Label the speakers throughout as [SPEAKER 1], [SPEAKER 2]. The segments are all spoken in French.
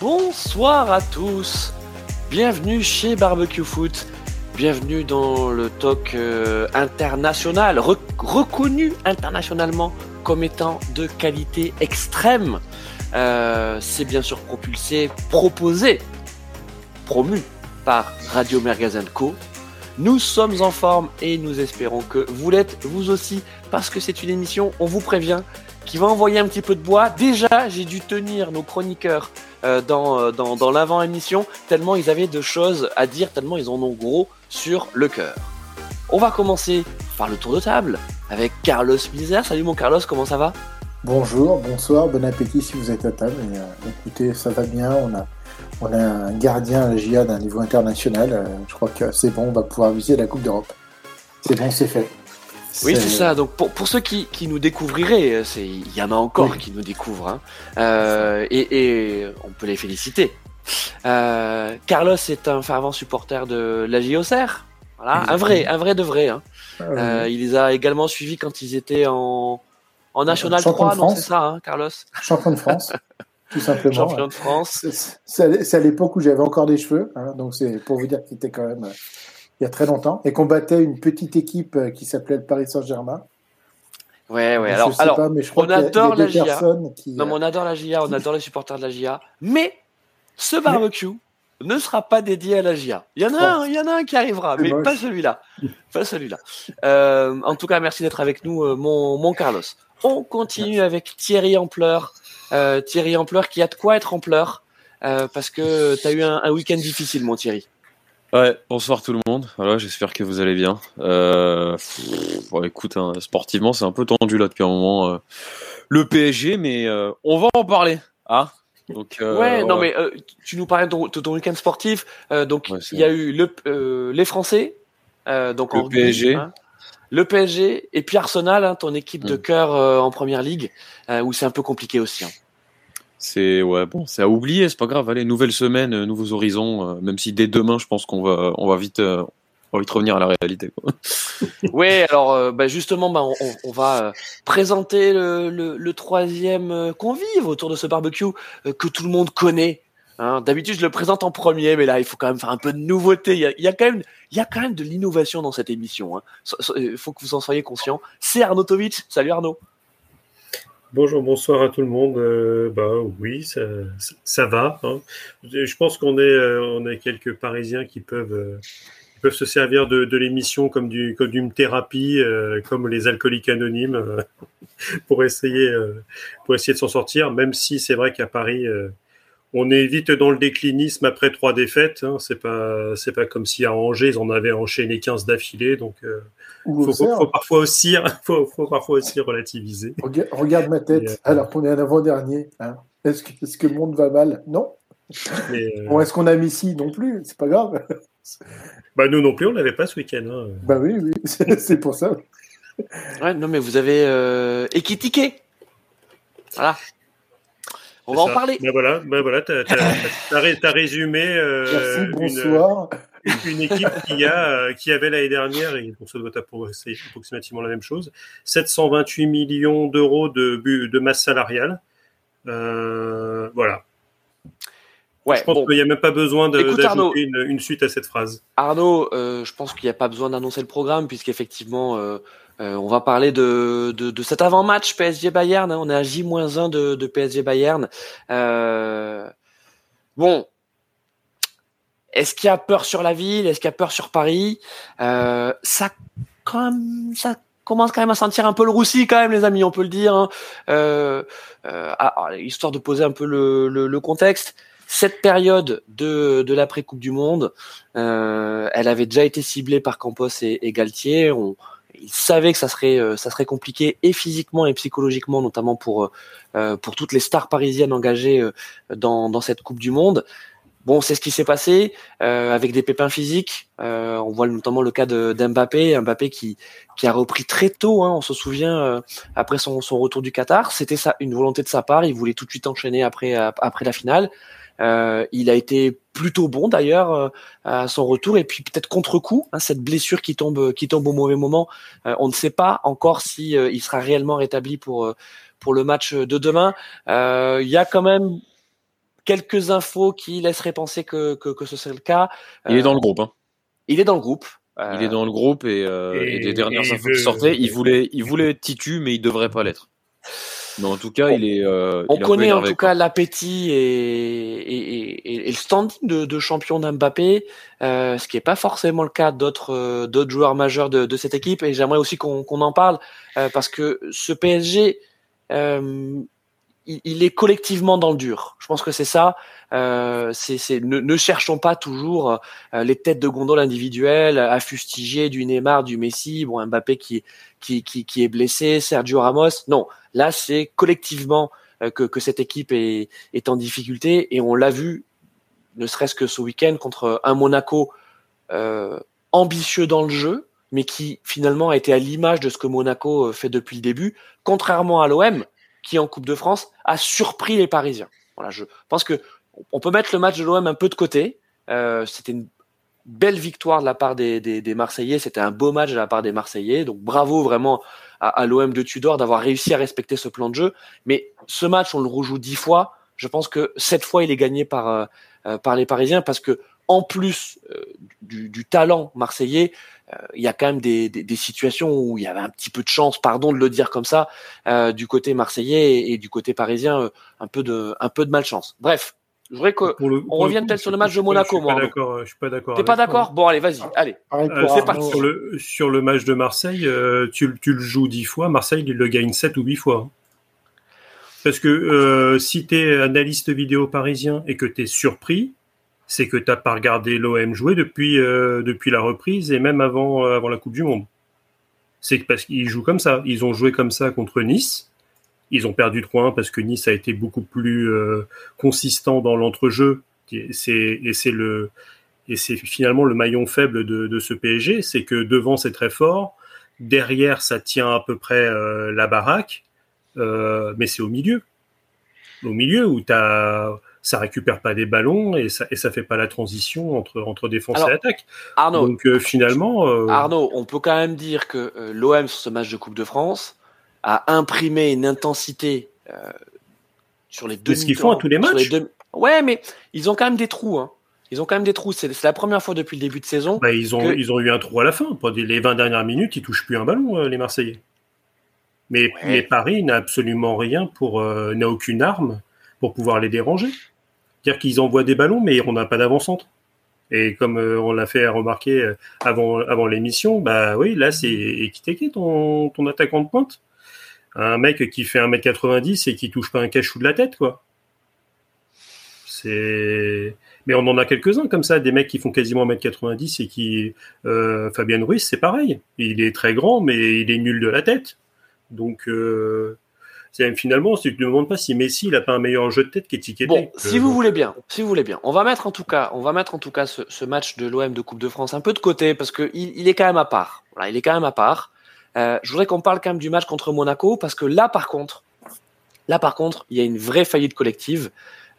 [SPEAKER 1] Bonsoir à tous, bienvenue chez Barbecue Foot, bienvenue dans le talk euh, international, reconnu internationalement comme étant de qualité extrême. Euh, c'est bien sûr propulsé, proposé, promu par Radio Mergazin Co. Nous sommes en forme et nous espérons que vous l'êtes vous aussi parce que c'est une émission, on vous prévient, qui va envoyer un petit peu de bois. Déjà, j'ai dû tenir nos chroniqueurs euh, dans, dans, dans l'avant-émission tellement ils avaient de choses à dire, tellement ils en ont gros sur le cœur. On va commencer par le tour de table avec Carlos Blizzard. Salut mon Carlos, comment ça va?
[SPEAKER 2] Bonjour, bonsoir, bon appétit si vous êtes à table. Et, euh, écoutez, ça va bien. On a, on a un gardien à la GIA d'un niveau international. Euh, je crois que c'est bon, on va pouvoir viser la Coupe d'Europe. C'est bon, c'est fait.
[SPEAKER 1] Oui, c'est ça. Donc pour, pour ceux qui, qui nous découvriraient, il y en a encore qui nous découvrent, hein. euh, et, et, on peut les féliciter. Euh, Carlos est un fervent supporter de la JOCR. Voilà, un vrai, un vrai de vrai. Hein. Ah euh, il les a également suivis quand ils étaient en, en National 3, non c'est ça, hein, Carlos
[SPEAKER 2] Champion de France, tout simplement.
[SPEAKER 1] Champion de France.
[SPEAKER 2] C'est à l'époque où j'avais encore des cheveux, hein, donc c'est pour vous dire qu'il était quand même euh, il y a très longtemps et qu'on battait une petite équipe euh, qui s'appelait le Paris Saint-Germain.
[SPEAKER 1] Ouais, ouais. Alors, alors on adore la GIA. Qui, non, mais on adore la GIA, on adore les supporters de la GIA. Mais ce barbecue ne sera pas dédié à la GIA. Il y en a un, il y en a un qui arrivera, mais pas celui-là. Pas celui-là. Euh, en tout cas, merci d'être avec nous, euh, mon, mon Carlos. On continue avec Thierry Ampleur. Euh, Thierry Ampleur qui a de quoi être euh, parce que tu as eu un, un week-end difficile, mon Thierry.
[SPEAKER 3] Ouais, bonsoir tout le monde. Voilà, j'espère que vous allez bien. Euh, bon, écoute, hein, sportivement, c'est un peu tendu là depuis un moment. Euh, le PSG, mais euh, on va en parler. Ah,
[SPEAKER 1] donc, euh, ouais, non, mais tu nous parlais de ton, week-end sportif. Donc, il ouais, y a eu le, les Français, donc
[SPEAKER 3] le
[SPEAKER 1] en
[SPEAKER 3] PSG.
[SPEAKER 1] Hein, le PSG et puis Arsenal, hein, ton équipe de cœur en première ligue, où c'est un peu compliqué aussi. Hein.
[SPEAKER 3] C'est ouais bon, c'est à oublier, c'est pas grave. Allez, nouvelle semaine, nouveaux horizons. même si dès demain, je pense qu'on va, on va vite, on va vite revenir à la réalité.
[SPEAKER 1] Oui, alors euh, bah justement, bah, on, va euh, présenter le, troisième convive autour de ce barbecue euh, que tout le monde connaît. Hein. D'habitude, je le présente en premier, mais là, il faut quand même faire un peu de nouveauté. Il y a, quand même, il y a quand même de l'innovation dans cette émission. Hein. Il faut que vous en soyez conscients. C'est Arnaud Tovitch. Salut Arnaud.
[SPEAKER 4] Bonjour, bonsoir à tout le monde. Euh, bah oui, ça, ça va. Hein. Je pense qu'on est, euh, on est quelques Parisiens qui peuvent, euh, peuvent se servir de, de l'émission comme du, comme d'une thérapie, euh, comme les alcooliques anonymes, pour essayer, pour essayer de s'en sortir. Même si c'est vrai qu'à Paris, on est vite dans le déclinisme après trois défaites. Hein. C'est pas, c'est pas comme si à Angers ils en avaient enchaîné 15 d'affilée, donc. Il faut, faut, faut, parfois aussi, faut, faut, parfois aussi relativiser.
[SPEAKER 2] Regarde, regarde ma tête, euh... alors qu'on est un avant-dernier. Hein. Est-ce que, le monde va mal? Non. Euh... Bon, est-ce qu'on a Messi non plus? C'est pas grave.
[SPEAKER 4] Bah, nous non plus, on l'avait pas ce week-end. Hein.
[SPEAKER 2] Bah oui, oui, c'est pour ça.
[SPEAKER 1] Ouais, non, mais vous avez euh, équitiqué. Voilà. On va ça. en parler.
[SPEAKER 4] Ben voilà, ben voilà, t'as as, as, résumé. Euh,
[SPEAKER 2] Merci, bonsoir.
[SPEAKER 4] Une, une équipe qui, a, euh, qui avait l'année dernière, et pour ça doit être approximativement la même chose, 728 millions d'euros de, de masse salariale. Euh, voilà.
[SPEAKER 1] Ouais,
[SPEAKER 4] je pense
[SPEAKER 1] bon.
[SPEAKER 4] qu'il n'y a même pas besoin d'ajouter une, une, suite à cette phrase.
[SPEAKER 1] Arnaud, euh, je pense qu'il n'y a pas besoin d'annoncer le programme, puisqu'effectivement, euh, euh, on va parler de, de, de cet avant-match PSG Bayern. Hein, on est à J-1 de, de PSG Bayern. Euh, bon, est-ce qu'il y a peur sur la ville? Est-ce qu'il y a peur sur Paris? Euh, Ça, quand même, ça commence quand même à sentir un peu le roussi quand même, les amis, on peut le dire. Hein. Euh, euh, histoire de poser un peu le, le, le contexte. Cette période de, de l'après Coupe du Monde, euh, elle avait déjà été ciblée par Campos et, Galtier. Ils savaient que ça serait, euh, ça serait compliqué et physiquement et psychologiquement, notamment pour, euh, pour toutes les stars parisiennes engagées euh, dans, dans cette Coupe du Monde. Bon, c'est ce qui s'est passé euh, avec des pépins physiques. Euh, on voit notamment le cas d'Mbappé, Mbappé qui qui a repris très tôt. Hein, on se souvient euh, après son, son retour du Qatar, c'était une volonté de sa part. Il voulait tout de suite enchaîner après après la finale. Euh, il a été plutôt bon d'ailleurs euh, à son retour et puis peut-être contre coup hein, cette blessure qui tombe qui tombe au mauvais moment. Euh, on ne sait pas encore si il sera réellement rétabli pour pour le match de demain. Il y a quand même quelques infos qui laisseraient penser que, que, que ce serait le cas.
[SPEAKER 3] Il est dans le groupe. Hein.
[SPEAKER 1] Il est dans le groupe.
[SPEAKER 3] Il est dans le groupe et, et, des dernières infos qui sortaient, il voulait, il voulait Titu, mais il devrait pas l'être. Mais en tout cas, il est. Euh,
[SPEAKER 1] on
[SPEAKER 3] il
[SPEAKER 1] connaît en tout
[SPEAKER 3] quoi.
[SPEAKER 1] cas l'appétit et, et, et, et le standing de, de champion d'Mbappé, euh, ce qui n'est pas forcément le cas d'autres euh, d'autres joueurs majeurs de, de cette équipe. Et j'aimerais aussi qu'on en parle euh, parce que ce PSG, euh, il, est collectivement dans le dur. Je pense que c'est ça. Euh, ne, cherchons pas toujours euh, les têtes de gondole individuelles à du Neymar, du Messi, bon Mbappé qui qui, qui, est blessé, Sergio Ramos. Non, là c'est collectivement euh, que, que cette équipe est, est en difficulté et on l'a vu, ne serait-ce que ce week-end contre un Monaco ambitieux dans le jeu, mais qui finalement a été à l'image de ce que Monaco fait depuis le début, contrairement à l'OM qui en Coupe de France a surpris les Parisiens. Voilà, je pense que on peut mettre le match de l'OM un peu de côté. Euh, C'était une belle victoire de la part des, des, Marseillais. C'était un beau match de la part des Marseillais. Donc bravo vraiment à, l'OM de Tudor d'avoir réussi à respecter ce plan de jeu. Mais ce match, on le rejoue dix fois. Je pense que cette fois, il est gagné par, euh, euh, par les Parisiens parce que en plus du, talent marseillais, il y a quand même des, des, des situations où il y avait un petit peu de chance, pardon de le dire comme ça, euh, du côté marseillais et, et du côté parisien, euh, un peu de un peu de malchance. Bref, je voudrais que
[SPEAKER 4] Pour le-
[SPEAKER 1] on
[SPEAKER 4] pour le
[SPEAKER 1] revienne peut-être sur le match de Monaco,
[SPEAKER 4] Je suis
[SPEAKER 1] moi,
[SPEAKER 4] pas d'accord. Je suis pas d'accord.
[SPEAKER 1] T'es pas d'accord Bon, allez, vas-y, allez.
[SPEAKER 2] Pareil
[SPEAKER 4] Euh,
[SPEAKER 1] c'est parti.
[SPEAKER 4] Sur le, sur le match de Marseille, euh, tu, tu le joues 10 fois, Marseille il le gagne 7 ou 8 fois. Parce que euh, si tu es analyste vidéo parisien et que tu es surpris, c'est que tu pas regardé l'OM jouer depuis, euh, depuis la reprise et même avant, euh, avant la Coupe du Monde. C'est parce qu'ils jouent comme ça. Ils ont joué comme ça contre Nice. Ils ont perdu 3-1 parce que Nice a été beaucoup plus euh, consistant dans l'entrejeu. Et c'est et c'est finalement le maillon faible de, de ce PSG, c'est que devant c'est très fort, derrière ça tient à peu près euh, la baraque, mais c'est au milieu, au milieu où t'as ça récupère pas des ballons et ça et ça fait pas la transition entre entre défense
[SPEAKER 1] Alors,
[SPEAKER 4] et attaque.
[SPEAKER 1] Arnaud,
[SPEAKER 4] Donc euh, finalement, euh,
[SPEAKER 1] Arnaud, on peut quand même dire que euh, l'OM sur ce match de Coupe de France a imprimé une intensité sur les deux
[SPEAKER 4] Mais ce qu'ils font à tous les matchs.
[SPEAKER 1] deux- Ouais, mais ils ont quand même des trous. Hein. Ils ont quand même des trous. C'est c'est la première fois depuis le début de saison.
[SPEAKER 4] bah, ils ont
[SPEAKER 1] que-
[SPEAKER 4] ils ont eu un trou à la fin. Pendant les 20 dernières minutes, ils touchent plus un ballon les Marseillais. Mais,
[SPEAKER 1] Ouais.
[SPEAKER 4] mais Paris n'a absolument rien pour n'a aucune arme pour pouvoir les déranger. C'est-à-dire qu'ils envoient des ballons, mais on n'a pas d'avant-centre. Et comme euh, on l'a fait remarquer euh, avant, l'émission, bah oui, là c'est Ekiteke ton, ton attaquant de pointe. Un mec qui fait 1m90 et qui touche pas un cachou de la tête, quoi. C'est. Mais on en a quelques-uns comme ça, des mecs qui font quasiment 1m90 et qui. Euh, Fabien Ruiz, c'est pareil. Il est très grand, mais il est nul de la tête. Donc. C'est- Finalement, tu te demandes pas si Messi il a pas un meilleur jeu de tête qu'Etiqueté.
[SPEAKER 1] Bon, si vous voulez bien, si vous voulez bien, on va mettre en tout cas, on va mettre en tout cas ce, ce match de l'OM de Coupe de France un peu de côté parce que il, il est quand même à part. Voilà, il est quand même à part. Euh, je voudrais qu'on parle quand même du match contre Monaco parce que là, par contre, là par contre, il y a une vraie faillite collective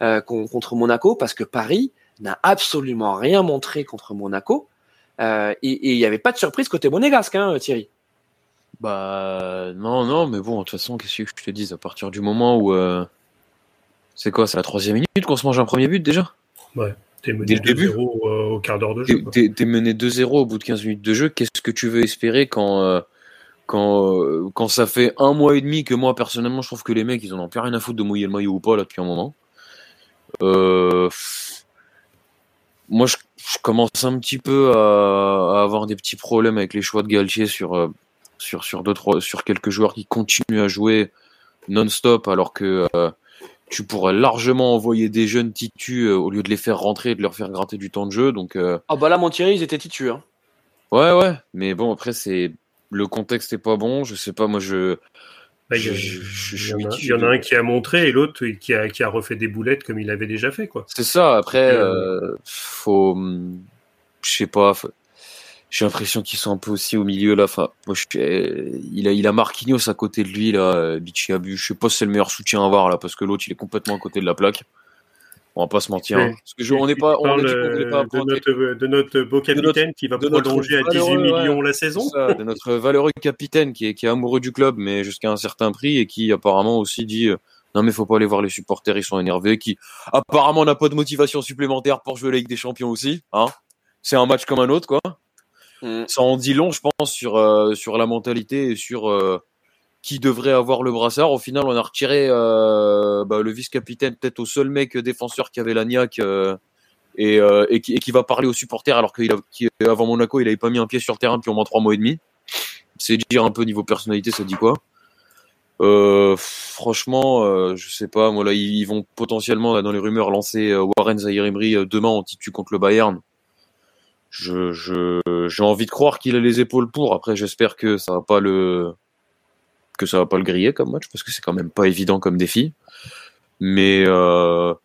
[SPEAKER 1] euh, con- contre Monaco parce que Paris n'a absolument rien montré contre Monaco euh, et et il n'y avait pas de surprise côté monégasque, hein, Thierry.
[SPEAKER 3] Bah non, non, mais bon, de toute façon, qu'est-ce que je te dis À partir du moment où. euh, C'est quoi C'est la troisième minute qu'on se mange un premier but déjà?
[SPEAKER 4] T'es mené
[SPEAKER 3] Dès le début
[SPEAKER 4] 2-0 euh, au quart d'heure de jeu.
[SPEAKER 3] T'es mené 2-0 au bout de 15 minutes de jeu. Qu'est-ce que tu veux espérer quand, euh, quand, euh, quand ça fait un mois et demi que moi, personnellement, je trouve que les mecs, ils en ont plus rien à foutre de mouiller le maillot ou pas, là, depuis un moment. Euh, moi, je, je commence un petit peu à, à avoir des petits problèmes avec les choix de Galtier sur, sur, sur, deux, trois, sur quelques joueurs qui continuent à jouer non-stop alors que euh, tu pourrais largement envoyer des jeunes titus euh, au lieu de les faire rentrer et de leur faire gratter du temps de jeu. Donc, euh,
[SPEAKER 1] Ah bah là, mon Thierry, ils étaient titus. Hein.
[SPEAKER 3] Ouais, ouais, mais bon, après, c'est le contexte est pas bon. Je sais pas, moi, je.
[SPEAKER 4] Bah, il y, en a- un qui a montré et l'autre qui a, qui a refait des boulettes comme il avait déjà fait. quoi.
[SPEAKER 3] C'est ça, après,
[SPEAKER 4] Euh,
[SPEAKER 3] euh, faut. Je sais pas. faut- J'ai l'impression qu'ils sont un peu aussi au milieu là. Enfin, moi, je, euh, il, a, il a Marquinhos à côté de lui, là, euh, Bichiabu. Je sais pas si c'est le meilleur soutien à avoir là, parce que l'autre, il est complètement à côté de la plaque. On va pas se mentir. Hein. Parce que je- on n'est pas. On voulait pas
[SPEAKER 4] euh, de, notre, de notre beau capitaine qui va prolonger à 18
[SPEAKER 3] valeureux, ouais.
[SPEAKER 4] millions la saison.
[SPEAKER 3] Ça, de notre valeureux capitaine qui est, qui est amoureux du club, mais jusqu'à un certain prix et qui apparemment aussi dit euh, Non, mais faut pas aller voir les supporters, ils sont énervés. Qui apparemment n'a pas de motivation supplémentaire pour jouer la Ligue des Champions aussi. Hein c'est un match comme un autre, quoi. Mm. Ça en dit long, je pense, sur euh, sur la mentalité et sur euh, qui devrait avoir le brassard. Au final, on a retiré euh, bah, le vice-capitaine, peut-être au seul mec défenseur qui avait la niaque et, qui, va parler aux supporters alors qu'avant Monaco, il avait pas mis un pied sur le terrain depuis au moins trois mois et demi. C'est dire un peu niveau personnalité, ça dit quoi franchement, euh, je sais pas. Moi là, ils, vont potentiellement dans les rumeurs lancer Warren Zahir demain en titu contre le Bayern. Je j'ai envie de croire qu'il a les épaules pour. Après, j'espère que ça va pas le que ça va pas le griller comme match parce que c'est quand même pas évident comme défi. Mais
[SPEAKER 4] ben,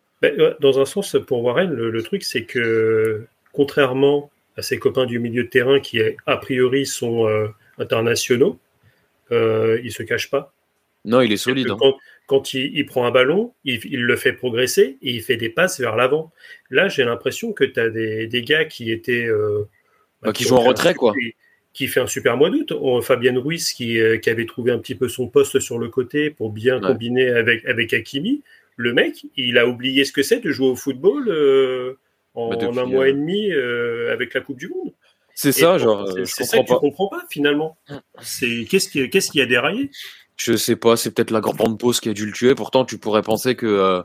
[SPEAKER 4] dans un sens, pour Warren, le, truc c'est que contrairement à ses copains du milieu de terrain qui a priori sont internationaux, euh, il se cache pas.
[SPEAKER 3] Non, il est solide. Hein.
[SPEAKER 4] Quand, il, prend un ballon, il, le fait progresser et il fait des passes vers l'avant. Là, j'ai l'impression que tu as des, des, gars qui étaient. Euh,
[SPEAKER 3] bah, qui, jouent en retrait, quoi.
[SPEAKER 4] Qui, fait un super mois d'août. Fabien Ruiz, qui, euh, qui, avait trouvé un petit peu son poste sur le côté pour bien combiner avec, avec Hakimi. Le mec, il a oublié ce que c'est de jouer au football euh, en, bah, un mois et demi avec la Coupe du Monde.
[SPEAKER 3] C'est ça, genre.
[SPEAKER 4] C'est ça que tu comprends pas finalement. C'est qu'est-ce qui, qu'est-ce qui a déraillé
[SPEAKER 3] je sais pas, c'est peut-être la grande pause qui a dû le tuer. Pourtant, tu pourrais penser que euh,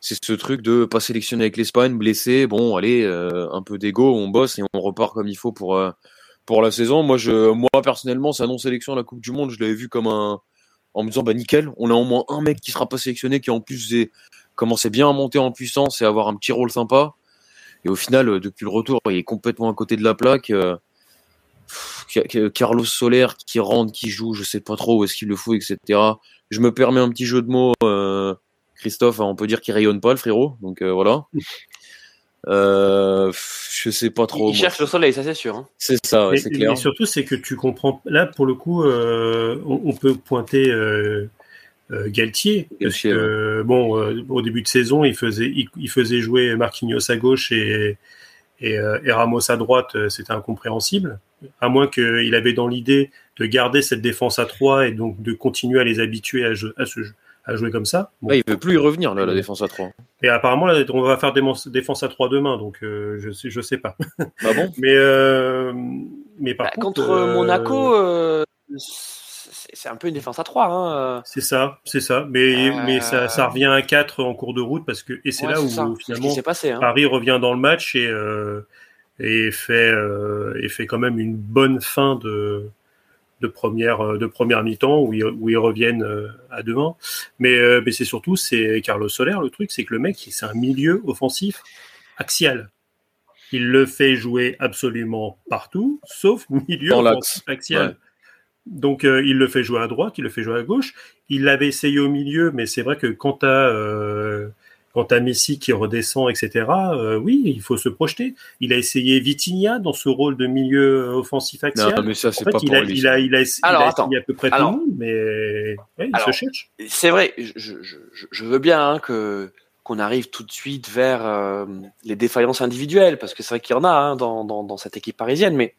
[SPEAKER 3] c'est ce truc de pas sélectionner avec l'Espagne, blessé. Bon, allez, euh, un peu d'ego, on bosse et on repart comme il faut pour euh, pour la saison. Moi, je, moi personnellement, sa non sélection à la Coupe du Monde, je l'avais vu comme un en me disant bah nickel, on a au moins un mec qui sera pas sélectionné qui en plus commençait bien à monter en puissance et avoir un petit rôle sympa. Et au final, depuis le retour, il est complètement à côté de la plaque. Carlos Soler qui rentre, qui joue, je sais pas trop où est-ce qu'il le fout, etc. Je me permets un petit jeu de mots, euh, Christophe, on peut dire qu'il rayonne pas le frérot, donc euh, voilà. Euh, je sais pas trop.
[SPEAKER 1] Il cherche le soleil, ça c'est sûr. Hein.
[SPEAKER 3] C'est ça, c'est clair.
[SPEAKER 4] Mais surtout, c'est que tu comprends. Là, pour le coup, on, peut pointer Galtier, parce que bon, au début de saison, il faisait, il faisait jouer Marquinhos à gauche et euh, et, Ramos à droite, euh, c'était incompréhensible, à moins qu'il avait dans l'idée de garder cette défense à 3 et donc de continuer à les habituer à, à, ce, à jouer comme ça.
[SPEAKER 3] Bon. il veut plus y revenir, là, la défense à 3.
[SPEAKER 4] Et apparemment, là, on va faire défense à 3 demain, donc euh, je sais, je sais pas.
[SPEAKER 3] Ah bon?
[SPEAKER 4] Mais, mais par bah,
[SPEAKER 1] contre. Contre Monaco, c'est un peu une défense à 3. Hein. Euh.
[SPEAKER 4] C'est ça, c'est ça. Mais, mais ça, ça, revient à 4 en cours de route parce que et c'est là où finalement
[SPEAKER 1] passé, hein.
[SPEAKER 4] Paris revient dans le match et, euh, et, fait, euh, et fait quand même une bonne fin de, de première, de première mi-temps où ils, où ils reviennent à devant. Mais, mais c'est surtout c'est Carlos Soler. Le truc, c'est que le mec, c'est un milieu offensif axial. Il le fait jouer absolument partout, sauf milieu offensif axial. Donc euh, il le fait jouer à droite, il le fait jouer à gauche. Il l'avait essayé au milieu, mais c'est vrai que quand tu as, euh, Messi qui redescend, etc., euh, oui, il faut se projeter. Il a essayé Vitinha dans ce rôle de milieu offensif axial.
[SPEAKER 3] Non, mais ça, c'est pas
[SPEAKER 4] il, a, il, a, il, a, essayé à peu près tout le monde, mais il se cherche.
[SPEAKER 1] C'est vrai, je, je, je, veux bien hein, que qu'on arrive tout de suite vers les défaillances individuelles, parce que c'est vrai qu'il y en a hein, dans, dans, dans cette équipe parisienne, mais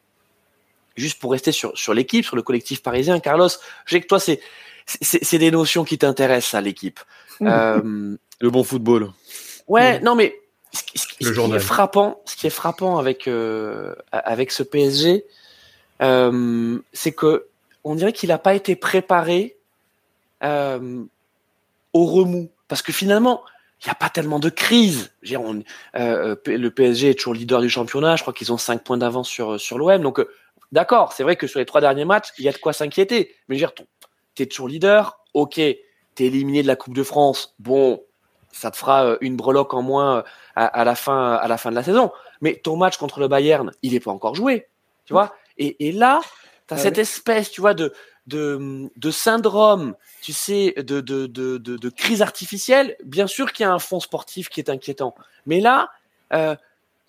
[SPEAKER 1] juste pour rester sur, sur l'équipe, sur le collectif parisien, Carlos, je sais que toi, c'est, c'est, des notions qui t'intéressent à l'équipe.
[SPEAKER 3] Euh, le bon football.
[SPEAKER 1] Ouais, non, mais ce, qui est frappant, ce qui est frappant avec, euh, avec ce PSG, euh, c'est que on dirait qu'il n'a pas été préparé au remous. Parce que finalement, il n'y a pas tellement de crise. le PSG est toujours leader du championnat. Je crois qu'ils ont 5 points d'avance sur, sur l'OM. Donc, D'accord, c'est vrai que sur les trois derniers matchs, il y a de quoi s'inquiéter. Mais je veux dire, t'es toujours leader, ok, t'es éliminé de la Coupe de France, bon, ça te fera euh, une breloque en moins euh, à, la fin, à la fin de la saison. Mais ton match contre le Bayern, il n'est pas encore joué, tu vois. Et, là, tu as cette espèce, tu vois, de, de, syndrome, tu sais, de, de, de, crise artificielle. Bien sûr qu'il y a un fond sportif qui est inquiétant. Mais là, euh,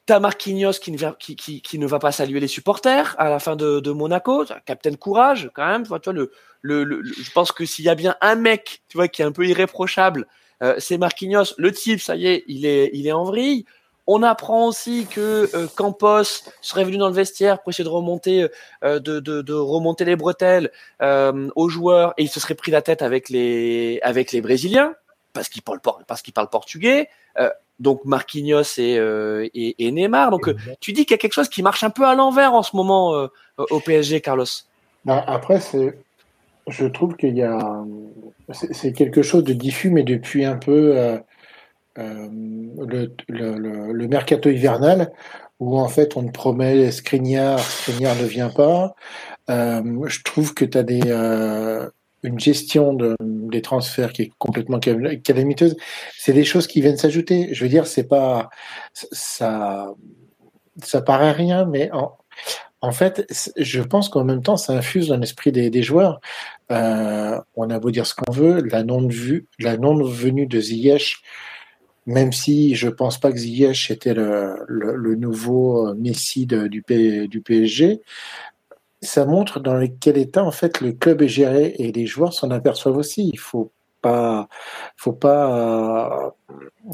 [SPEAKER 1] T'as Marquinhos qui ne, va, pas saluer les supporters à la fin de, Monaco. Captain Courage, quand même. Tu vois, le, le, je pense que s'il y a bien un mec, tu vois, qui est un peu irréprochable, euh, c'est Marquinhos. Le type, ça y est, il est, il est en vrille. On apprend aussi que euh, Campos serait venu dans le vestiaire pour essayer de remonter, euh, de, de, remonter les bretelles aux joueurs et il se serait pris la tête avec les, avec les Brésiliens. parce qu'il parle parce qu'il parle portugais. Donc Marquinhos et, et, Neymar. Donc tu dis qu'il y a quelque chose qui marche un peu à l'envers en ce moment au PSG, Carlos.
[SPEAKER 2] Bah, après, c'est je trouve qu'il y a c'est quelque chose de diffus, mais depuis un peu euh, euh, le, mercato hivernal, où en fait on te promet Skriniar, Skriniar ne vient pas. Euh, je trouve que tu as des une gestion de, des transferts qui est complètement calamiteuse. C'est des choses qui viennent s'ajouter. Je veux dire, c'est pas ça ça paraît rien, mais en, fait, je pense qu'en même temps, ça infuse dans l'esprit des, joueurs. Euh, on a beau dire ce qu'on veut, la non-vue, la non-venue de Ziyech, même si je pense pas que Ziyech était le, nouveau Messi du, du PSG, ça montre dans quel état en fait le club est géré et les joueurs s'en aperçoivent aussi. Il faut pas, faut pas,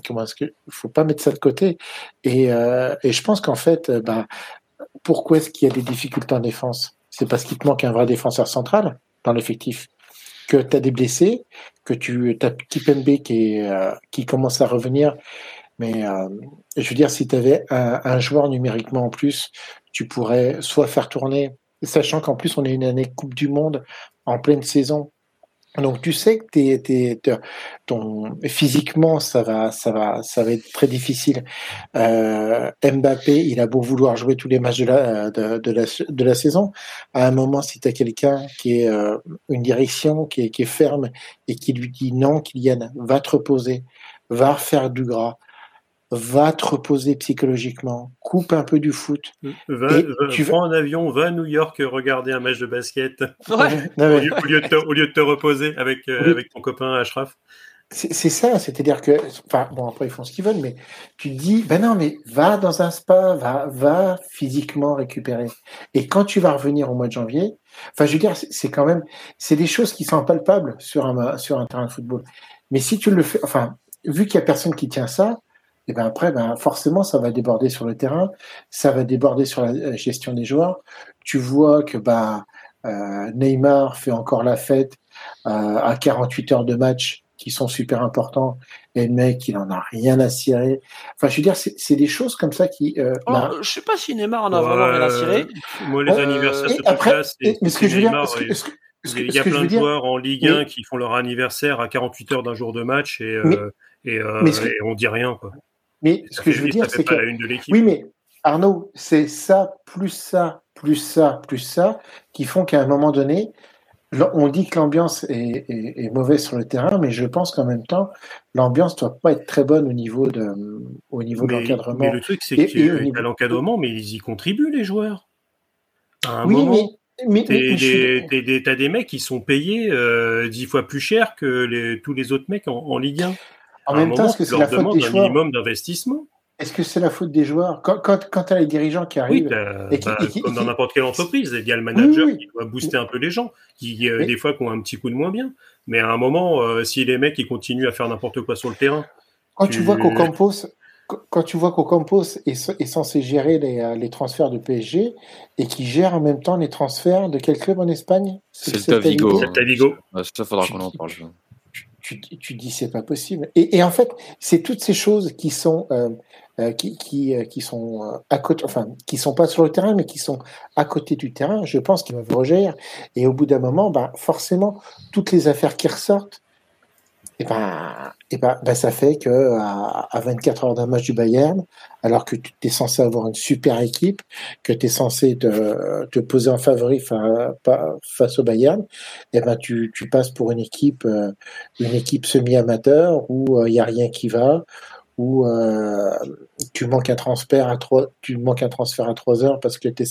[SPEAKER 2] comment est-ce que, faut pas mettre ça de côté. Et, euh, je pense qu'en fait, bah, pourquoi est-ce qu'il y a des difficultés en défense? C'est parce qu'il te manque un vrai défenseur central dans l'effectif. Que tu as des blessés, que tu as Kipembe qui, euh, qui commence à revenir. Mais euh, je veux dire, si tu avais un, joueur numériquement en plus, tu pourrais soit faire tourner, sachant qu'en plus on est une année Coupe du Monde en pleine saison, donc tu sais que t'es, t'es, ton physiquement ça va ça va ça va être très difficile. Euh, Mbappé il a beau vouloir jouer tous les matchs de la de, la, de la saison, à un moment si tu as quelqu'un qui est euh, une direction qui est, qui est ferme et qui lui dit non Kylian va te reposer, va faire du gras, va te reposer psychologiquement, coupe un peu du foot.
[SPEAKER 4] Va, tu prends un avion, va à New York regarder un match de basket ouais. au, lieu, de te, au, lieu, de te, reposer avec, euh, avec ton copain Ashraf.
[SPEAKER 2] C'est ça, c'est-à-dire que, enfin, bon, après ils font ce qu'ils veulent, mais tu te dis, ben non, mais va dans un spa, va, va physiquement récupérer. Et quand tu vas revenir au mois de janvier, enfin, je veux dire, c'est quand même, c'est des choses qui sont palpables sur un, sur un terrain de football. Mais si tu le fais, enfin, vu qu'il y a personne qui tient ça, et ben après, ben forcément, ça va déborder sur le terrain, ça va déborder sur la gestion des joueurs. Tu vois que bah, euh, Neymar fait encore la fête euh, à 48 heures de match qui sont super importants, et le mec, il en a rien à cirer. Enfin, je veux dire, c'est des choses comme ça qui. Euh,
[SPEAKER 1] oh, bah je sais pas si Neymar en a vraiment rien à cirer.
[SPEAKER 4] Moi, les anniversaires, ce c'est. Mais ce que je veux dire, il y a plein de joueurs en Ligue 1 qui font leur anniversaire à 48 heures d'un jour de match et, euh, et, euh, et, on dit rien. Quoi.
[SPEAKER 2] Mais ce que je veux dire, c'est que. Oui, mais Arnaud, c'est ça, plus ça, plus ça, plus ça, qui font qu'à un moment donné, on dit que l'ambiance est, mauvaise sur le terrain, mais je pense qu'en même temps, l'ambiance doit pas être très bonne au niveau de, au niveau de l'encadrement. Mais
[SPEAKER 4] le truc, c'est que a l'encadrement, mais ils y contribuent, les joueurs. À un oui, moment, mais, mais, t'as des mecs qui sont payés euh, dix fois plus cher que les, tous les autres mecs en, en Ligue 1.
[SPEAKER 2] En même temps, est-ce que c'est la faute des joueurs
[SPEAKER 4] minimum d'investissement.
[SPEAKER 2] Est-ce que c'est la faute des joueurs Quand, quand, quand tu as les dirigeants qui arrivent.
[SPEAKER 4] Oui, bah, comme dans n'importe quelle entreprise, il y a le manager qui doit booster un peu les gens, qui euh, des fois qui ont un petit coup de moins bien. Mais à un moment, euh, si les mecs ils continuent à faire n'importe quoi sur le terrain.
[SPEAKER 2] Quand tu, vois qu'au Campos, quand tu vois qu'Ocampos est, est censé gérer les, euh, les, transferts du PSG et qui gère en même temps les transferts de quel club en Espagne?
[SPEAKER 3] C'est le Vigo.
[SPEAKER 4] C'est Vigo.
[SPEAKER 3] Ça faudra qu'on en parle
[SPEAKER 2] tu, tu dis c'est pas possible. Et, et en fait, c'est toutes ces choses qui sont euh, euh qui qui, euh, qui sont euh, à côté, enfin qui sont pas sur le terrain, mais qui sont à côté du terrain. Je pense qu'ils vont rejeter. Et au bout d'un moment, bah forcément, toutes les affaires qui ressortent, et ben, et ben, ben, ça fait que à, 24 heures d'un match du Bayern, alors que tu es censé avoir une super équipe, que tu es censé te, te, poser en favori face au Bayern, et ben tu, tu passes pour une équipe euh, une équipe semi-amateur où il euh, y a rien qui va, où euh, tu manques un transfert à trois, tu manques un transfert à trois heures parce que tu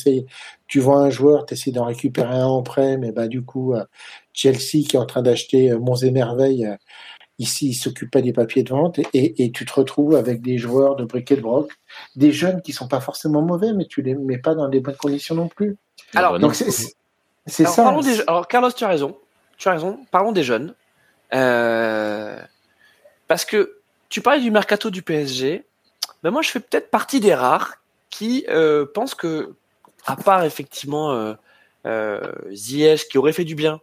[SPEAKER 2] tu vois un joueur, tu essaies d'en récupérer un en prêt, mais bah du coup Chelsea qui est en train d'acheter Monts et Merveilles Ici, il s'occupe pas des papiers de vente et, tu te retrouves avec des joueurs de briquet de broc, des jeunes qui sont pas forcément mauvais, mais tu les mets pas dans des bonnes conditions non plus.
[SPEAKER 1] Alors, donc c'est ça. alors, Carlos, tu as raison. Tu as raison. Parlons des jeunes. Euh, parce que tu parlais du mercato du PSG. Ben moi, je fais peut-être partie des rares qui euh, pensent que, à part effectivement euh, Ziyech qui aurait fait du bien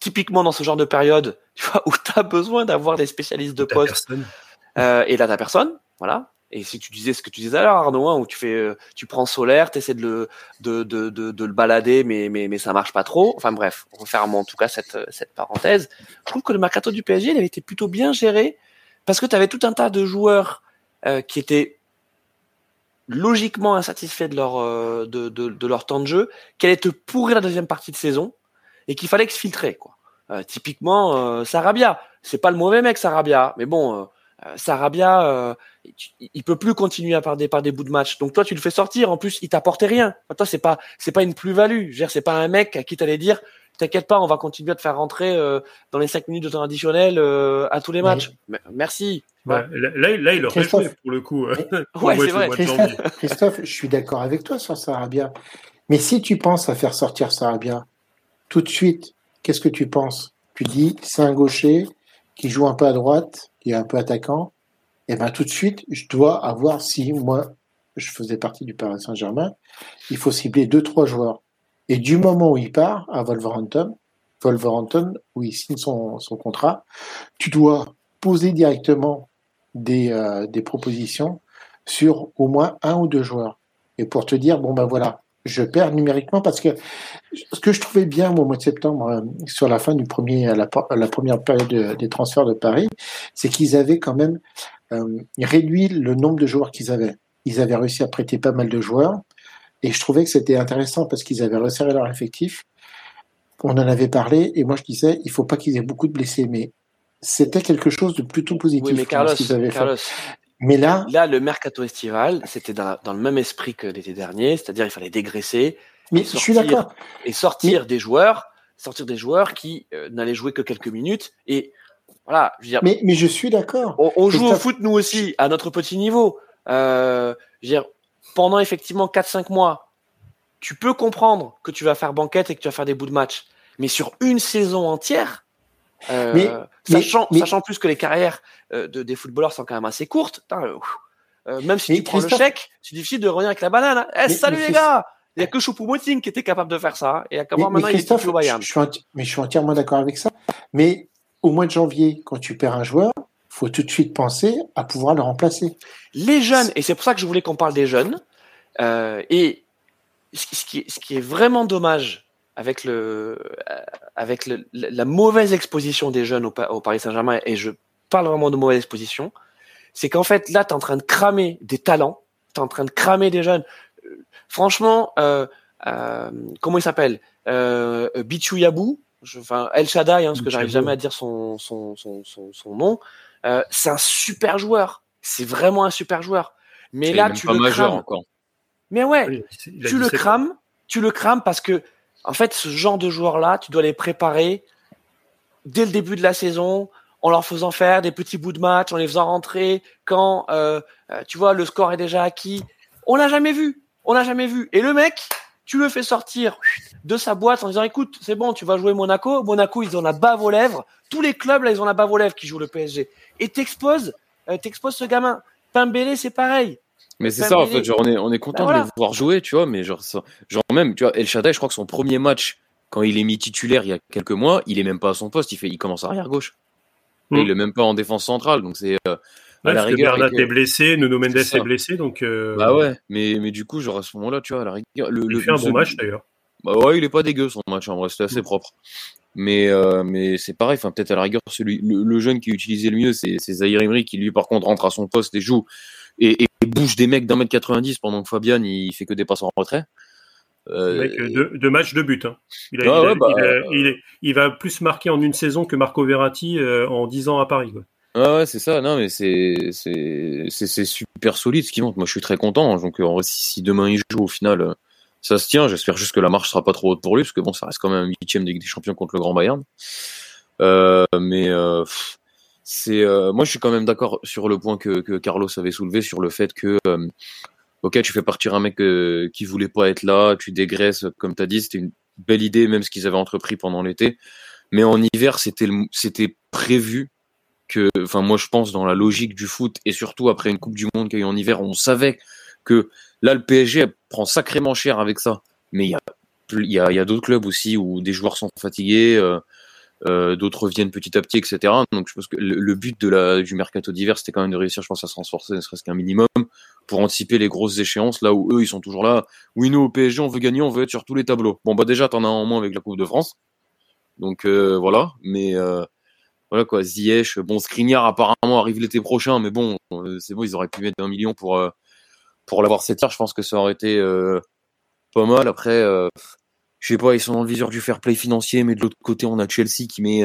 [SPEAKER 1] typiquement dans ce genre de période, tu vois, où tu as besoin d'avoir des spécialistes de poste. Euh, et là, t'as personne, voilà. Et si tu disais ce que tu disais alors, Arnaud, hein, où tu fais, euh, tu prends solaire, tu essaies de le, de, de, de, de, le balader, mais, mais, mais ça marche pas trop. Enfin bref, on referme en tout cas cette, cette parenthèse. Je trouve que le mercato du PSG, il avait été plutôt bien géré parce que tu avais tout un tas de joueurs euh, qui étaient logiquement insatisfaits de leur, euh, de, de, de, leur temps de jeu, qui allaient te pourrir la deuxième partie de saison et qu'il fallait exfiltrer. Quoi. Euh, typiquement, Sarabia, c'est pas le mauvais mec Sarabia, mais bon euh, Sarabia, euh, il peut plus continuer à par des par des bouts de match. Donc toi, tu le fais sortir. En plus, il t'apportait rien. toi, c'est pas c'est pas une plus-value. Je c'est pas un mec à qui t'allais dire, t'inquiète pas, on va continuer à te faire rentrer euh, dans les cinq minutes de temps additionnel à tous les matchs. Merci.
[SPEAKER 4] là, là, il aurait joué pour le coup.
[SPEAKER 1] ouais, c'est vrai.
[SPEAKER 2] Christophe, Christophe, je suis d'accord avec toi sur Sarabia. Mais si tu penses à faire sortir Sarabia, tout de suite, qu'est-ce que tu penses? Tu dis, c'est un gaucher qui joue un peu à droite, qui est un peu attaquant, et eh ben tout de suite, je dois avoir, si moi, je faisais partie du Paris Saint-Germain, il faut cibler deux, trois joueurs. Et du moment où il part à Wolverhampton, Wolverhampton, où il signe son, son contrat, tu dois poser directement des, euh, des propositions sur au moins un ou deux joueurs. Et pour te dire, bon ben voilà, je perds numériquement parce que ce que je trouvais bien au mois de septembre, euh, sur la fin du premier, la, la première période des transferts de Paris, c'est qu'ils avaient quand même euh, réduit le nombre de joueurs qu'ils avaient. Ils avaient réussi à prêter pas mal de joueurs et je trouvais que c'était intéressant parce qu'ils avaient resserré leur effectif. On en avait parlé et moi je disais il faut pas qu'ils aient beaucoup de blessés, mais c'était quelque chose de plutôt positif.
[SPEAKER 1] Oui, mais Carlos, Carlos,
[SPEAKER 2] mais là,
[SPEAKER 1] là, le mercato estival, c'était dans, dans, le même esprit que l'été dernier, c'est-à-dire il fallait dégraisser.
[SPEAKER 2] Mais je suis d'accord.
[SPEAKER 1] Et sortir des joueurs, sortir des joueurs qui euh, n'allaient jouer que quelques minutes. Et voilà, je veux dire.
[SPEAKER 2] Mais, mais je suis d'accord.
[SPEAKER 1] On, on joue au foot nous aussi à notre petit niveau. Euh, je veux dire, pendant effectivement 4-5 mois, tu peux comprendre que tu vas faire banquette et que tu vas faire des bouts de match. Mais sur une saison entière, euh, mais, sachant, sachant plus que les carrières euh, de, des footballeurs sont quand même assez courtes. Euh, euh, même si tu prends le chèque, c'est difficile de revenir avec la banane. Hein. Eh, salut les gars Il y a que Choupo-Moting qui était capable de faire ça. Hein. Et à maintenant, il est au Bayern.
[SPEAKER 2] Je, suis mais je suis entièrement d'accord avec ça. Mais au mois de janvier, quand tu perds un joueur, faut tout de suite penser à pouvoir le remplacer.
[SPEAKER 1] Les jeunes, et c'est pour ça que je voulais qu'on parle des jeunes. et ce qui, ce qui est vraiment dommage avec le avec le, la mauvaise exposition des jeunes au, au Paris Saint-Germain et je parle vraiment de mauvaise exposition, c'est qu'en fait là tu es en train de cramer des talents, tu es en train de cramer des jeunes. Franchement, euh, euh, comment il s'appelle euh, Bichu Yabou, enfin El Shaddai, hein, parce que j'arrive jamais à dire son son son son, son nom. Euh, c'est un super joueur, c'est vraiment un super joueur. Mais là tu le crames. Encore. Mais ouais, tu le crames, tu le crames parce que en fait, ce genre de joueurs-là, tu dois les préparer dès le début de la saison, en leur faisant faire des petits bouts de match, en les faisant rentrer quand, euh, euh tu vois, le score est déjà acquis. On l'a jamais vu. On l'a jamais vu. Et le mec, tu le fais sortir de sa boîte en disant, écoute, c'est bon, tu vas jouer Monaco. Monaco, ils ont la bave aux lèvres. Tous les clubs, là, ils ont la bave aux lèvres qui jouent le PSG. Et t'exposes, euh, ce gamin. Pambélé, c'est pareil.
[SPEAKER 3] Mais c'est ça, en fait, genre, on est, on est content bah de le voir jouer, tu vois, mais genre, ça, genre même, tu vois, El Shaddai, je crois que son premier match, quand il est mis titulaire il y a quelques mois, il est même pas à son poste, il fait, il commence arrière gauche. Mm. Il est même pas en défense centrale, donc c'est, euh,
[SPEAKER 4] à la rigueur. Bernat est blessé, Nuno Mendes est, est, blessé, donc. Euh...
[SPEAKER 3] Bah ouais, mais, mais du coup, genre, à ce moment-là, tu vois, à la rigueur. Le,
[SPEAKER 4] il
[SPEAKER 3] le,
[SPEAKER 4] fait un bon match d'ailleurs.
[SPEAKER 3] Bah ouais, il est pas dégueu son match, en vrai, c'était assez mm. propre. Mais, euh, mais c'est pareil, enfin, peut-être à la rigueur, celui, le, le, jeune qui utilisait le mieux, c'est Zahir Emery, qui lui, par contre, rentre à son poste et joue et, et bouge des mecs d'un mètre 90 pendant que Fabian il fait que des passes en retrait.
[SPEAKER 4] Euh... Mec, deux, deux, matchs, de but. Hein. Il, a, ah, il, ouais, a, bah, il, a, il, est, il, va plus marquer en une saison que Marco Verratti euh, en 10 ans à Paris. Quoi.
[SPEAKER 3] Ah ouais, c'est ça. Non, mais c'est c'est super solide ce qui monte. Moi, je suis très content. Donc, en vrai, si, si, demain il joue, au final, euh, ça se tient. J'espère juste que la marche sera pas trop haute pour lui, parce que bon, ça reste quand même un huitième des, des champions contre le Grand Bayern. Euh, mais euh, c'est euh, moi je suis quand même d'accord sur le point que, que, Carlos avait soulevé sur le fait que euh, ok tu fais partir un mec euh, qui voulait pas être là tu dégraisses comme tu as dit c'était une belle idée même ce qu'ils avaient entrepris pendant l'été. Mais en hiver c'était c'était prévu que enfin moi je pense dans la logique du foot et surtout après une coupe du monde qu'il y a eu en hiver on savait que là le PSG prend sacrément cher avec ça. Mais il y a il y a, y a d'autres clubs aussi où des joueurs sont fatigués Euh, d'autres viennent petit à petit, etc. Donc je pense que le, but de la, du mercato d'hiver, c'était quand même de réussir, je pense, à se renforcer, ne serait-ce qu'un minimum, pour anticiper les grosses échéances, là où eux, ils sont toujours là. Oui, nous, au PSG, on veut gagner, on veut être sur tous les tableaux. Bon, bah déjà, t'en as un en moins avec la Coupe de France. Donc euh, voilà, mais euh, voilà quoi, Ziyech, bon, Skriniar apparemment arrive l'été prochain, mais bon, euh, c'est bon, ils auraient pu mettre un million pour, euh, pour l'avoir cette heure, je pense que ça aurait été pas mal. Après, je sais pas, ils sont dans le viseur du fair play financier, mais de l'autre côté, on a Chelsea qui met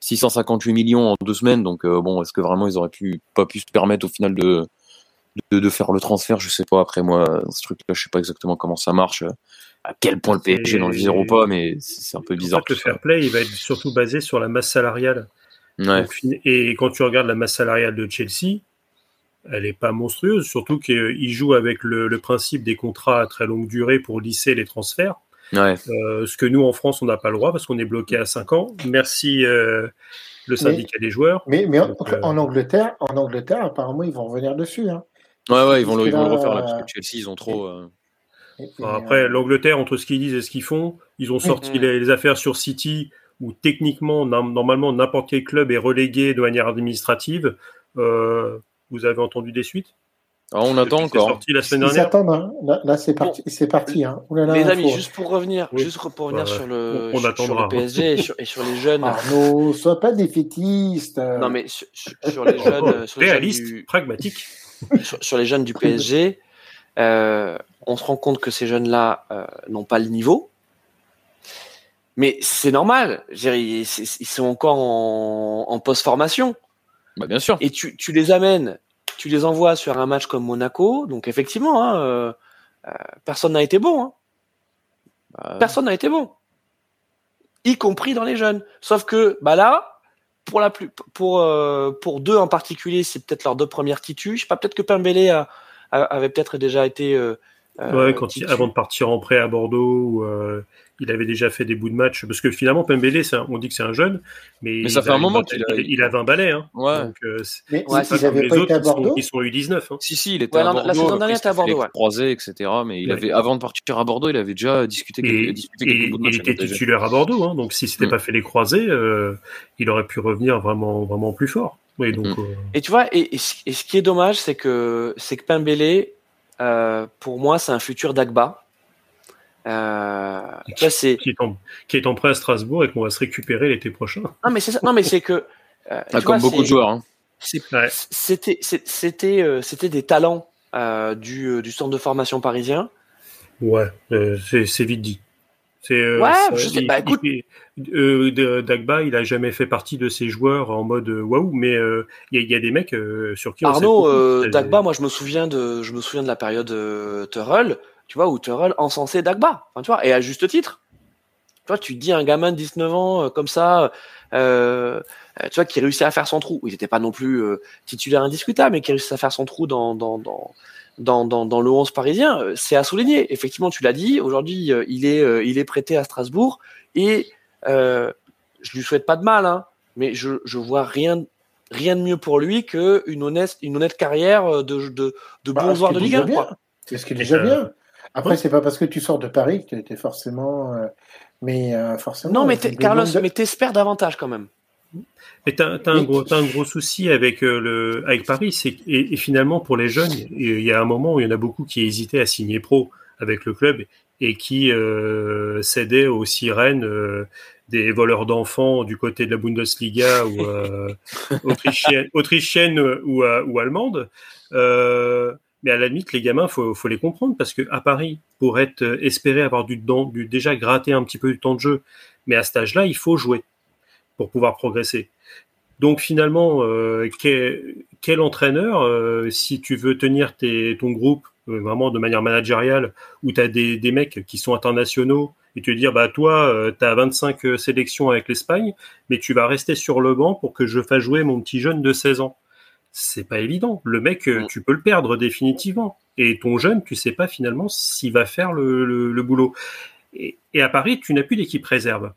[SPEAKER 3] 658 euh, millions en deux semaines. Donc euh, bon, est-ce que vraiment ils auraient pu pas pu se permettre au final de de, de faire le transfert? Je sais pas. Après moi, ce truc-là, je sais pas exactement comment ça marche, à quel point le PSG est dans le viseur ou pas, mais c'est un peu bizarre.
[SPEAKER 4] En fait, le fair play, il va être surtout basé sur la masse salariale. Ouais. et quand tu regardes la masse salariale de Chelsea, elle est pas monstrueuse, surtout qu'il joue avec le, le, principe des contrats à très longue durée pour lisser les transferts.
[SPEAKER 3] Ouais.
[SPEAKER 4] Euh, ce que nous, en France, on n'a pas le droit parce qu'on est bloqué à 5 ans. Merci euh, le syndicat
[SPEAKER 2] mais,
[SPEAKER 4] des joueurs.
[SPEAKER 2] Mais, mais Donc, en, euh... en, Angleterre, en Angleterre, apparemment, ils vont revenir dessus. Hein.
[SPEAKER 3] Ouais, ouais, ils vont, le, ils vont le refaire là, parce que Chelsea, ils ont trop. Euh,
[SPEAKER 4] et, enfin, après, l'Angleterre, entre ce qu'ils disent et ce qu'ils font, ils ont sorti les, les, affaires sur City où techniquement, normalement, n'importe quel club est relégué de manière administrative. Euh, vous avez entendu des suites?
[SPEAKER 3] Ah, on attend encore.
[SPEAKER 4] sorti la semaine dernière.
[SPEAKER 2] Attendent, hein. Là, là c'est parti. Bon. C'est parti. Hein.
[SPEAKER 1] Là, les amis, faut... juste pour revenir, oui. juste pour revenir bah, sur le,
[SPEAKER 4] on,
[SPEAKER 1] on sur le PSG et sur, et sur, les jeunes.
[SPEAKER 2] Arnaud, sois pas défaitiste.
[SPEAKER 1] Non, mais sur, sur les jeunes, sur
[SPEAKER 4] réaliste,
[SPEAKER 1] les jeunes du,
[SPEAKER 4] pragmatique.
[SPEAKER 1] Sur, les jeunes du PSG, euh, on se rend compte que ces jeunes-là euh, n'ont pas le niveau. Mais c'est normal. Ils, ils sont encore en, en post-formation.
[SPEAKER 3] Bah, bien sûr.
[SPEAKER 1] Et tu, tu les amènes tu les envoies sur un match comme Monaco, donc effectivement, hein, euh, euh, personne n'a été bon. Hein. Euh... Personne n'a été bon, y compris dans les jeunes. Sauf que, bah là, pour la plus, pour euh, pour deux en particulier, c'est peut-être leurs deux premières titus. Je sais pas, peut-être que Pembele a, a, avait peut-être déjà été. Euh,
[SPEAKER 4] ouais, quand il, avant de partir en prêt à Bordeaux. Ou, il avait déjà fait des bouts de match parce que finalement Pembele un, on dit que c'est un jeune mais,
[SPEAKER 3] mais ça fait un moment
[SPEAKER 4] qu'il a, il a 20 balais hein.
[SPEAKER 3] ouais.
[SPEAKER 4] donc euh,
[SPEAKER 2] mais ouais, si pas été à Bordeaux
[SPEAKER 4] ils sont, ils sont U19 hein.
[SPEAKER 3] si si il était
[SPEAKER 1] ouais,
[SPEAKER 3] à Bordeaux
[SPEAKER 1] la saison dernière était à Bordeaux ouais.
[SPEAKER 3] croisé etc mais il avait avant de partir à Bordeaux il avait déjà discuté
[SPEAKER 4] et,
[SPEAKER 3] discuté
[SPEAKER 4] et, quelques il était titulaire à Bordeaux hein, donc si c'était mm. pas fait les croisés euh, il aurait pu revenir vraiment vraiment plus fort oui, donc,
[SPEAKER 1] mm. euh... et tu vois et, et, ce qui est dommage c'est que c'est que Pembele euh, pour moi c'est un futur Dagba euh,
[SPEAKER 4] qui, c'est qui est en qui est en prêt à Strasbourg et qu'on va se récupérer l'été prochain.
[SPEAKER 1] Non mais c'est ça. Non mais c'est que
[SPEAKER 3] euh, ah, comme vois, beaucoup de joueurs. Hein.
[SPEAKER 1] C'était c'était euh, c'était des talents euh, du du centre de formation parisien.
[SPEAKER 4] Ouais, euh, c'est vite dit. C'est
[SPEAKER 1] ouais, je sais pas. Écoute,
[SPEAKER 4] il, Dagba, il a jamais fait partie de ces joueurs en mode waouh, mais il y, y, a des mecs sur qui.
[SPEAKER 1] Arnaud, Dagba, moi je me souviens de je me souviens de la période euh, Turrell tu vois, où Turrell encensé Dagba, enfin, tu vois, et à juste titre. Tu vois, tu dis un gamin de 19 ans euh, comme ça, euh, tu vois, qui réussit à faire son trou. Il n'était pas non plus euh, titulaire indiscutable, mais qui réussit à faire son trou dans, dans, dans, dans, dans, dans le 11 parisien, euh, c'est à souligner. Effectivement, tu l'as dit, aujourd'hui, euh, il, est, il est prêté à Strasbourg, et je lui souhaite pas de mal, hein, mais je, je vois rien, rien de mieux pour lui qu'une honnête, une honnête carrière de, de, de
[SPEAKER 2] bah,
[SPEAKER 1] bon joueur de Ligue 1.
[SPEAKER 2] C'est ce qui est déjà bien. Après, ouais. c'est pas parce que tu sors de Paris que tu étais forcément. Euh, mais euh, forcément.
[SPEAKER 1] Non, mais Carlos, de... mais t'espères davantage quand même.
[SPEAKER 4] Mais t'as as un, gros, as un gros souci avec, euh, le, avec Paris. et, et, finalement, pour les jeunes, il y a un moment où il y en a beaucoup qui hésitaient à signer pro avec le club et qui euh, cédaient aux sirènes euh, des voleurs d'enfants du côté de la Bundesliga ou euh, autrichienne, autrichienne ou, ou allemande. Mais à la limite, les gamins, faut, faut les comprendre parce que à Paris, pour être espérer avoir du, temps, du déjà gratter un petit peu du temps de jeu, mais à cet âge-là, il faut jouer pour pouvoir progresser. Donc finalement, euh, quel, quel, entraîneur, euh, si tu veux tenir tes, ton groupe euh, vraiment de manière managériale, où tu as des, des, mecs qui sont internationaux, et te dire, bah toi, tu as 25 euh, sélections avec l'Espagne, mais tu vas rester sur le banc pour que je fasse jouer mon petit jeune de 16 ans c'est pas évident. Le mec, tu peux le perdre définitivement. Et ton jeune, tu sais pas finalement s'il va faire le, le, le boulot. Et, et, à Paris, tu n'as plus d'équipe réserve.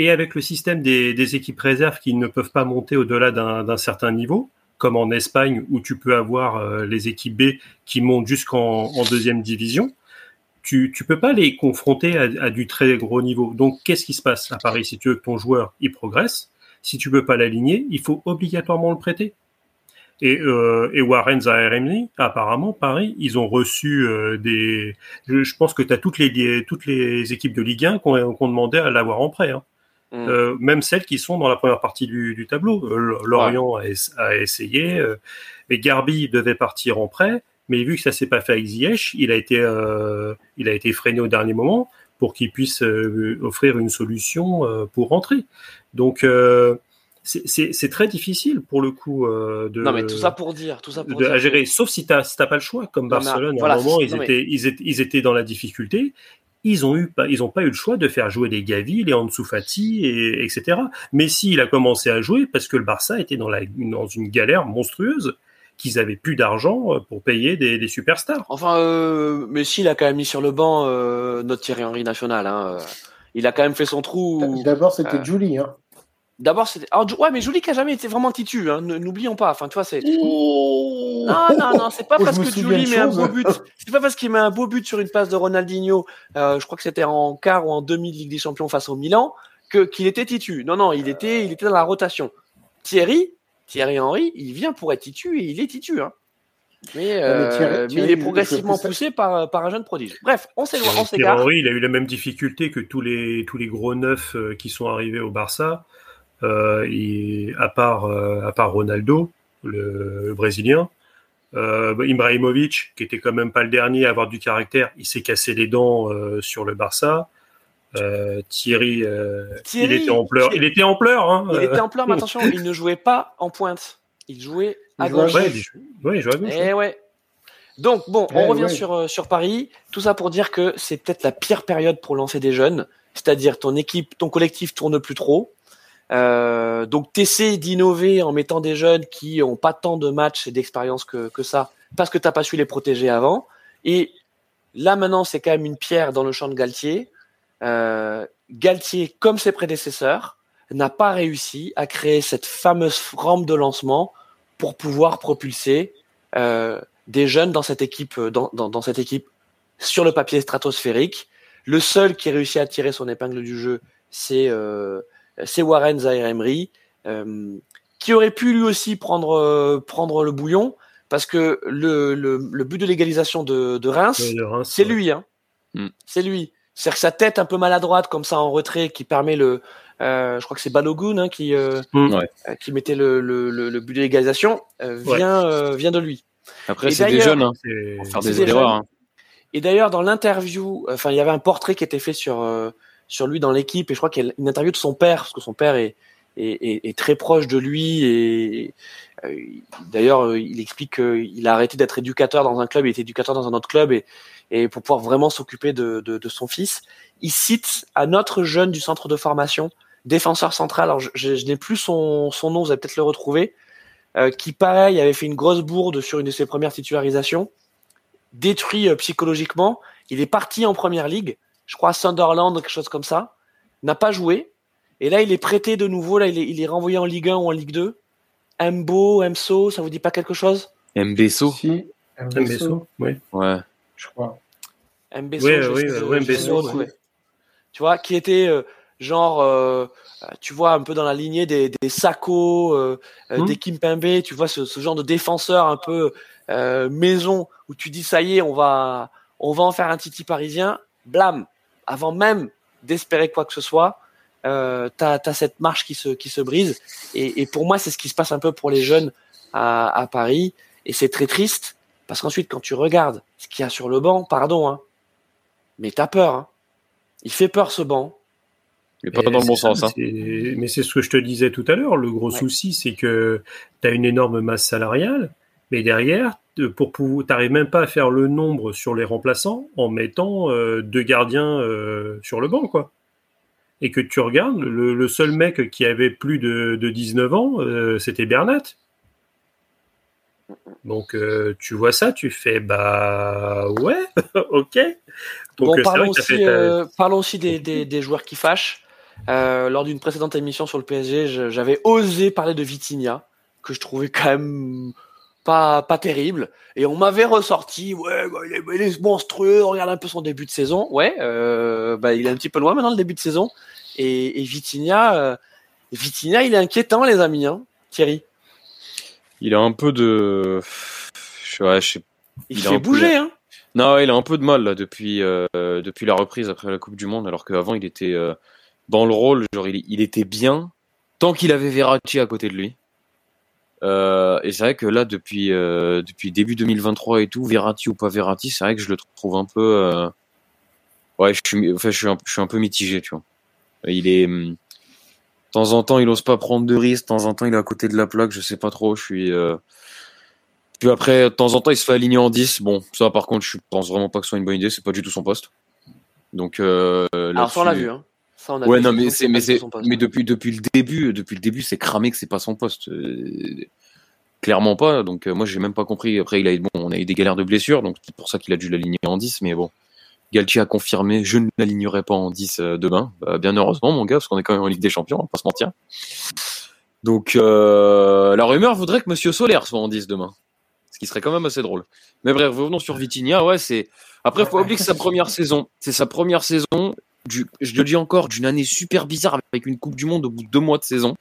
[SPEAKER 4] Et avec le système des, équipes réserves qui ne peuvent pas monter au-delà d'un certain niveau, comme en Espagne où tu peux avoir euh, les équipes B qui montent jusqu'en deuxième division, tu tu peux pas les confronter à, du très gros niveau. Donc qu'est-ce qui se passe à Paris? Si tu veux que ton joueur il progresse, si tu peux pas l'aligner, il faut obligatoirement le prêter. Et, euh, et Warren apparemment, Paris, ils ont reçu euh, des. Je, pense que tu as toutes les, toutes les équipes de Ligue 1 qui ont, qui ont demandé à l'avoir en prêt. Hein.
[SPEAKER 1] Mm.
[SPEAKER 4] Euh, même celles qui sont dans la première partie du, du tableau. Euh, Lorient a, es- a essayé. euh, et Garbi devait partir en prêt, mais vu que ça s'est pas fait avec Ziyech, il a été, euh, il a été freiné au dernier moment pour qu'il puisse offrir une solution pour rentrer. Donc c'est- très difficile pour le coup euh, de,
[SPEAKER 1] Non, mais tout ça pour dire, tout ça pour
[SPEAKER 4] de,
[SPEAKER 1] dire.
[SPEAKER 4] à gérer, sauf si tu n'as pas le choix, comme Barcelone,
[SPEAKER 1] voilà,
[SPEAKER 4] à un moment,
[SPEAKER 1] c'est-
[SPEAKER 4] ils,
[SPEAKER 1] non, mais-
[SPEAKER 4] étaient, ils, étaient, ils étaient dans la difficulté. Ils ont eu pas, ils ont pas eu le choix de faire jouer les Gavi, les Ansu Fati, et, etc. Messi, il a commencé à jouer parce que le Barça était dans, la, dans une galère monstrueuse, qu'ils avaient plus d'argent euh, pour payer des, des superstars.
[SPEAKER 1] Enfin, euh, Messi, il a quand même mis sur le banc euh, notre Thierry Henry national. Hein. euh. Il a quand même fait son trou.
[SPEAKER 2] D'abord, c'était
[SPEAKER 1] Euh,
[SPEAKER 2] Julie. Hein.
[SPEAKER 1] D'abord, c'était. Ouais, mais Julie qui a jamais été vraiment titu. Hein. ne- N'oublions pas. Enfin, tu vois, c'est. Non, non, non, c'est pas
[SPEAKER 2] Oh,
[SPEAKER 1] parce que
[SPEAKER 2] de
[SPEAKER 1] met un beau but. C'est pas parce qu'il met un beau but sur une passe de Ronaldinho. euh, je crois que c'était en quart ou en demi de Ligue des Champions face au Milan que qu'il était titu. Non, non, il était, il était dans la rotation. Thierry, Thierry Henry, il vient pour être titu et il est titu. Hein. Mais, euh,
[SPEAKER 2] mais Thierry-
[SPEAKER 1] mais
[SPEAKER 2] Thierry,
[SPEAKER 1] il est progressivement poussé par, par un jeune prodige. Bref, on s'éloigne, on s'égare.
[SPEAKER 4] Henry, il a eu la même difficulté que tous les, tous les gros neufs euh, qui sont arrivés au Barça, euh, à, part, euh, à part Ronaldo, le, le Brésilien. Euh, Ibrahimovic, qui était quand même pas le dernier à avoir du caractère, il s'est cassé les dents euh, sur le Barça. Euh, Thierry, euh,
[SPEAKER 1] Thierry,
[SPEAKER 4] il était en pleurs.
[SPEAKER 1] Thierry-
[SPEAKER 4] Il était en pleurs. Hein,
[SPEAKER 1] Il était en pleurs, mais attention, il ne jouait pas en pointe. Il jouait à
[SPEAKER 2] Il jouait
[SPEAKER 1] gauche.
[SPEAKER 4] ouais, il- ouais, il joue à gauche.
[SPEAKER 1] Eh ouais. Donc bon, on
[SPEAKER 2] Eh
[SPEAKER 1] revient
[SPEAKER 2] ouais.
[SPEAKER 1] sur sur Paris. Tout ça pour dire que c'est peut-être la pire période pour lancer des jeunes. C'est-à-dire ton équipe, ton collectif tourne plus trop. Euh, donc t'essaies d'innover en mettant des jeunes qui ont pas tant de matchs et d'expérience que, que ça, parce que t'as pas su les protéger avant. Et là maintenant, c'est quand même une pierre dans le champ de Galtier. Euh, Galtier, comme ses prédécesseurs, n'a pas réussi à créer cette fameuse rampe de lancement pour pouvoir propulser euh, des jeunes dans cette équipe, euh, dans, dans, dans cette équipe sur le papier stratosphérique. Le seul qui réussit à tirer son épingle du jeu, c'est euh, c'est Warren Zaire Emery, euh, qui aurait pu lui aussi prendre euh, prendre le bouillon parce que le, le, le but de l'égalisation de, de Reims, c'est
[SPEAKER 4] ouais.
[SPEAKER 1] lui, hein.
[SPEAKER 3] Mm.
[SPEAKER 1] C'est lui. C'est sa tête un peu maladroite comme ça en retrait qui permet le. euh, je crois que c'est Balogun hein, qui euh,
[SPEAKER 4] Mm.
[SPEAKER 3] Ouais.
[SPEAKER 1] euh, qui mettait le, le, le, le but de l'égalisation euh,
[SPEAKER 4] Ouais.
[SPEAKER 1] vient euh, vient de lui.
[SPEAKER 3] Après, c'est des jeunes, hein. Faire des
[SPEAKER 1] des
[SPEAKER 3] erreurs. hein.
[SPEAKER 1] Et d'ailleurs dans l'interview, enfin il y avait un portrait qui était fait sur euh, sur lui dans l'équipe et je crois qu'il y a une interview de son père parce que son père est est, très proche de lui et euh, d'ailleurs il explique qu'il a arrêté d'être éducateur dans un club, il était éducateur dans un autre club et et pour pouvoir vraiment s'occuper de, de, son fils, il cite un autre jeune du centre de formation, défenseur central. Alors je n'ai plus son, son nom, vous allez peut-être le retrouver, euh, qui pareil avait fait une grosse bourde sur une de ses premières titularisations, détruit euh, psychologiquement. Il est parti en première ligue, je crois à Sunderland, quelque chose comme ça, n'a pas joué. Et là, il est prêté de nouveau. Là, il est, il est renvoyé en Ligue 1 ou en Ligue 2. Mbo, Mso, ça vous dit pas quelque chose?
[SPEAKER 3] Mbesso
[SPEAKER 2] Si,
[SPEAKER 4] oui.
[SPEAKER 3] Ouais.
[SPEAKER 2] je crois.
[SPEAKER 1] Mbesso,
[SPEAKER 4] Oui,
[SPEAKER 1] je
[SPEAKER 4] oui,
[SPEAKER 1] sais-
[SPEAKER 4] ouais,
[SPEAKER 1] sais
[SPEAKER 4] Mbesso,
[SPEAKER 1] pas retrouver. Tu vois, qui était euh, genre, euh, tu vois, un peu dans la lignée des, des Sako, euh, euh,
[SPEAKER 4] Hmm.
[SPEAKER 1] des Kimpembe, tu vois, ce, ce genre de défenseur un peu euh, maison où tu dis ça y est, on va, on va en faire un titi parisien. Blam, avant même d'espérer quoi que ce soit, euh, t'as as cette marche qui se, qui se brise. Et, et pour moi, c'est ce qui se passe un peu pour les jeunes à, à Paris. Et c'est très triste parce qu'ensuite, quand tu regardes ce qu'il y a sur le banc, pardon, hein, mais t'as peur. Hein. Il fait peur ce banc.
[SPEAKER 3] Mais pas dans le bon
[SPEAKER 4] ça,
[SPEAKER 3] sens. Hein.
[SPEAKER 4] Mais c'est ce que je te disais tout à l'heure. Le gros
[SPEAKER 1] Ouais.
[SPEAKER 4] souci, c'est que tu as une énorme masse salariale, mais derrière, pour pouvoir, t'arrives même pas à faire le nombre sur les remplaçants en mettant euh, deux gardiens euh, sur le banc, quoi. Et que tu regardes, le, le seul mec qui avait plus de, de 19 ans, euh, c'était Bernat. Donc tu vois ça, tu fais bah ouais, ok. Donc
[SPEAKER 1] bon, parlons aussi,
[SPEAKER 4] fait,
[SPEAKER 1] parlons aussi des, des, des joueurs qui fâchent. Lors d'une précédente émission sur le PSG, j'avais osé parler de Vitinha, que je trouvais quand même pas, pas terrible. Et on m'avait ressorti, ouais, bah, il, est, il, est, monstrueux, regarde un peu son début de saison. Ouais, euh, bah, il est un petit peu loin maintenant le début de saison. Et, et Vitinha, euh, Vitinha, il est inquiétant, les amis, hein, Thierry.
[SPEAKER 3] Il a un peu de. Ouais, je sais...
[SPEAKER 1] Il, il fait bouger, hein.
[SPEAKER 3] Non, il a un peu de mal là depuis euh, depuis la reprise après la Coupe du Monde, alors qu'avant il était dans le rôle, genre il, il était bien tant qu'il avait Verratti à côté de lui. Euh, et c'est vrai que là, depuis euh, depuis début 2023 et tout, Verratti ou pas Verratti, c'est vrai que je le trouve un peu. Euh... Ouais, je suis, enfin, je suis, un, je suis un peu mitigé, tu vois. Il est. De temps en temps, il ose pas prendre de risques. De temps en temps, il est à côté de la plaque. Je sais pas trop. Je suis. Puis après, de temps en temps, il se fait aligner en 10. Bon, ça, par contre, je pense vraiment pas que ce soit une bonne idée. C'est pas du tout son poste. Donc.
[SPEAKER 1] Alors, ça, on l'a vu. Hein.
[SPEAKER 3] Ça, on a ouais, non, mais c'est, mais c'est, mais depuis, depuis le début, depuis le début, c'est cramé que c'est pas son poste. Euh, clairement pas. Donc, euh, moi, j'ai même pas compris. Après, il a, bon, on a eu des galères de blessures, donc c'est pour ça qu'il a dû l'aligner en 10. Mais bon, Galtier a confirmé, je ne l'alignerai pas en 10 euh, demain. Bah, bien heureusement, mon gars, parce qu'on est quand même en Ligue des Champions, on va pas se mentir. Donc, euh, la rumeur voudrait que Monsieur Solaire soit en 10 demain. Ce qui serait quand même assez drôle. Mais bref, revenons sur Vitinha. Ouais, c'est. Après, faut pas oublier que c'est sa première saison. C'est sa première saison du, je le dis encore, d'une année super bizarre avec une Coupe du Monde au bout de deux mois de saison.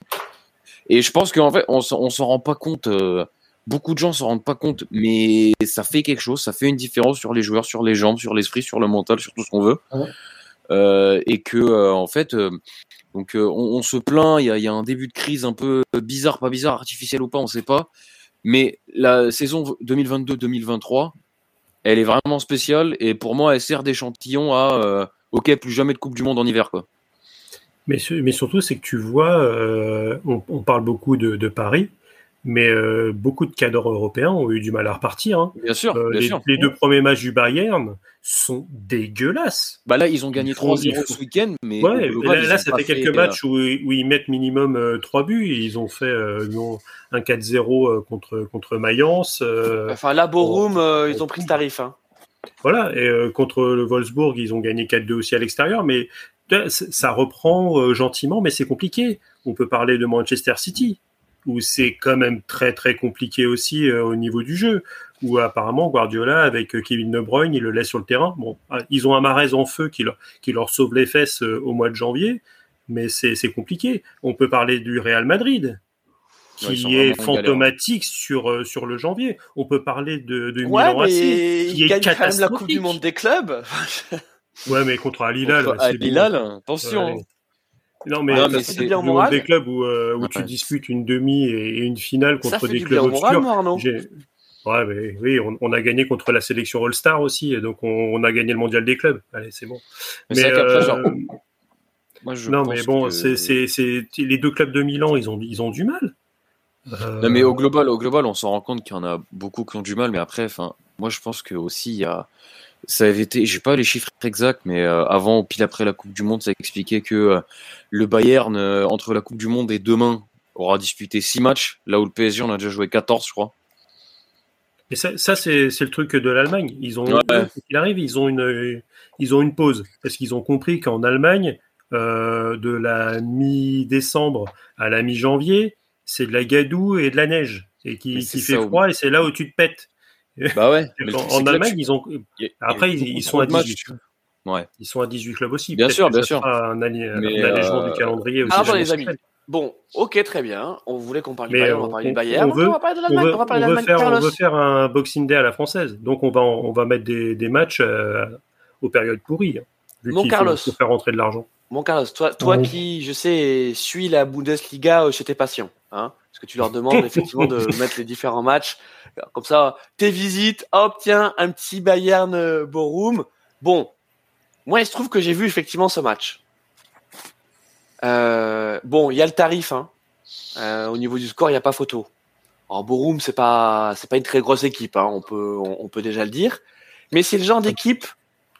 [SPEAKER 3] Et je pense qu'en fait, on, s'en rend pas compte. Euh, beaucoup de gens s'en rendent pas compte, mais ça fait quelque chose, ça fait une différence sur les joueurs, sur les jambes, sur l'esprit, sur le mental, sur tout ce qu'on veut. Ouais. Euh, et que euh, en fait, donc on, on, se plaint. Il y a, y a, un début de crise un peu bizarre, pas bizarre, artificiel ou pas, on sait pas. Mais la saison 2022-2023, elle est vraiment spéciale et pour moi, elle sert d'échantillon à ok, plus jamais de Coupe du Monde en hiver, quoi.
[SPEAKER 4] Mais, mais surtout, c'est que tu vois, euh, on, on, parle beaucoup de, de Paris, mais euh, beaucoup de cadres européens ont eu du mal à repartir. Hein.
[SPEAKER 3] Bien sûr,
[SPEAKER 4] euh,
[SPEAKER 3] bien
[SPEAKER 4] les,
[SPEAKER 3] sûr.
[SPEAKER 4] les, deux premiers matchs du Bayern sont dégueulasses.
[SPEAKER 3] Bah là, ils ont gagné 3-0 ce week-end, mais
[SPEAKER 4] ouais, global, là, là ça fait quelques fait, matchs où, où, ils mettent minimum euh, 3 buts. Ils ont fait euh, un 4-0 contre contre Mayence.
[SPEAKER 1] enfin, là, Borum, ils ont pris le tarif. Hein.
[SPEAKER 4] Voilà, et euh, contre le Wolfsburg, ils ont gagné 4-2 aussi à l'extérieur, mais ça reprend euh, gentiment, mais c'est compliqué. On peut parler de Manchester City, où c'est quand même très très compliqué aussi euh, au niveau du jeu, où apparemment Guardiola avec Kevin De Bruyne, il le laisse sur le terrain. Bon, ah, ils ont un Marez en feu qui leur, qui leur sauve les fesses au mois de janvier, mais c'est compliqué. On peut parler du Real Madrid, qui ouais, est fantomatique sur sur le janvier. On peut parler de, de
[SPEAKER 1] ouais,
[SPEAKER 4] Milan AC,
[SPEAKER 1] qui est quand même la Coupe du Monde des clubs.
[SPEAKER 4] ouais, mais contre Al Hilal,
[SPEAKER 3] contre Al Hilal, bon. attention.
[SPEAKER 4] Ouais. Non, mais, non, mais c'est le monde des clubs où, euh, où ouais. tu disputes une demi et une finale contre des clubs obscurs. Ouais, mais oui, on, on, a gagné contre la sélection All-Star aussi, et donc on, on, a gagné le mondial des clubs. Allez, c'est bon.
[SPEAKER 3] Mais, mais euh.
[SPEAKER 4] Moi, non, mais bon, que... c'est les deux clubs de Milan, ils ont, ils ont du mal.
[SPEAKER 3] Euh... Non, mais au global, au global, on s'en rend compte qu'il y en a beaucoup qui ont du mal, mais après, enfin, moi, je pense que aussi il y a, ça avait été, j'ai pas les chiffres exacts, mais euh, avant, pile après la Coupe du Monde, ça expliquait que euh, le Bayern euh, entre la Coupe du Monde et demain aura disputé six matchs, là où le PSG en a déjà joué 14, je crois.
[SPEAKER 4] Et ça, ça c'est, le truc de l'Allemagne. Ils ont, ouais. il arrive, ils ont une, ils ont une pause parce qu'ils ont compris qu'en Allemagne, de la mi-décembre à la mi-janvier, c'est de la gadoue et de la neige et qui, qui fait froid et c'est là où tu te pètes.
[SPEAKER 3] Bah ouais.
[SPEAKER 4] en, en Allemagne, ils ont. Après, ils, ils sont à 18.
[SPEAKER 3] Ouais.
[SPEAKER 4] Ils sont à 18 clubs aussi.
[SPEAKER 3] Bien sûr, bien sûr.
[SPEAKER 4] Un, alli... Mais un allègement euh... du calendrier aussi.
[SPEAKER 1] Alors, les amis. Bon, ok, très bien. On voulait qu'on parle du Bayern, on va parler du Bayern. On, veut, on va parler de l'Allemagne. On, va parler
[SPEAKER 4] on, veut faire, on veut faire un Boxing Day à la française. Donc, on va, on va mettre des, des matchs euh, aux périodes pourries. Hein, vu
[SPEAKER 1] Mon Carlos.
[SPEAKER 4] Faut, faut faire rentrer de l'argent.
[SPEAKER 1] Mon Carlos, toi, toi oh. qui, je sais, suis la Bundesliga chez tes patients, hein, parce que tu leur demandes effectivement de mettre les différents matchs. Comme ça, tes visites, hop, tiens, un petit Bayern euh, Borum. Bon, moi, il se trouve que j'ai vu effectivement ce match. Euh, bon, il y a le tarif. Hein. Euh, au niveau du score, il n'y a pas photo. Alors, Borum, c'est pas, c'est pas une très grosse équipe. Hein, on peut, on, on, peut déjà le dire. Mais c'est le genre d'équipe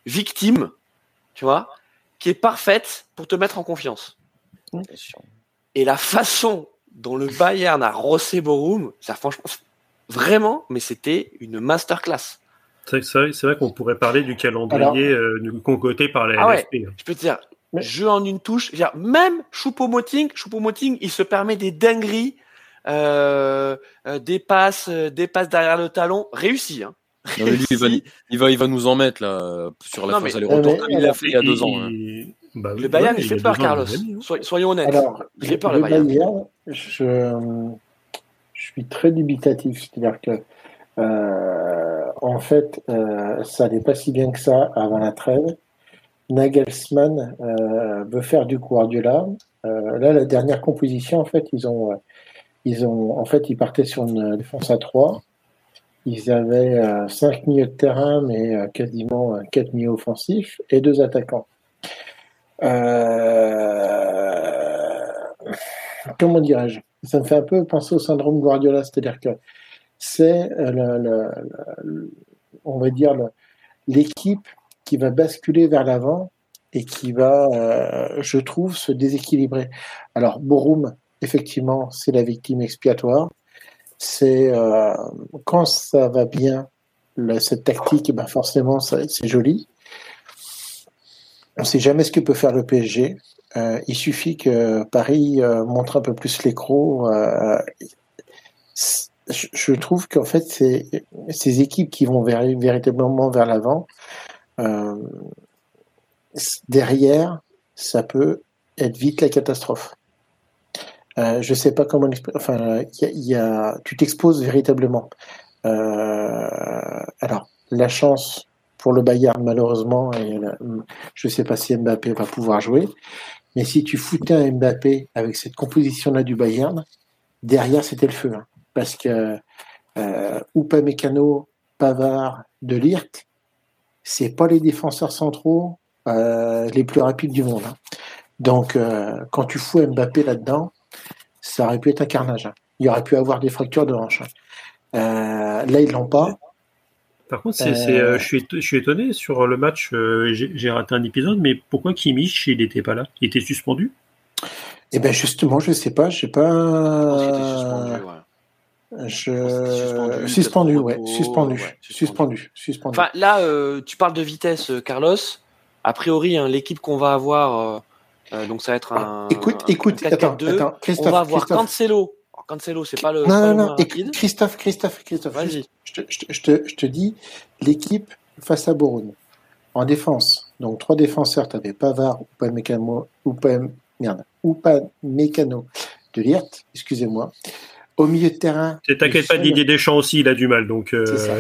[SPEAKER 1] victime, tu vois, qui est parfaite pour te mettre en confiance. Et la façon dont le Bayern a rossé Borum, ça franchement, vraiment, mais c'était une masterclass.
[SPEAKER 4] C'est vrai, vrai qu'on pourrait parler du calendrier Alors, euh, concocté par la
[SPEAKER 1] ah ouais, Je peux te dire, mais... jeu en une touche, dire, même Choupo-Moting, Choupo-Moting, il se permet des dingueries euh, euh, des passes, euh, des passes derrière le talon, réussi. Hein.
[SPEAKER 3] Non, mais lui, il va, il, va, il va nous en mettre là, sur la
[SPEAKER 1] Non,
[SPEAKER 3] phase aller-retour, comme il l'a fait il y a deux ans. hein.
[SPEAKER 4] Bah
[SPEAKER 1] Le Bayern,
[SPEAKER 4] ouais,
[SPEAKER 1] il fait peur, Carlos.
[SPEAKER 4] hein.
[SPEAKER 1] Soy- soyons honnêtes.
[SPEAKER 2] Alors,
[SPEAKER 1] il fait peur, le Bayern.
[SPEAKER 2] je, je suis très dubitatif. C'est-à-dire que, euh, en fait, euh, ça n'est pas si bien que ça avant la trêve. Nagelsmann euh, veut faire du Guardiola. Euh, là, la dernière composition, en fait, ils ont, ils ont, en fait, ils partaient sur une défense à 3. Ils avaient euh, cinq milieux de terrain, mais euh, quasiment euh, quatre milieux offensifs et deux attaquants. Euh, comment dirais-je? Ça me fait un peu penser au syndrome Guardiola, c'est-à-dire que c'est, euh, on va dire, l'équipe qui va basculer vers l'avant et qui va, euh, je trouve, se déséquilibrer. Alors, Borum, effectivement, c'est la victime expiatoire. C'est quand ça va bien, cette tactique, ben forcément, c'est joli. On ne sait jamais ce que peut faire le PSG. Euh, il suffit que Paris euh, montre un peu plus l'écro. euh, je trouve qu'en fait, ces équipes qui vont véri- véritablement vers l'avant, euh, derrière, ça peut être vite la catastrophe. Euh, je sais pas comment Enfin, y y a, tu t'exposes véritablement. Euh, alors, la chance pour le Bayern, malheureusement, la- je sais pas si Mbappé va pouvoir jouer, mais si tu foutais un Mbappé avec cette composition-là du Bayern, derrière, c'était le feu. hein. parce que euh, Upamecano, Pavard, De Ligt, c'est pas les défenseurs centraux euh, les plus rapides du monde. hein. Donc, euh, quand tu fous Mbappé là-dedans, ça aurait pu être un carnage. hein. Il aurait pu avoir des fractures de hanche. hein. Euh, là, ils l'ont pas.
[SPEAKER 4] Par contre, c'est,
[SPEAKER 2] Euh,
[SPEAKER 4] c'est, euh, je, suis, éto- je suis étonné sur le match. euh, j'ai, j'ai raté un épisode, mais pourquoi Kimmich il n'était pas là? Il était suspendu?
[SPEAKER 2] Eh ben justement, je sais pas, je sais
[SPEAKER 1] Je pense qu'il était
[SPEAKER 2] pas.
[SPEAKER 1] suspendu, ouais.
[SPEAKER 2] Je...
[SPEAKER 1] suspendu,
[SPEAKER 2] ouais, suspendu,
[SPEAKER 1] ouais, suspendu.
[SPEAKER 2] suspendu, suspendu.
[SPEAKER 1] Enfin, là, euh, tu parles de vitesse, Carlos. A priori, hein, l'équipe qu'on va avoir, euh, donc ça va être un.
[SPEAKER 2] écoute,
[SPEAKER 1] un-
[SPEAKER 2] écoute,
[SPEAKER 1] un
[SPEAKER 2] attends,
[SPEAKER 1] 4-4-2.
[SPEAKER 2] attends,
[SPEAKER 1] On
[SPEAKER 2] Christophe,
[SPEAKER 1] va avoir
[SPEAKER 2] Christophe.
[SPEAKER 1] Cancelo. Cancelo, c'est pas le.
[SPEAKER 2] Non,
[SPEAKER 1] pas
[SPEAKER 2] non,
[SPEAKER 1] le
[SPEAKER 2] non,
[SPEAKER 1] rapide.
[SPEAKER 2] Christophe, Christophe, Christophe,
[SPEAKER 1] Vas-y.
[SPEAKER 2] je te, je te- je te- je te dis, l'équipe face à Bourune, en défense, donc trois défenseurs, tu avais Pavard, Upamecano, Upam, merde, Upamecano de Lirt, excusez-moi. Au milieu de terrain,
[SPEAKER 4] Et T'inquiète pas,
[SPEAKER 2] seul-
[SPEAKER 4] Didier Deschamps aussi, il a du mal. Donc, euh,
[SPEAKER 2] C'est ça.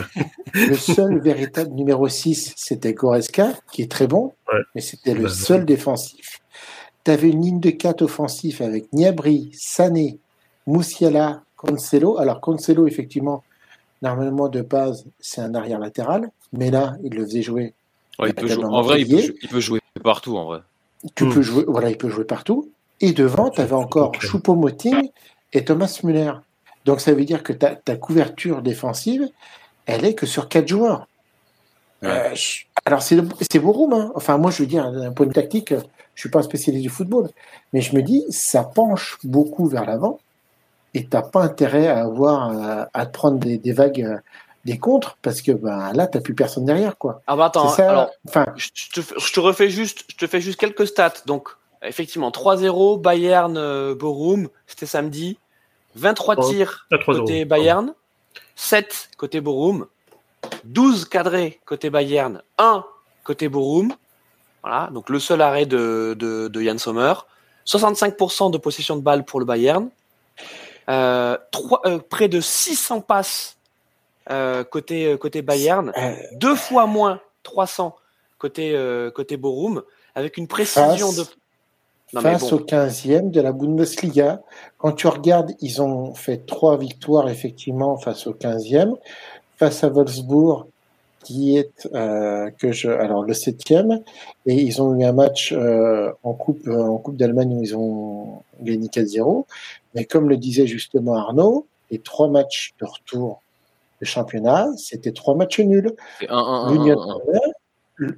[SPEAKER 2] le seul véritable numéro 6, c'était Goreska, qui est très bon,
[SPEAKER 4] Ouais.
[SPEAKER 2] mais c'était le
[SPEAKER 4] Bah,
[SPEAKER 2] seul défensif. Tu avais une ligne de 4 offensif avec Niabri, Sané, Moussiala, Cancelo. Alors, Cancelo, effectivement, normalement, de base, c'est un arrière latéral, mais là, il le faisait jouer.
[SPEAKER 3] Ouais, il peut jouer- En vrai, il peut, jou- il peut jouer partout, en vrai.
[SPEAKER 2] Tu
[SPEAKER 4] Mm.
[SPEAKER 2] peux jouer, voilà, il peut jouer partout. Et devant, tu avais encore
[SPEAKER 4] Ok.
[SPEAKER 2] Choupo-Moting et Thomas Müller. Donc, ça veut dire que ta, ta couverture défensive, elle est que sur quatre joueurs.
[SPEAKER 3] Ouais.
[SPEAKER 2] Euh, je- alors, c'est c'est Borum. Hein. Enfin, moi, je veux dire, d'un point de vue tactique, je suis pas un spécialiste du football. Mais je me dis, ça penche beaucoup vers l'avant. Et t'as pas intérêt à avoir euh, à te prendre des, des vagues, euh, des contres, parce que ben, là, t'as plus personne derrière. quoi.
[SPEAKER 1] Ah bah attends,
[SPEAKER 2] C'est ça.
[SPEAKER 1] alors,
[SPEAKER 2] enfin,
[SPEAKER 1] je je te, je te refais juste, je te fais juste quelques stats. Donc, effectivement, 3-0, Bayern, euh, Borum, c'était samedi. 23
[SPEAKER 4] Oh,
[SPEAKER 1] tirs
[SPEAKER 4] à 3
[SPEAKER 1] côté. Bayern, 7 côté Borum, 12 cadrés côté Bayern, 1 côté Borum. Voilà, donc le seul arrêt de, de, de Yann Sommer. 65% de possession de balle pour le Bayern. Euh, trois- euh, près de 600 passes euh, côté, côté Bayern. Deux fois moins 300 côté côté Borum avec une précision
[SPEAKER 2] Face-
[SPEAKER 1] de non
[SPEAKER 2] face
[SPEAKER 1] bon.
[SPEAKER 2] au 15e de la Bundesliga. Quand tu regardes, ils ont fait trois victoires effectivement face au 15e, face à Wolfsburg qui est que je alors le 7e et ils ont eu un match en coupe en coupe d'Allemagne où ils ont gagné 4-0 mais comme le disait justement Arnaud les trois matchs de retour du championnat c'était trois matchs nuls
[SPEAKER 3] C'est 1-1-1-1-1.
[SPEAKER 2] L'Union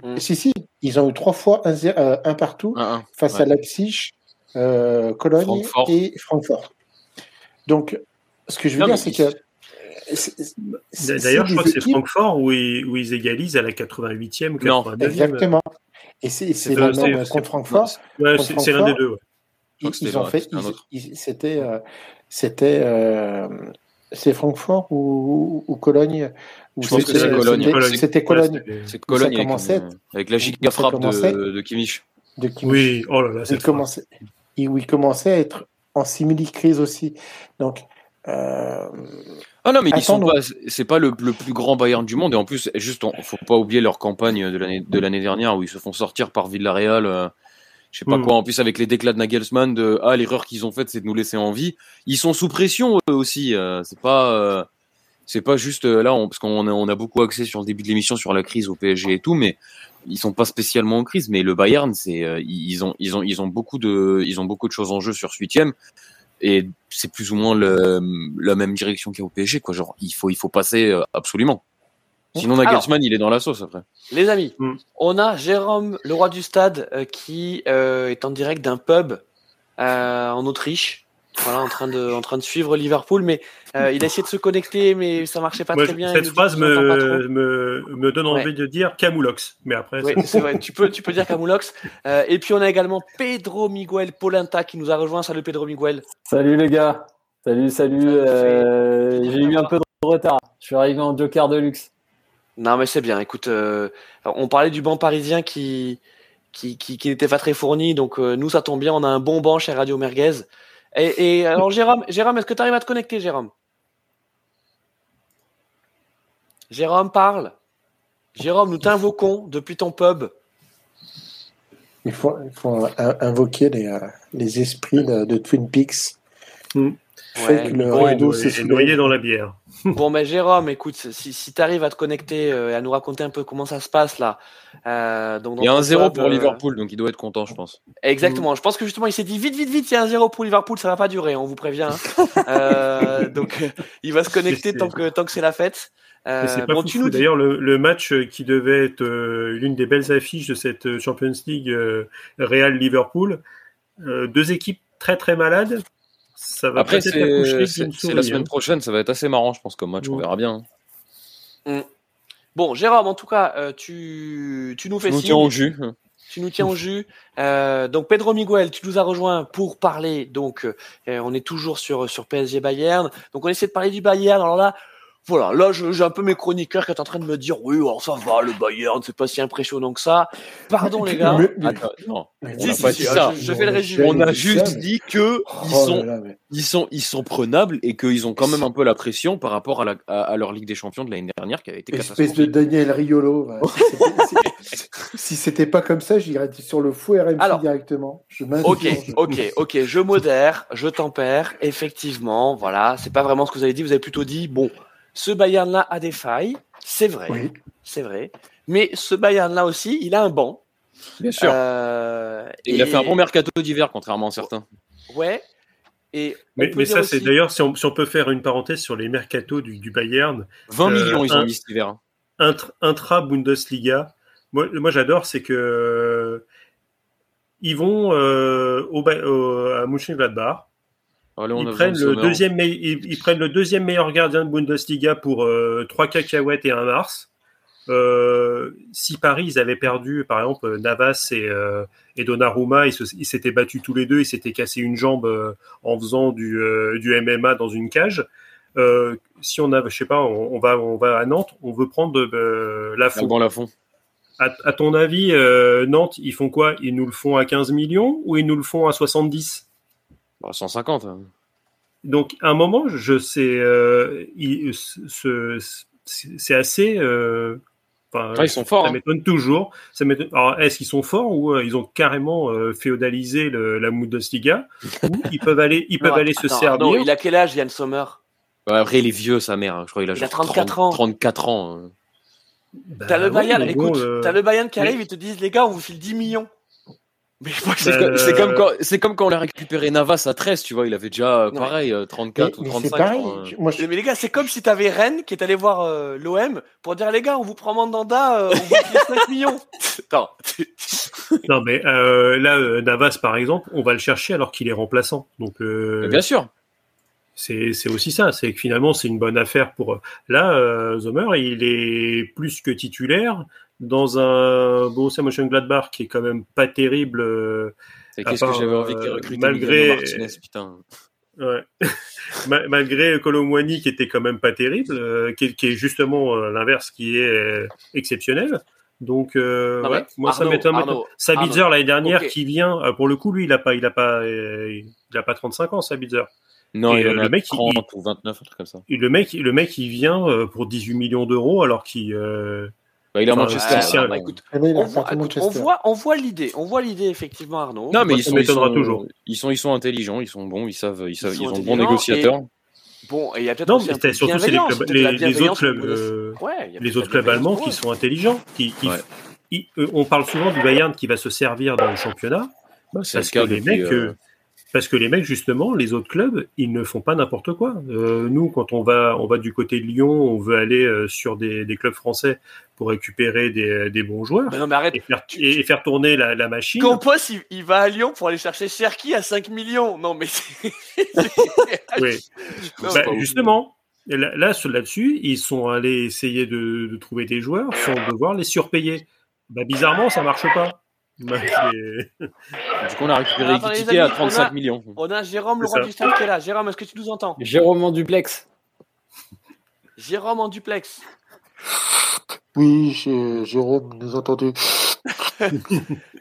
[SPEAKER 1] Mm.
[SPEAKER 2] si si ils ont eu trois fois un, euh, un partout
[SPEAKER 3] 1-1.
[SPEAKER 2] face
[SPEAKER 3] Ouais.
[SPEAKER 2] à Leipzig, euh, Cologne
[SPEAKER 3] Francfort.
[SPEAKER 2] et Francfort. Donc, ce que je veux
[SPEAKER 3] Non,
[SPEAKER 2] dire, c'est que.
[SPEAKER 4] D'ailleurs, je crois que c'est Francfort où ils, où ils égalisent à la 88e ou
[SPEAKER 3] Non.
[SPEAKER 4] 89e.
[SPEAKER 2] Exactement. Et c'est la
[SPEAKER 4] le-
[SPEAKER 2] même
[SPEAKER 4] c'est-
[SPEAKER 2] contre Francfort.
[SPEAKER 4] Ouais, c'est l'un des deux. ouais.
[SPEAKER 2] Ils, ont fait. C'était. C'était. c'est Francfort ou, ou Cologne
[SPEAKER 3] je pense que c'est Cologne.
[SPEAKER 2] C'était Cologne.
[SPEAKER 3] C'est Cologne avec, avec, la giga frappe de, de Kimmich.
[SPEAKER 2] De
[SPEAKER 4] Kimmich. Oui, oh là là,
[SPEAKER 2] il commençait, il, il commençait à être en simili-crise aussi. Donc, euh...
[SPEAKER 3] Ah non, mais ils sont pas, c'est pas le, le, plus grand Bayern du monde. Et en plus, juste, on, faut pas oublier leur campagne de l'année, de l'année dernière où ils se font sortir par Villarreal. Euh, je sais pas mm. quoi. En plus, avec les déclats de Nagelsmann de, ah, l'erreur qu'ils ont faite, c'est de nous laisser en vie. Ils sont sous pression, eux aussi. Euh, c'est pas, euh, c'est pas juste euh, là, on, parce qu'on a, on a beaucoup axé sur le début de l'émission sur la crise au PSG et tout, mais ils sont pas spécialement en crise. Mais le Bayern, c'est, ils ont, ils ont, ils ont beaucoup de, ils ont beaucoup de choses en jeu sur ce huitième et c'est plus ou moins le, la même direction qu'il y a au PSG quoi genre il faut il faut passer euh, absolument sinon Nagelsmann il est dans la sauce après
[SPEAKER 1] les amis mm. on a Jérôme le roi du stade euh, qui euh, est en direct d'un pub en Autriche voilà, en train de, en train de suivre Liverpool, mais euh, il a essayé de se connecter, mais ça marchait pas très bien.
[SPEAKER 4] Cette phrase me, me, me, donne envie de dire Camoulox, mais après.
[SPEAKER 1] Oui, c'est vrai. tu peux, tu peux dire Camoulox. Euh, et puis on a également Pedro Miguel Polenta qui nous a rejoint. Salut Pedro Miguel.
[SPEAKER 5] Salut les gars. Salut, salut. Euh, j'ai eu un peu de retard. Je suis arrivé en Joker de luxe.
[SPEAKER 1] Non, mais c'est bien. Écoute, on parlait du banc parisien qui, qui, qui, qui n'était pas très fourni, donc nous ça tombe bien. On a un bon banc chez Radio Merguez. Et, alors, Jérôme, Jérôme est-ce que tu arrives à te connecter, Jérôme? Jérôme, parle. Jérôme, nous t'invoquons depuis ton pub.
[SPEAKER 2] Il faut, il faut invoquer les, euh, les esprits de, Twin Peaks.
[SPEAKER 4] Mm. Ouais, le noyé dans la bière.
[SPEAKER 1] bon, mais Jérôme, écoute, si, si tu arrives à te connecter euh, et à nous raconter un peu comment ça se passe là.
[SPEAKER 3] Euh, donc, il y a un zéro pour euh, Liverpool, donc il doit être content, je pense.
[SPEAKER 1] Exactement. Je pense que justement, il s'est dit vite, vite, vite, il y a un zéro pour Liverpool, ça va pas durer, on vous prévient. Hein. donc, il va se connecter tant que, tant que c'est la fête.
[SPEAKER 4] c'est pas bon, fou, D'ailleurs, le, le, match qui devait être l'une des belles affiches de cette Champions League Real Liverpool, deux équipes très très malades
[SPEAKER 3] après, c'est la semaine hein. prochaine, ça va être assez marrant, je pense, comme match, on verra bien.
[SPEAKER 1] Mm. Bon, Jérôme, en tout cas, euh, tu, tu nous fais
[SPEAKER 3] tu nous tiens au jus.
[SPEAKER 1] Tu nous tiens au jus. Euh, donc, Pedro Miguel, tu nous as rejoint pour parler. Donc, euh, on est toujours sur, sur PSG Bayern. Donc, on essaie de parler du Bayern. Alors là, voilà, là j'ai un peu mes chroniqueurs qui sont en train de me dire oui, oh, ça va, le Bayern, c'est pas si impressionnant que ça. Pardon les gars.
[SPEAKER 3] Attends, non, on n'a pas dit ça. Je, fais le résumé. On a juste dit que oh ils sont, ils sont, ils sont prenables et qu'ils ont quand même un peu la pression par rapport à, la, à, leur Ligue des Champions de l'année dernière qui avait été
[SPEAKER 2] catastrophique. Espèce de Daniel Riolo. si c'était pas comme ça, j'irais sur le fou RMC directement.
[SPEAKER 1] Je ok, ok, ok, je modère, je tempère. Effectivement, voilà, c'est pas vraiment ce que vous avez dit. Vous avez plutôt dit bon ce Bayern-là a des failles, c'est vrai, c'est vrai. Mais ce Bayern-là aussi, il a un banc.
[SPEAKER 3] Bien sûr. Euh, il a fait un bon mercato d'hiver, contrairement à certains.
[SPEAKER 1] Ouais. Et
[SPEAKER 4] mais, ça, c'est d'ailleurs, si on, peut faire une parenthèse sur les mercatos du, Bayern.
[SPEAKER 3] 20 euh, millions, ils ont mis cet hiver.
[SPEAKER 4] Intra-Bundesliga. Moi, moi j'adore, c'est que. Ils vont euh, au, à Mönchengladbach ils, prennent le deuxième ils, prennent le deuxième meilleur gardien de Bundesliga pour euh, 3 cacahuètes et un Mars. Euh, si Paris ils avaient perdu par exemple Navas et, euh, et Donnarumma, ils s'étaient battus tous les deux, ils s'étaient cassé une jambe euh, en faisant du, du MMA dans une cage. si on a, je sais pas, on, va on va à Nantes, on veut prendre la fond.
[SPEAKER 3] la fond.
[SPEAKER 4] À, à, ton avis, Nantes, ils font quoi? Ils nous le font à 15 millions ou ils nous le font à 70
[SPEAKER 3] 150. Bah, hein.
[SPEAKER 4] Donc, à un moment, je sais, euh, c'est assez. Euh,
[SPEAKER 3] ah, ils sont forts.
[SPEAKER 4] Ça hein. m'étonne toujours. Alors, est-ce qu'ils sont forts ou euh, ils ont carrément féodalisé le, la Bundesliga ou ils peuvent aller, ils peuvent aller se servir? Non,
[SPEAKER 1] il a quel âge, Yann Sommer?
[SPEAKER 3] Après, il est vieux, sa mère. Hein. Je crois qu'il a,
[SPEAKER 1] il a 34 ans.
[SPEAKER 3] 34 ans.
[SPEAKER 1] Bah t'as le Bayern, écoute, t'as le Bayern qui arrive, ils te disent les gars, on vous file 10 millions.
[SPEAKER 3] Euh, c'est comme, quand, c'est comme quand on a récupéré Navas à 13, tu vois, il avait déjà pareil, 34 euh, ou 35. Pareil,
[SPEAKER 1] moi, Mais les gars, c'est comme si t'avais Rennes qui est allé voir euh, l'OM pour dire les gars, on vous prend Mandanda, on vous 5 millions.
[SPEAKER 4] non, mais là, Navas par exemple, on va le chercher alors qu'il est remplaçant. Donc,
[SPEAKER 3] bien sûr.
[SPEAKER 4] C'est, c'est aussi ça, c'est que finalement c'est une bonne affaire pour. Là, Zomer, il est plus que titulaire dans un Borussia Mönchengladbach qui est quand même pas terrible euh,
[SPEAKER 3] Et qu'est-ce que j'avais envie de
[SPEAKER 4] euh,
[SPEAKER 3] recruter
[SPEAKER 4] malgré-
[SPEAKER 3] Martinez, putain.
[SPEAKER 4] Ouais. Ma- Malgré Colomwani qui était quand même pas terrible, euh, qui, est, qui est justement euh, l'inverse qui est euh, exceptionnel. Donc, euh,
[SPEAKER 1] Non,
[SPEAKER 4] ouais, moi ça
[SPEAKER 1] Arnaud,
[SPEAKER 4] m'étonne.
[SPEAKER 1] Arnaud,
[SPEAKER 4] Sabitzer l'année dernière
[SPEAKER 1] ok.
[SPEAKER 4] qui vient, euh, pour le coup, lui, il a pas, il a pas, euh, il a pas 35 ans, Sabitzer.
[SPEAKER 3] Non,
[SPEAKER 4] Et,
[SPEAKER 3] il
[SPEAKER 4] euh,
[SPEAKER 3] en a
[SPEAKER 4] le mec, il-
[SPEAKER 3] 30 ou 29, un truc comme ça.
[SPEAKER 4] Et le mec, le mec, il vient euh, pour 18 millions d'euros alors qu'il.
[SPEAKER 3] Bah, il est à Manchester.
[SPEAKER 4] ouais, bah,
[SPEAKER 1] écoute, on voit,
[SPEAKER 2] parti
[SPEAKER 1] écoute, on
[SPEAKER 2] Manchester.
[SPEAKER 1] voit, on voit l'idée, on voit l'idée effectivement, Arnaud.
[SPEAKER 3] Non, mais ils
[SPEAKER 4] ça
[SPEAKER 3] sont, ils sont,
[SPEAKER 4] toujours.
[SPEAKER 3] ils sont, ils sont intelligents, ils sont bons, ils savent, ils savent,
[SPEAKER 1] Ils
[SPEAKER 3] ils,
[SPEAKER 1] sont
[SPEAKER 3] ont de bons négociateurs.
[SPEAKER 1] Bon, et il y a peut-être
[SPEAKER 4] Non,
[SPEAKER 1] aussi
[SPEAKER 4] mais
[SPEAKER 1] un
[SPEAKER 4] surtout, c'est les clubs- les- autres clubs, euh,
[SPEAKER 1] Ouais,
[SPEAKER 4] les autres clubs allemands qui sont intelligents. Qui, qui-
[SPEAKER 3] Ouais.
[SPEAKER 4] ils- euh, on parle souvent du Bayern qui va se servir dans le championnat
[SPEAKER 3] Bah, c'est
[SPEAKER 4] parce
[SPEAKER 3] le
[SPEAKER 4] que les mecs,
[SPEAKER 3] euh,
[SPEAKER 4] euh, parce que les mecs justement, les autres clubs, ils ne font pas n'importe quoi. Euh, nous, quand on va, on va du côté de Lyon, on veut aller euh, sur des, des clubs français pour récupérer des, des bons joueurs
[SPEAKER 1] Mais non, mais arrête.
[SPEAKER 4] et faire, et, et faire tourner la, la machine.
[SPEAKER 1] Campos, il, il va à Lyon pour aller chercher Cherki à 5 millions. Non, mais c'est.
[SPEAKER 4] Oui.
[SPEAKER 1] Non,
[SPEAKER 4] Bah, justement, là, là-dessus, ils sont allés essayer de, de trouver des joueurs sans devoir les surpayer. Bah, bizarrement, ça marche pas. Bah,
[SPEAKER 3] Du coup, on a récupéré
[SPEAKER 1] Alors, les
[SPEAKER 3] à
[SPEAKER 1] amis, on
[SPEAKER 3] 35
[SPEAKER 1] a-
[SPEAKER 3] millions.
[SPEAKER 1] On a Jérôme, le roi du stade qui est là. Jérôme, est-ce que tu nous entends?
[SPEAKER 5] Jérôme en duplex.
[SPEAKER 1] Jérôme en duplex.
[SPEAKER 2] Oui, j'ai- Jérôme, nous entendez.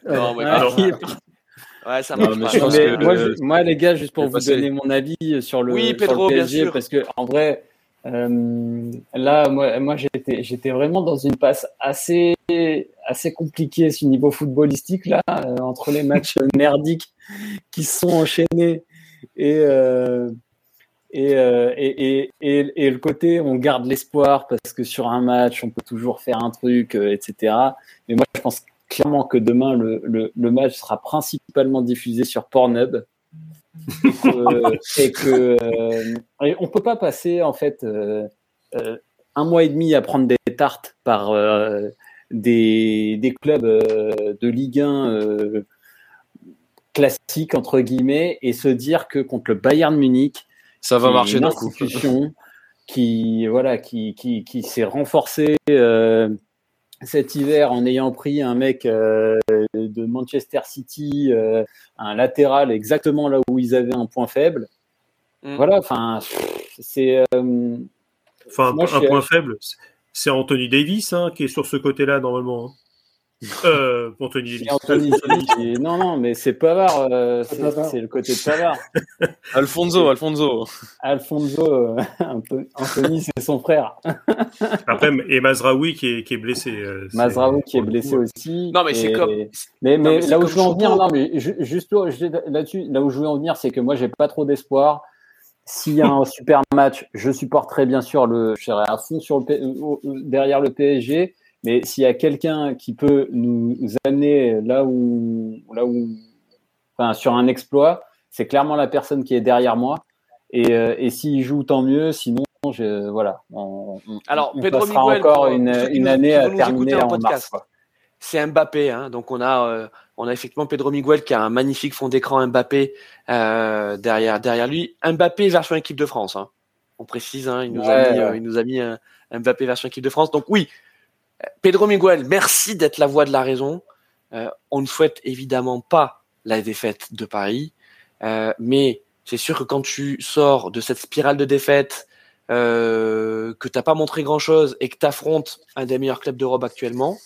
[SPEAKER 1] Non, mais
[SPEAKER 4] Alors,
[SPEAKER 5] Ouais,
[SPEAKER 1] ouais, ça
[SPEAKER 3] Non,
[SPEAKER 1] marche
[SPEAKER 3] mais
[SPEAKER 1] pas.
[SPEAKER 5] moi, je- moi, les gars, juste pour vous donner mon avis sur le,
[SPEAKER 1] Oui,
[SPEAKER 5] sur
[SPEAKER 1] Pedro,
[SPEAKER 5] le
[SPEAKER 1] bien
[SPEAKER 5] PSG,
[SPEAKER 1] sûr.
[SPEAKER 5] parce que en vrai, euh, là, moi, moi j'étais, j'étais vraiment dans une passe assez, assez compliquée ce niveau footballistique là, euh, entre les matchs merdiques qui se sont enchaînés et euh, et, euh, et, et, et, et le côté on garde l'espoir parce que sur un match on peut toujours faire un truc, euh, etc. Mais moi, je pense clairement que demain le, le, le match sera principalement diffusé sur Pornhub et que, et que, euh, et on peut pas passer en fait euh, euh, un mois et demi à prendre des tartes par euh, des, des clubs euh, de Ligue 1 euh, classiques entre guillemets et se dire que contre le Bayern Munich
[SPEAKER 3] Ça va marcher
[SPEAKER 5] une
[SPEAKER 3] coup.
[SPEAKER 5] institution qui voilà qui qui, qui s'est renforcée euh, cet hiver en ayant pris un mec euh, de Manchester City euh, un latéral exactement là où ils avaient un point faible
[SPEAKER 1] Mm.
[SPEAKER 5] voilà enfin c'est euh,
[SPEAKER 4] Enfin,
[SPEAKER 5] Moi,
[SPEAKER 4] un point faible, c'est Anthony Davis hein, qui est sur ce côté-là normalement. hein. Euh,
[SPEAKER 5] c'est Anthony qui- non non mais c'est Pavard euh,
[SPEAKER 2] C'est
[SPEAKER 5] c'est
[SPEAKER 2] Pavard.
[SPEAKER 5] c'est le côté de Pavard
[SPEAKER 3] Alfonso, Alfonso.
[SPEAKER 5] Alfonso euh, Anthony c'est son frère
[SPEAKER 4] Après, et Mazraoui qui est, qui est blessé. euh,
[SPEAKER 5] Mazraoui qui est
[SPEAKER 4] pour le
[SPEAKER 5] blessé
[SPEAKER 4] coup,
[SPEAKER 5] aussi
[SPEAKER 1] Non, mais c'est comme.
[SPEAKER 5] Mais,
[SPEAKER 1] Non,
[SPEAKER 5] mais, là où je veux en venir, non, mais ju- juste là-dessus, là où je veux en venir, c'est que moi, j'ai pas trop d'espoir. S'il y a un super match, je supporterai bien sûr le, je serai à fond sur le, P- au- au- derrière le PSG. Mais s'il y a quelqu'un qui peut nous amener là où, là où, enfin, sur un exploit, c'est clairement la personne qui est derrière moi. Et, euh, et s'il joue, tant mieux. Sinon, je, voilà. On, on-
[SPEAKER 1] Alors,
[SPEAKER 5] on
[SPEAKER 1] Pedro
[SPEAKER 5] passera
[SPEAKER 1] Miguel,
[SPEAKER 5] encore une,
[SPEAKER 1] nous-
[SPEAKER 5] année à terminer
[SPEAKER 1] en
[SPEAKER 5] mars.
[SPEAKER 1] c'est Mbappé. Hein. Donc on a, euh, on a effectivement Pedro Miguel qui a un magnifique fond d'écran Mbappé euh, derrière, derrière lui. Mbappé version équipe de France. Hein. On précise, hein, il nous a mis, euh, il nous a mis un Mbappé version équipe de France. Donc oui, euh, Pedro Miguel, merci d'être la voix de la raison. Euh, on ne souhaite évidemment pas la défaite de Paris, euh, mais c'est sûr que quand tu sors de cette spirale de défaite, euh, que t'as pas montré grand chose et que tu affrontes un des meilleurs clubs d'Europe actuellement,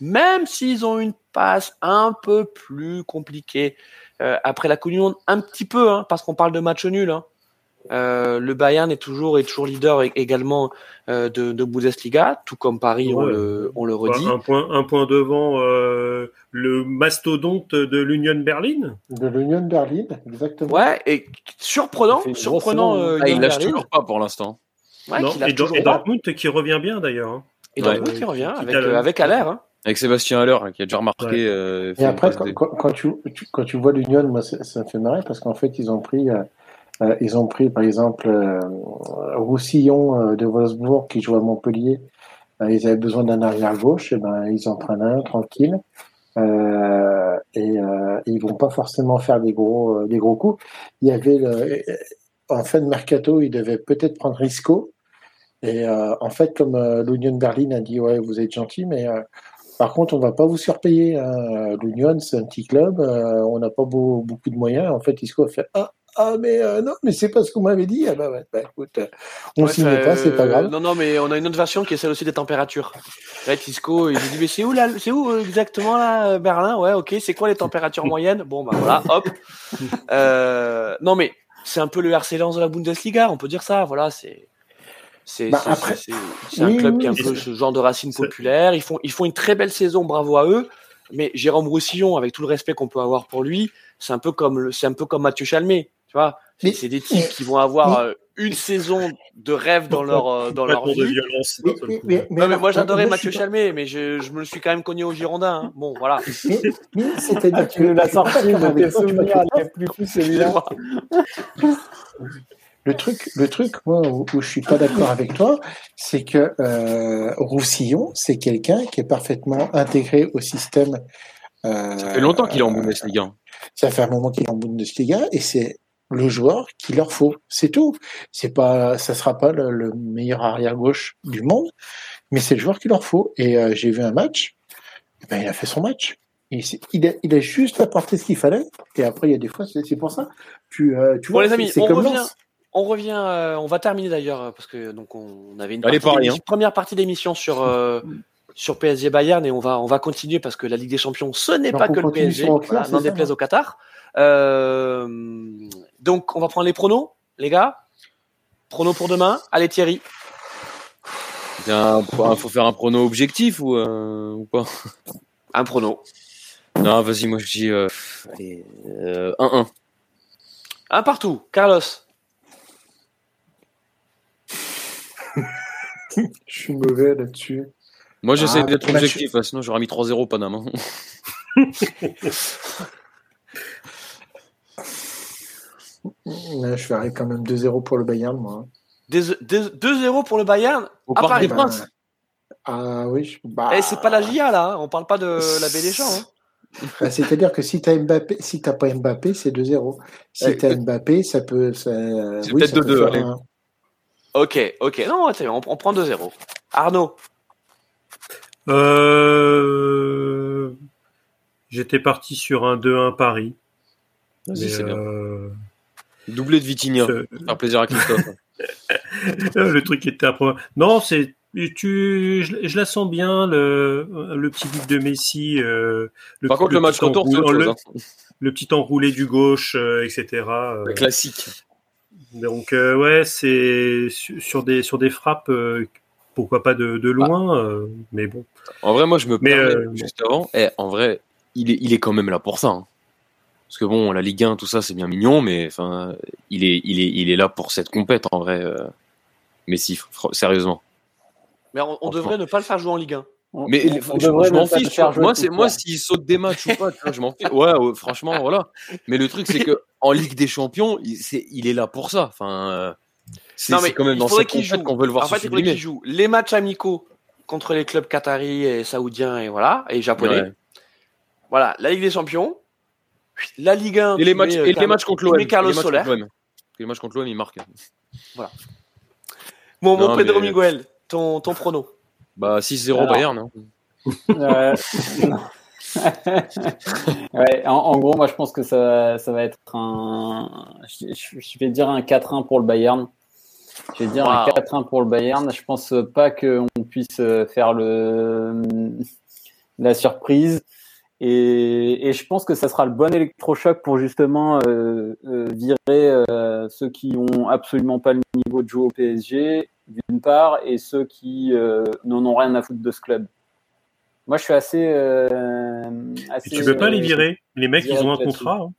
[SPEAKER 1] même s'ils ont une passe un peu plus compliquée euh, après la Coupe du Monde, un petit peu, hein, parce qu'on parle de match nul. Hein. Euh, le Bayern est toujours est toujours leader également euh, de, de Bundesliga, tout comme Paris, on le on le redit.
[SPEAKER 4] Un point, un point devant euh, le mastodonte de l'Union Berlin.
[SPEAKER 2] De l'Union Berlin, exactement.
[SPEAKER 1] Ouais, et surprenant, surprenant. euh,
[SPEAKER 3] Ah, il
[SPEAKER 1] Union
[SPEAKER 3] lâche
[SPEAKER 1] Berlin.
[SPEAKER 3] toujours pas pour l'instant.
[SPEAKER 1] Ouais,
[SPEAKER 4] Non, et, et. Dortmund qui revient bien d'ailleurs. hein.
[SPEAKER 1] Et
[SPEAKER 3] Ouais.
[SPEAKER 1] Dortmund qui revient
[SPEAKER 4] Qui
[SPEAKER 1] avec euh, avec Allaire. Hein.
[SPEAKER 3] Avec Sébastien Haller, qui a déjà remarqué. Euh,
[SPEAKER 2] Et après, quand,
[SPEAKER 3] D.
[SPEAKER 2] quand- quand tu, tu- quand tu vois l'Union, moi, ça, me fait marrer parce qu'en fait, ils ont pris, ils ont pris, par exemple, euh, Roussillon euh, de Wolfsburg qui joue à Montpellier. Euh, ils avaient besoin d'un arrière gauche, et ben ils en prennent un tranquille. Euh, et euh, ils vont pas forcément faire des gros, euh, des gros coups. Il y avait en fin de mercato, ils devaient peut-être prendre Risco. Et euh, en fait, comme euh, l'Union Berlin a dit, ouais, vous êtes gentil, mais euh, Par contre, on va pas vous surpayer. Hein. L'Union, c'est un petit club. Euh, on n'a pas beau, beaucoup de moyens. En fait, Isco a fait Ah, ah mais euh, non, mais c'est pas ce qu'on m'avait dit. Ah bah, bah écoute, on s'y met pas, c'est pas
[SPEAKER 1] euh,
[SPEAKER 2] grave.
[SPEAKER 1] Non, non, mais on a une autre version qui est celle aussi des températures. Là, Tisco, il dit, mais c'est où là, c'est où euh, exactement là, Berlin? Ouais, ok, c'est quoi les températures moyennes? Bon, bah voilà, hop. Euh, non, mais c'est un peu le RC Lens de la Bundesliga, on peut dire ça, voilà, c'est, c'est,
[SPEAKER 2] Bah,
[SPEAKER 1] un club
[SPEAKER 2] oui,
[SPEAKER 1] qui est un peu ce genre de racine
[SPEAKER 4] c'est-
[SPEAKER 1] populaire. Ils font, ils font une très belle saison, bravo à eux. Mais Jérôme Roussillon, avec tout le respect qu'on peut avoir pour lui, c'est un peu comme le, c'est un peu comme Mathieu Chalmé, tu vois. C'est,
[SPEAKER 2] Mais-
[SPEAKER 1] c'est des types qui vont avoir
[SPEAKER 2] mais-
[SPEAKER 1] euh, une saison de rêve dans leur, euh, dans leur
[SPEAKER 4] de
[SPEAKER 1] vie.
[SPEAKER 4] violence.
[SPEAKER 2] Mais, mais- mais-
[SPEAKER 1] Non, mais
[SPEAKER 2] alors,
[SPEAKER 1] moi j'adorais
[SPEAKER 2] je
[SPEAKER 1] Mathieu
[SPEAKER 2] suis pas-
[SPEAKER 1] Chalmé, mais je, je me le suis quand même cogné au Girondin. hein. Bon, voilà.
[SPEAKER 2] C'est-à-dire
[SPEAKER 5] Ah, tu nous l'as
[SPEAKER 2] que-
[SPEAKER 5] sorti de
[SPEAKER 2] avec
[SPEAKER 5] tes souvenirs les plus fous, celui-là.
[SPEAKER 2] Le truc, le truc, moi, où, où je suis pas d'accord avec toi, c'est que euh, Roussillon, c'est quelqu'un qui est parfaitement intégré au système. euh,
[SPEAKER 3] Ça fait longtemps qu'il est en Bundesliga.
[SPEAKER 2] Ça fait un moment qu'il est en Bundesliga et c'est le joueur qu'il leur faut. C'est tout. C'est pas, ça sera pas le, le meilleur arrière gauche du monde, mais c'est le joueur qu'il leur faut. Et euh, j'ai vu un match. eh Ben, il a fait son match. Il, a, il a juste apporté ce qu'il fallait. Et après, il y a des fois, c'est pour ça. Tu, euh, tu
[SPEAKER 1] Bon
[SPEAKER 2] vois,
[SPEAKER 1] les
[SPEAKER 2] c'est-
[SPEAKER 1] amis,
[SPEAKER 2] c'est
[SPEAKER 1] on
[SPEAKER 2] comme
[SPEAKER 1] revient. On revient, euh, on va terminer d'ailleurs euh, parce que donc on avait une partie d'émission- première partie d'émission sur euh, sur PSG Bayern et on va on va continuer parce que la Ligue des Champions ce n'est pas que le PSG, voilà, n'en déplaise
[SPEAKER 2] hein
[SPEAKER 1] au Qatar. Euh, donc on va prendre les pronos, les gars. Pronos pour demain. Allez Thierry.
[SPEAKER 3] Il faut faire un prono objectif ou, euh, ou pas?
[SPEAKER 1] Un prono.
[SPEAKER 3] Non, vas-y, moi je dis euh, allez, euh, 1-1.
[SPEAKER 1] Un partout. Carlos.
[SPEAKER 2] Je suis mauvais là-dessus.
[SPEAKER 3] Moi j'essaie
[SPEAKER 2] Ah,
[SPEAKER 3] d'être objectif, sinon j'aurais mis 3-0 Paname.
[SPEAKER 2] Ouais, je ferais quand même 2-0 pour le Bayern, moi.
[SPEAKER 1] Des- des- 2-0 pour le Bayern.
[SPEAKER 3] Au
[SPEAKER 1] À
[SPEAKER 3] Parc
[SPEAKER 1] Paris.
[SPEAKER 3] des Princes.
[SPEAKER 2] Ah oui, je- bah,
[SPEAKER 1] Eh, c'est pas la GIA là. On parle pas de la baie des champs. hein.
[SPEAKER 2] bah, C'est-à-dire que si t'as Mbappé, si t'as pas Mbappé, c'est 2-0. Si
[SPEAKER 3] Ouais,
[SPEAKER 2] t'as
[SPEAKER 3] ouais.
[SPEAKER 2] Mbappé, ça peut. ça-
[SPEAKER 3] C'est
[SPEAKER 2] oui,
[SPEAKER 3] peut-être
[SPEAKER 2] ça peut
[SPEAKER 3] 2-2,
[SPEAKER 2] faire
[SPEAKER 3] allez.
[SPEAKER 2] un-
[SPEAKER 1] Ok, ok. Non, c'est- on, on prend 2-0. Arnaud.
[SPEAKER 4] Euh, J'étais parti sur un 2-1 Paris.
[SPEAKER 3] Vas-y, c'est bien.
[SPEAKER 4] Euh,
[SPEAKER 3] Doublé de Vitinha. Faire plaisir à Christophe.
[SPEAKER 4] Euh, le truc était après. Non, c'est tu, je, je la sens bien le, le petit but de Messi. euh, le,
[SPEAKER 3] Par contre, le match
[SPEAKER 4] petit
[SPEAKER 3] retour,
[SPEAKER 4] enroulé-
[SPEAKER 3] chose. hein.
[SPEAKER 4] le petit enroulé du gauche, euh, etc. euh,
[SPEAKER 3] Classique.
[SPEAKER 4] donc euh, ouais, c'est sur, des sur des frappes. euh, pourquoi pas de, de loin, euh, mais bon.
[SPEAKER 3] En vrai, moi, je me
[SPEAKER 4] Mais,
[SPEAKER 3] permets
[SPEAKER 4] euh,
[SPEAKER 3] juste avant. Eh, en vrai, il est, il est quand même là pour ça. hein. Parce que bon, la Ligue 1, tout ça, c'est bien mignon, mais enfin, il est, il est, il est là pour cette compète en vrai. euh, Messi, fr- sérieusement.
[SPEAKER 1] Mais on, devrait ne pas le faire jouer en Ligue 1.
[SPEAKER 5] On-
[SPEAKER 3] Mais
[SPEAKER 5] on-
[SPEAKER 3] je,
[SPEAKER 5] on
[SPEAKER 3] je
[SPEAKER 5] devrait
[SPEAKER 3] m'en fiche.
[SPEAKER 5] faire jouer
[SPEAKER 3] Moi, c'est moi s'il saute des matchs ou pas, tu vois, je m'en fiche. Ouais, ouais, franchement, voilà. Mais le truc, c'est que en Ligue des Champions, il, c'est, il est là pour ça. Enfin, euh, c'est,
[SPEAKER 1] Non, mais
[SPEAKER 3] c'est quand même dans cette
[SPEAKER 1] qu'il
[SPEAKER 3] compète
[SPEAKER 1] joue.
[SPEAKER 3] qu'on veut le voir
[SPEAKER 1] en
[SPEAKER 3] se
[SPEAKER 1] fait, il faudrait
[SPEAKER 3] sublimer.
[SPEAKER 1] qu'il joue les matchs amicaux contre les clubs qataris et saoudiens et voilà et japonais.
[SPEAKER 3] Ouais.
[SPEAKER 1] Voilà, la Ligue des Champions, la Ligue 1
[SPEAKER 3] Et les matchs,
[SPEAKER 1] mets,
[SPEAKER 3] et les
[SPEAKER 1] Carlo-
[SPEAKER 3] matchs contre l'OM.
[SPEAKER 1] Carlos
[SPEAKER 3] Et les matchs
[SPEAKER 1] Soler.
[SPEAKER 3] contre l'OM. Les matchs contre l'OM, il marque.
[SPEAKER 1] Bon, mon Pedro
[SPEAKER 3] mais-
[SPEAKER 1] Miguel, ton, ton prono.
[SPEAKER 3] Bah, 6-0
[SPEAKER 5] Alors.
[SPEAKER 3] Bayern. Hein.
[SPEAKER 5] Euh, non. ouais, en, en gros, moi, je pense que ça, ça va être un. Je, vais dire un 4-1 pour le Bayern. Je vais dire un
[SPEAKER 1] Wow.
[SPEAKER 5] 4-1 pour le Bayern. Je pense pas qu'on puisse faire le la surprise. Et, et je pense que ça sera le bon électrochoc pour justement euh, euh, virer euh, ceux qui ont absolument pas le niveau de jouer au PSG, d'une part, et ceux qui n'en ont rien à foutre de ce club. Moi, je suis assez. assez
[SPEAKER 4] tu peux pas les virer? Les mecs, ils ont un contrat. hein.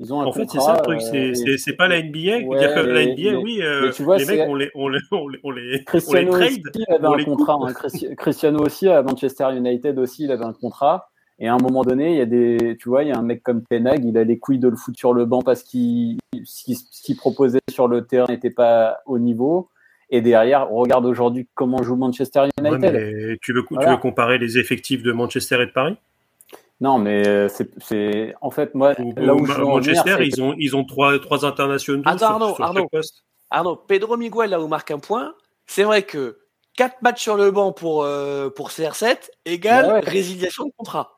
[SPEAKER 5] Ils ont un
[SPEAKER 4] En fait, c'est
[SPEAKER 5] contrat,
[SPEAKER 4] ça le truc. C'est pas la NBA.
[SPEAKER 5] Ouais,
[SPEAKER 4] C'est-à-dire que la NBA,
[SPEAKER 5] mais-
[SPEAKER 4] oui,
[SPEAKER 5] mais tu vois,
[SPEAKER 4] les mecs, on les, on les, on les, on les, on les
[SPEAKER 5] Cristiano aussi,
[SPEAKER 4] trade.
[SPEAKER 5] il avait
[SPEAKER 4] on
[SPEAKER 5] un contrat. hein. Cristiano aussi à Manchester United aussi, il avait un contrat. Et à un moment donné, il y a des, tu vois, il y a un mec comme Tenag, il a les couilles de le foutre sur le banc parce qu'il, ce qu'il proposait sur le terrain n'était pas au niveau. Et derrière, regarde aujourd'hui comment joue Manchester
[SPEAKER 4] Ouais,
[SPEAKER 5] United.
[SPEAKER 4] mais tu, veux, tu
[SPEAKER 5] Voilà.
[SPEAKER 4] veux comparer les effectifs de Manchester et de Paris?
[SPEAKER 5] Non, mais euh, c'est, c'est, en fait, moi,
[SPEAKER 4] Ou-
[SPEAKER 5] là où
[SPEAKER 4] ou
[SPEAKER 5] je veux en venir,
[SPEAKER 4] Manchester, ils ont, ils ont trois, trois internationaux
[SPEAKER 1] Attends,
[SPEAKER 4] sur,
[SPEAKER 1] Arnaud,
[SPEAKER 4] sur
[SPEAKER 1] Arnaud.
[SPEAKER 4] chaque poste.
[SPEAKER 1] Arnaud, Pedro Miguel là où marque un point. C'est vrai que 4 matchs sur le banc pour, euh, pour CR7 égale
[SPEAKER 5] ouais.
[SPEAKER 1] résiliation de contrat.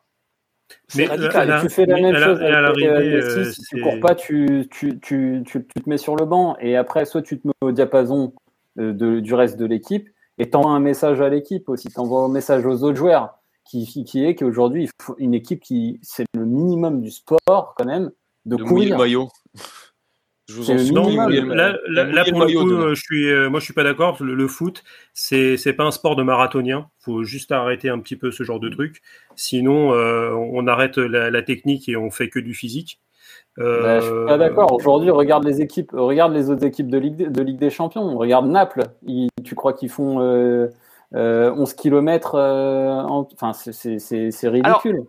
[SPEAKER 4] Mais
[SPEAKER 1] C'est radical.
[SPEAKER 4] là-
[SPEAKER 5] tu fais la même
[SPEAKER 4] la-
[SPEAKER 5] chose avec euh, si tu cours pas, tu, tu, tu, tu, tu te mets sur le banc et après, soit tu te mets au diapason euh, de, du reste de l'équipe et t'envoies un message à l'équipe aussi, t'envoies un message aux autres joueurs qui, qui, qui est qu'aujourd'hui, il faut une équipe qui, c'est le minimum du sport quand même, de,
[SPEAKER 3] De le maillot. Je vous en
[SPEAKER 4] Non, là, pour le coup, euh, je suis, euh, moi, je suis pas d'accord. Le, le foot, c'est, c'est pas un sport de marathonien. Faut juste arrêter un petit peu ce genre de truc. Sinon, euh, on arrête la, la technique et on fait que du physique. Euh,
[SPEAKER 5] Bah, je suis pas d'accord. Aujourd'hui, regarde les équipes, regarde les autres équipes de Ligue, de Ligue des Champions. Regarde Naples. Ils- tu crois qu'ils font euh, euh, 11 km Enfin, c'est- c'est c'est- c'est ridicule.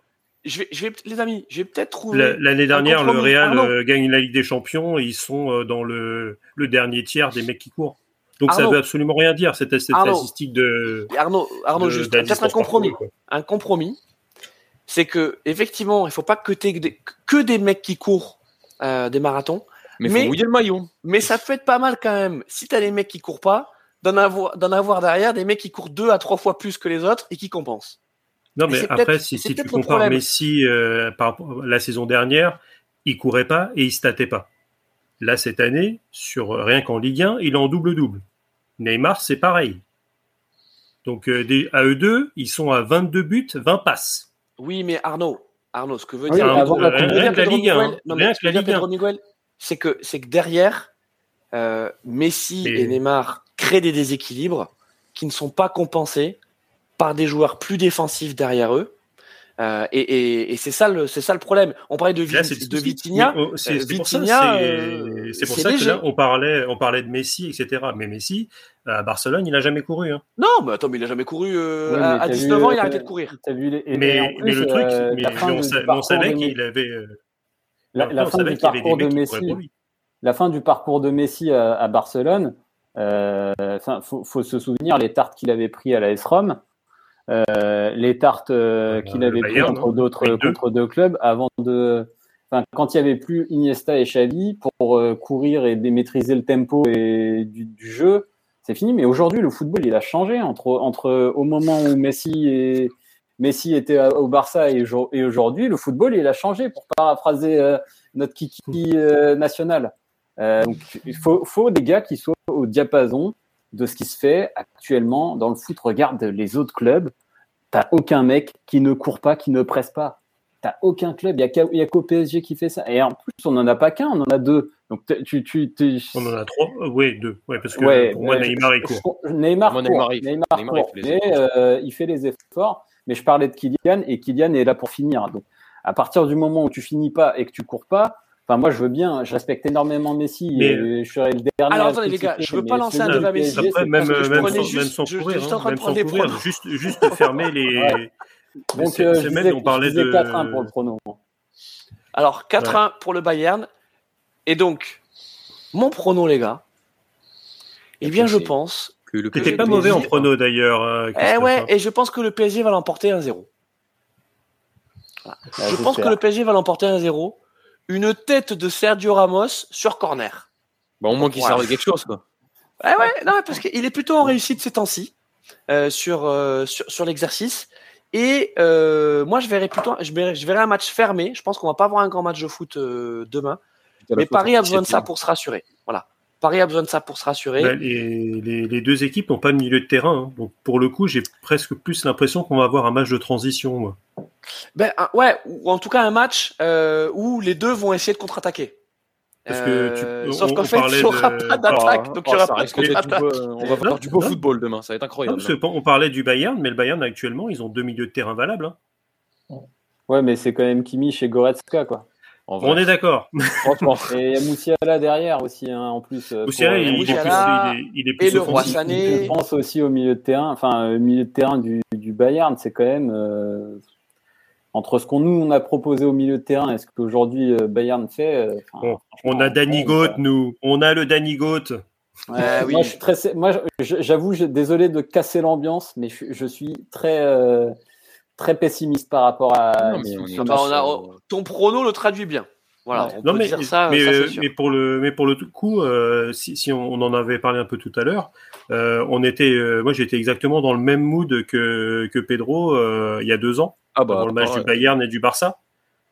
[SPEAKER 1] Je vais, je vais, les amis, je vais peut-être trouver.
[SPEAKER 4] La- L'année dernière, le. Real euh, gagne la Ligue des Champions et ils sont euh, dans le, le dernier tiers des mecs qui courent. Donc ça
[SPEAKER 1] Arnaud.
[SPEAKER 4] veut absolument rien dire, cette, cette
[SPEAKER 1] Arnaud.
[SPEAKER 4] statistique de.
[SPEAKER 1] Arnaud, Arnaud,
[SPEAKER 4] de-
[SPEAKER 1] juste peut-être un compromis. Un compromis, c'est que effectivement, il faut pas que t'aies que des, que des mecs qui courent euh, des marathons,
[SPEAKER 3] Mais faut
[SPEAKER 1] Mais-
[SPEAKER 3] mouiller le maillot.
[SPEAKER 1] mais ça peut être pas mal quand même. Si t'as des mecs qui courent pas, d'en avoir, d'en avoir derrière des mecs qui courent deux à trois fois plus que les autres et qui compensent.
[SPEAKER 4] Non, mais après, si, tu compares. Messi euh, par la saison dernière, il courait pas et il statait pas. Là, cette année, sur euh, rien qu'en Ligue 1, il est en double-double. Neymar, c'est pareil. Donc, euh, des- à eux deux, ils sont à 22 buts, 20 passes.
[SPEAKER 1] Oui, mais Arnaud, Arnaud, ce que veut
[SPEAKER 5] Oui,
[SPEAKER 1] dire, Pedro
[SPEAKER 4] Ligue 1,
[SPEAKER 1] Miguel- non, mais
[SPEAKER 4] Rien
[SPEAKER 1] ce
[SPEAKER 4] que la
[SPEAKER 1] veut dire
[SPEAKER 4] Ligue 1.
[SPEAKER 1] Pedro Miguel, c'est que, c'est que derrière, euh, Messi et Neymar créent des déséquilibres qui ne sont pas compensés par des joueurs plus défensifs derrière eux. Euh, et et, et c'est ça le c'est ça le problème. On parlait de,
[SPEAKER 4] Là,
[SPEAKER 1] de. Vitinha.
[SPEAKER 4] Oh, C'est
[SPEAKER 1] Euh,
[SPEAKER 4] c'est pour ça,
[SPEAKER 1] euh,
[SPEAKER 4] pour ça que là, on parlait, on parlait de Messi, etc. Mais Messi, à Barcelone, il n'a jamais couru. hein.
[SPEAKER 1] Non, mais attends, mais il a jamais couru. euh, à, à
[SPEAKER 5] t'as
[SPEAKER 1] 19
[SPEAKER 5] vu,
[SPEAKER 1] ans, il a arrêté de courir.
[SPEAKER 5] T'as vu les, et-
[SPEAKER 4] Mais, mais le truc,
[SPEAKER 5] euh,
[SPEAKER 4] mais, mais on, sa- savait
[SPEAKER 5] de
[SPEAKER 4] qu'il
[SPEAKER 5] Messi-
[SPEAKER 4] avait.
[SPEAKER 5] la, fin du parcours de Messi, la fin du parcours de Messi à, à Barcelone, euh, faut, faut se souvenir les tartes qu'il avait pris à la S-Rom, euh, les tartes euh,
[SPEAKER 4] Euh,
[SPEAKER 5] qu'il avait pris contre
[SPEAKER 4] hein,
[SPEAKER 5] d'autres contre deux clubs avant de, enfin, quand il y avait plus Iniesta et Xavi pour euh, courir et démaîtriser le tempo et du, du jeu, c'est fini. Mais aujourd'hui, le football, il a changé entre entre au moment où Messi et Messi était à- au Barça et, jo- et aujourd'hui, le football, il a changé pour paraphraser euh, notre kiki euh, national. Euh, donc, il faut, faut des gars qui soient au diapason de ce qui se fait actuellement dans le foot. Regarde les autres clubs. T'as aucun mec qui ne court pas, qui ne presse pas. T'as aucun club. Il y a qu'au PSG qui fait ça. Et en plus, on n'en a pas qu'un, on en a deux. Donc, tu, tu, tu,
[SPEAKER 4] On en a trois. Euh, oui, deux. Ouais, parce que
[SPEAKER 5] Ouais,
[SPEAKER 4] pour moi, Neymar, il
[SPEAKER 5] je-
[SPEAKER 4] court.
[SPEAKER 5] Neymar,
[SPEAKER 3] Moi,
[SPEAKER 5] court.
[SPEAKER 3] Neymar, il-
[SPEAKER 5] Neymar
[SPEAKER 3] Neymar, il
[SPEAKER 5] court.
[SPEAKER 3] fait les
[SPEAKER 5] mais
[SPEAKER 3] efforts.
[SPEAKER 5] euh, il fait les efforts. Mais je parlais de Kylian et Kylian est là pour finir. Donc, à partir du moment où tu finis pas et que tu cours pas, enfin, moi, je veux bien, je respecte énormément Messi
[SPEAKER 4] Mais-
[SPEAKER 5] et je serai le dernier.
[SPEAKER 1] Alors, attendez, les gars, je veux pas lancer un débat Messi.
[SPEAKER 4] Après, même,
[SPEAKER 1] parce que je
[SPEAKER 4] sans,
[SPEAKER 1] juste-
[SPEAKER 4] même sans
[SPEAKER 1] je-
[SPEAKER 4] courir,
[SPEAKER 1] j'étais en
[SPEAKER 4] hein,
[SPEAKER 1] train de
[SPEAKER 4] même
[SPEAKER 1] prendre
[SPEAKER 4] sans
[SPEAKER 1] des
[SPEAKER 4] courir,
[SPEAKER 1] pronos.
[SPEAKER 4] juste, juste fermer les.
[SPEAKER 5] Ouais. Donc,
[SPEAKER 4] C'est-
[SPEAKER 5] euh, je disais,
[SPEAKER 4] on parlait
[SPEAKER 5] je
[SPEAKER 4] de-
[SPEAKER 5] 4-1 pour le prono.
[SPEAKER 1] Alors 4-1 pour le Bayern. Et donc, mon prono, les gars. Eh bien, je pense.
[SPEAKER 3] Que le PSG
[SPEAKER 4] pas mauvais en prono d'ailleurs. euh,
[SPEAKER 1] Eh ouais,
[SPEAKER 4] hein.
[SPEAKER 1] et je pense que le PSG va l'emporter 1-0.
[SPEAKER 5] Là,
[SPEAKER 1] Je pense que le PSG va l'emporter 1-0. Une tête de Sergio Ramos sur corner.
[SPEAKER 3] Bah, au moins qu'il
[SPEAKER 1] Voilà.
[SPEAKER 3] serve à quelque chose, quoi.
[SPEAKER 1] Ouais, ouais, non, parce qu'il est plutôt en réussite ces temps-ci euh, sur, euh, sur, sur l'exercice. Et euh, moi, je verrais plutôt, je verrais, je verrais un match fermé. Je pense qu'on va pas avoir un grand match de foot demain. Mais Paris a besoin de ça pour se rassurer. Voilà. Paris a besoin de ça pour se rassurer.
[SPEAKER 4] Bah, les, les- les deux équipes n'ont pas de milieu de terrain. hein. Donc pour le coup, j'ai presque plus l'impression qu'on va avoir un match de transition. moi.
[SPEAKER 1] Ben, un- ouais, ou en tout cas un match euh, où les deux vont essayer de contre-attaquer.
[SPEAKER 4] Parce que
[SPEAKER 1] Euh,
[SPEAKER 4] tu-
[SPEAKER 1] sauf
[SPEAKER 4] on-
[SPEAKER 1] qu'en fait, il n'y aura
[SPEAKER 4] de-
[SPEAKER 1] pas d'attaque.
[SPEAKER 3] Ah,
[SPEAKER 1] donc
[SPEAKER 3] oh,
[SPEAKER 1] il y aura pas de
[SPEAKER 3] beau- On va voir
[SPEAKER 4] Non,
[SPEAKER 3] du beau
[SPEAKER 4] non.
[SPEAKER 3] football demain, ça va être
[SPEAKER 4] Non,
[SPEAKER 3] incroyable.
[SPEAKER 4] parce que on parlait du Bayern, mais le Bayern actuellement, ils ont deux milieux de terrain valables. hein.
[SPEAKER 5] Ouais, mais c'est quand même Kimi chez Goretzka, quoi.
[SPEAKER 3] En vrai.
[SPEAKER 4] On est d'accord.
[SPEAKER 5] Franchement. Et il y a Moussiala derrière aussi, hein, en plus. euh,
[SPEAKER 4] Moussiala,
[SPEAKER 5] pour,
[SPEAKER 4] il, il est plus,
[SPEAKER 1] Moussiala
[SPEAKER 4] il est, il est
[SPEAKER 1] et
[SPEAKER 4] plus
[SPEAKER 1] le Roi
[SPEAKER 4] offensif.
[SPEAKER 1] Sané.
[SPEAKER 5] Je pense aussi au milieu de terrain, enfin, euh, milieu de terrain du, du Bayern, c'est quand même euh, entre ce qu'on nous on a proposé au milieu de terrain et ce qu'aujourd'hui euh, Bayern fait. euh,
[SPEAKER 4] Bon, On a Danny Goat, nous. On a le Danny Goat.
[SPEAKER 5] Ouais,
[SPEAKER 1] oui.
[SPEAKER 5] Moi, je suis très, moi, je- j'avoue, désolé de casser l'ambiance, mais je, je suis très, euh, très pessimiste par rapport à.
[SPEAKER 3] Non, mais on est
[SPEAKER 5] ce
[SPEAKER 1] Bah,
[SPEAKER 5] match.
[SPEAKER 1] on a- ton prono le traduit bien. Voilà,
[SPEAKER 5] Ouais.
[SPEAKER 1] on
[SPEAKER 4] Non,
[SPEAKER 1] peut
[SPEAKER 4] mais,
[SPEAKER 1] dire ça,
[SPEAKER 4] mais,
[SPEAKER 1] ça, c'est sûr.
[SPEAKER 4] mais pour le mais pour le coup, euh, si, si on, on en avait parlé un peu tout à l'heure, euh, on était, euh, moi j'étais exactement dans le même mood que que Pedro euh, il y a deux ans,
[SPEAKER 3] Ah bah,
[SPEAKER 4] avant le match du Bayern et du Barça,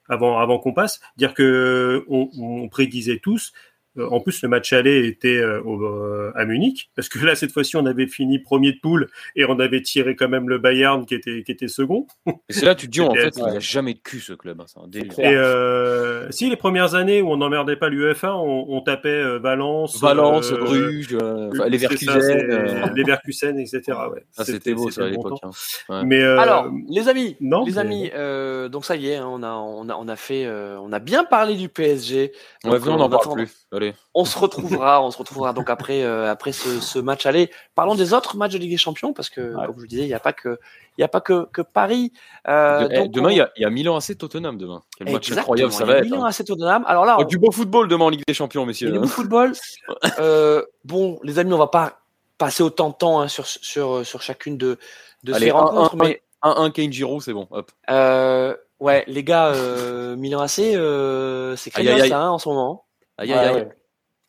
[SPEAKER 4] avant avant qu'on passe, dire que on, on prédisait tous. Euh, En plus, le match aller était euh, au- euh, à Munich, parce que là, cette fois-ci, on avait fini premier de poule et on avait tiré quand même le Bayern qui était, qui était second.
[SPEAKER 3] Et c'est là tu te dis en fait, il n'y a jamais de cul ce club. hein, C'est un délire.
[SPEAKER 5] clair.
[SPEAKER 4] Et euh, si les premières années où on n'emmerdait pas l'UEFA, on, on tapait euh, Valence,
[SPEAKER 3] Valence,
[SPEAKER 4] euh,
[SPEAKER 3] Bruges, euh, les Verkusen. euh,
[SPEAKER 4] les Verkusen, etc. Ouais.
[SPEAKER 3] ah, c'était beau ça à l'époque. hein. Ouais.
[SPEAKER 4] Mais euh,
[SPEAKER 1] Alors, les amis,
[SPEAKER 4] non,
[SPEAKER 1] les amis, euh, donc ça y est, hein, on a, on a, on a fait, euh, on a bien parlé du PSG. Donc,
[SPEAKER 3] on n'en
[SPEAKER 1] en
[SPEAKER 3] parle plus. Allez.
[SPEAKER 1] On se retrouvera, on se retrouvera donc après, euh, après ce, ce match aller. Parlons des autres matchs de Ligue des Champions parce que,
[SPEAKER 5] Ouais.
[SPEAKER 1] comme je vous disais, il n'y a pas que, il y a pas que, que Paris. Euh,
[SPEAKER 3] De- eh,
[SPEAKER 1] donc
[SPEAKER 3] demain,
[SPEAKER 1] on-
[SPEAKER 3] il y, a, il y a Milan AC Tottenham demain. Quel match incroyable ça
[SPEAKER 1] y
[SPEAKER 3] va être.
[SPEAKER 1] Milan
[SPEAKER 3] hein.
[SPEAKER 1] AC Tottenham. Alors là,
[SPEAKER 3] Oh,
[SPEAKER 1] on-
[SPEAKER 3] du beau football demain en Ligue des Champions,
[SPEAKER 1] y
[SPEAKER 3] messieurs.
[SPEAKER 1] du beau football. Euh, bon, les amis, on va pas passer autant de temps hein, sur, sur, sur chacune de, de
[SPEAKER 3] Allez,
[SPEAKER 1] ces
[SPEAKER 3] un,
[SPEAKER 1] rencontres,
[SPEAKER 3] un,
[SPEAKER 1] mais
[SPEAKER 3] 1-1 Kane Giroud, c'est bon. Hop.
[SPEAKER 1] euh, ouais, les gars, euh, Milan AC, euh, c'est
[SPEAKER 3] aïe.
[SPEAKER 1] ça hein, en ce moment.
[SPEAKER 3] Aïe,
[SPEAKER 5] Ouais,
[SPEAKER 3] aïe, aïe.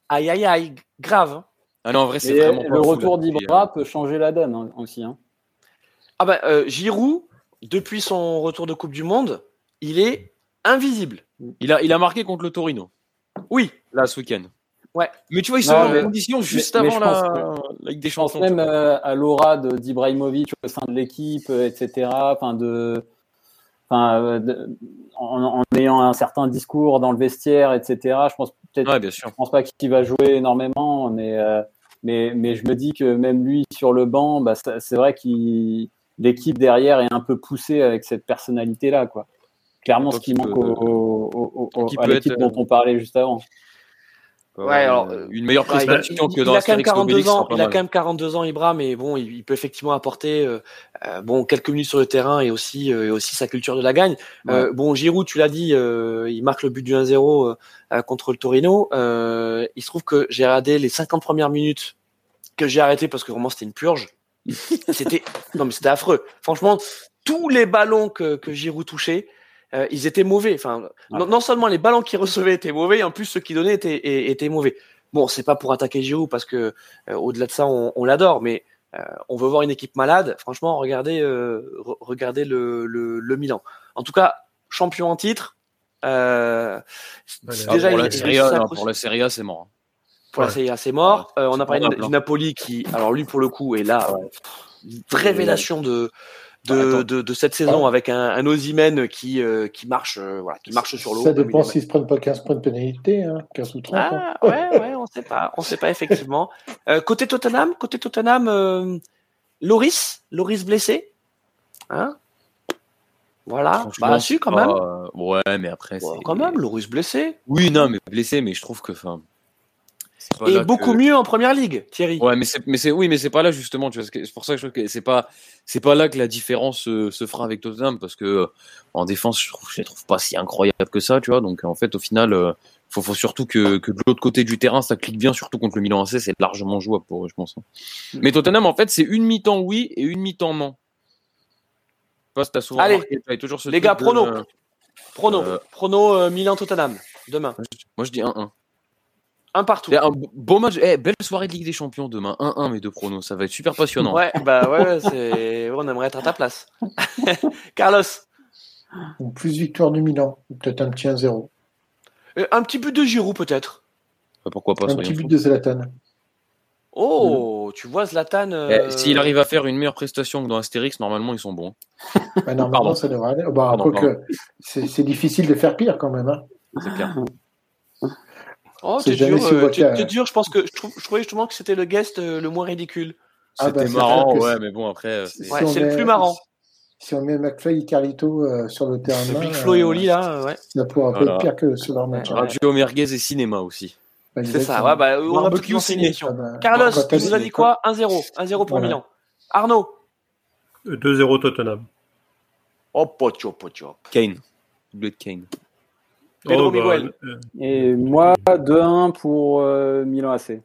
[SPEAKER 1] Aïe aïe aïe, grave. hein.
[SPEAKER 3] Ah non, en vrai, c'est
[SPEAKER 5] Et
[SPEAKER 3] vraiment pas
[SPEAKER 5] le
[SPEAKER 3] fou,
[SPEAKER 5] retour d'Ibra peut changer la donne hein, aussi. hein.
[SPEAKER 1] Ah bah euh, Giroud, depuis son retour de Coupe du Monde, il est invisible.
[SPEAKER 3] Il a, il a marqué contre le Torino,
[SPEAKER 1] Oui,
[SPEAKER 3] là, ce week-end.
[SPEAKER 1] Ouais.
[SPEAKER 3] Mais tu vois, il
[SPEAKER 5] Non,
[SPEAKER 3] sort en
[SPEAKER 5] mais-
[SPEAKER 3] condition juste
[SPEAKER 5] mais
[SPEAKER 3] avant
[SPEAKER 5] je
[SPEAKER 3] la, Ligue des Champions.
[SPEAKER 5] même euh, à l'aura d'Ibrahimovic au sein de l'équipe, euh, etc. Enfin, de, enfin, euh, de- en, en ayant un certain discours dans le vestiaire, etc. Je pense peut-être,
[SPEAKER 3] Ouais, bien sûr.
[SPEAKER 5] je pense pas qu'il va jouer énormément, mais, euh, mais, mais je me dis que même lui sur le banc, bah, c'est vrai qu'il l'équipe derrière est un peu poussée avec cette personnalité-là, quoi. Clairement,
[SPEAKER 3] Donc,
[SPEAKER 5] ce qui manque
[SPEAKER 3] peut-
[SPEAKER 5] au, au- au- à l'équipe
[SPEAKER 3] être,
[SPEAKER 5] dont on parlait juste avant.
[SPEAKER 1] Ouais, alors,
[SPEAKER 3] Euh, une meilleure
[SPEAKER 1] Ouais, il,
[SPEAKER 3] prestation
[SPEAKER 1] il-
[SPEAKER 3] que
[SPEAKER 1] il
[SPEAKER 3] dans
[SPEAKER 1] a quand même
[SPEAKER 3] Astérix
[SPEAKER 1] 42
[SPEAKER 3] Obélix,
[SPEAKER 1] ans, il a quand même 42 ans Ibra, mais bon, il, il peut effectivement apporter euh, euh, bon quelques minutes sur le terrain et aussi euh, et aussi sa culture de la gagne. Euh, bon, Giroud, tu l'as dit, euh, il marque le but du 1-0 euh, euh, contre le Torino. Euh, il se trouve que j'ai regardé les 50 premières minutes que j'ai arrêté parce que vraiment c'était une purge. C'était non mais c'était affreux. Franchement, tous les ballons que, que Giroud touchait, euh, ils étaient mauvais. Enfin, non, non seulement les ballons qu'il recevait étaient mauvais, en plus ceux qu'il donnait étaient, étaient mauvais. Bon, c'est pas pour attaquer Giroud parce que euh, au-delà de ça, on, on l'adore, mais euh, on veut voir une équipe malade. Franchement, regardez, euh, re- regardez le, le, le Milan. En tout cas, champion en titre. Euh,
[SPEAKER 4] Voilà.
[SPEAKER 3] Ah,
[SPEAKER 1] déjà,
[SPEAKER 3] pour,
[SPEAKER 1] il-
[SPEAKER 3] la Serie A, non, pour la Serie A, c'est mort.
[SPEAKER 1] pour la. Serie A, c'est mort. Euh, on a parlé du
[SPEAKER 3] hein.
[SPEAKER 1] Napoli qui, alors lui pour le coup, est là, révélation de de, de, de cette saison avec un, un Osimhen qui euh, qui marche euh, voilà qui marche sur l'eau.
[SPEAKER 2] Ça dépend s'ils se prennent pas 15 points de pénalité, hein, 15 ou 30. hein.
[SPEAKER 1] Ah ouais ouais on sait pas on sait pas effectivement. Euh, côté Tottenham côté Tottenham euh, Loris Loris blessé hein voilà bah
[SPEAKER 3] c'est
[SPEAKER 1] quand même
[SPEAKER 3] Ouais, mais après,
[SPEAKER 1] Ouais,
[SPEAKER 3] c'est.
[SPEAKER 1] quand même Loris blessé
[SPEAKER 3] Oui, non, mais blessé, mais je trouve que. enfin, pas
[SPEAKER 1] et
[SPEAKER 3] là
[SPEAKER 1] beaucoup
[SPEAKER 3] que-
[SPEAKER 1] mieux en première ligue Thierry.
[SPEAKER 3] Ouais, mais c'est, mais c'est, oui, mais c'est pas là justement. Tu vois, c'est pour ça que je trouve que c'est pas, c'est pas là que la différence euh, se fera avec Tottenham parce que euh, en défense, je trouve, je les trouve pas si incroyable que ça, tu vois. Donc en fait, au final, euh, faut, faut surtout que, que de l'autre côté du terrain, ça clique bien, surtout contre le Milan AC, c'est largement jouable pour eux, je pense. hein. Mais Tottenham, en fait, c'est une mi-temps oui et une mi-temps non. Je sais pas si souvent
[SPEAKER 1] Allez,
[SPEAKER 3] remarqué, toujours ce
[SPEAKER 1] les gars, Prono
[SPEAKER 3] Euh,
[SPEAKER 1] prono euh, Milan Tottenham demain
[SPEAKER 3] moi, je dis 1-1.
[SPEAKER 1] Un partout.
[SPEAKER 3] Un beau match. Eh, belle soirée de Ligue des Champions demain. 1-1, mes deux pronos. Ça va être super passionnant.
[SPEAKER 1] Ouais, bah ouais, c'est... on aimerait être à ta place. Carlos,
[SPEAKER 2] Ou plus victoire du Milan, ou peut-être un petit 1-0.
[SPEAKER 1] euh, un petit but de Giroud peut-être.
[SPEAKER 3] Bah, Pourquoi pas,
[SPEAKER 2] Un petit but de Zlatan.
[SPEAKER 1] Oh, tu vois Zlatan.
[SPEAKER 3] Eh,
[SPEAKER 1] euh,
[SPEAKER 3] S'il arrive à faire une meilleure prestation que dans Astérix, normalement, ils sont bons.
[SPEAKER 2] Bah, normalement,
[SPEAKER 3] Pardon.
[SPEAKER 2] ça devrait aller. Bah,
[SPEAKER 3] Pardon,
[SPEAKER 2] c'est c'est difficile de faire pire quand même. Hein.
[SPEAKER 3] C'est clair.
[SPEAKER 1] Oh,
[SPEAKER 2] c'est
[SPEAKER 1] t'es dur,
[SPEAKER 2] si
[SPEAKER 1] euh, dur. Je pense que je, trouve, je trouvais justement que c'était le guest euh, le moins ridicule.
[SPEAKER 2] Ah, bah,
[SPEAKER 3] C'était
[SPEAKER 2] c'est
[SPEAKER 3] marrant, ouais, mais bon, après. euh, c'est-
[SPEAKER 1] Ouais,
[SPEAKER 2] on
[SPEAKER 1] c'est le plus marrant.
[SPEAKER 2] Si on met McFly et Carlito euh, sur le terrain,
[SPEAKER 1] Big Flo et
[SPEAKER 2] euh,
[SPEAKER 1] Oli là, ouais.
[SPEAKER 2] ça pourra pas
[SPEAKER 3] Voilà.
[SPEAKER 2] être pire que sur leur match.
[SPEAKER 1] Ouais.
[SPEAKER 2] hein.
[SPEAKER 3] Radio merguez et cinéma aussi.
[SPEAKER 2] Bah,
[SPEAKER 1] C'est ça. Ouais, bah, on a pu lancer une
[SPEAKER 3] ciné.
[SPEAKER 1] émission.
[SPEAKER 2] Ah bah,
[SPEAKER 1] Carlos,
[SPEAKER 2] bah,
[SPEAKER 1] tu nous as dit quoi 1-0. 1-0 pour
[SPEAKER 2] Voilà.
[SPEAKER 1] Milan. Arnaud.
[SPEAKER 4] 2-0 Tottenham.
[SPEAKER 1] Oh, pocho, pocho.
[SPEAKER 3] Kane. Doublé de Kane.
[SPEAKER 1] Pedro
[SPEAKER 4] Oh, bah,
[SPEAKER 1] Miguel.
[SPEAKER 4] euh,
[SPEAKER 5] Et moi, 2-1 pour euh, Milan AC.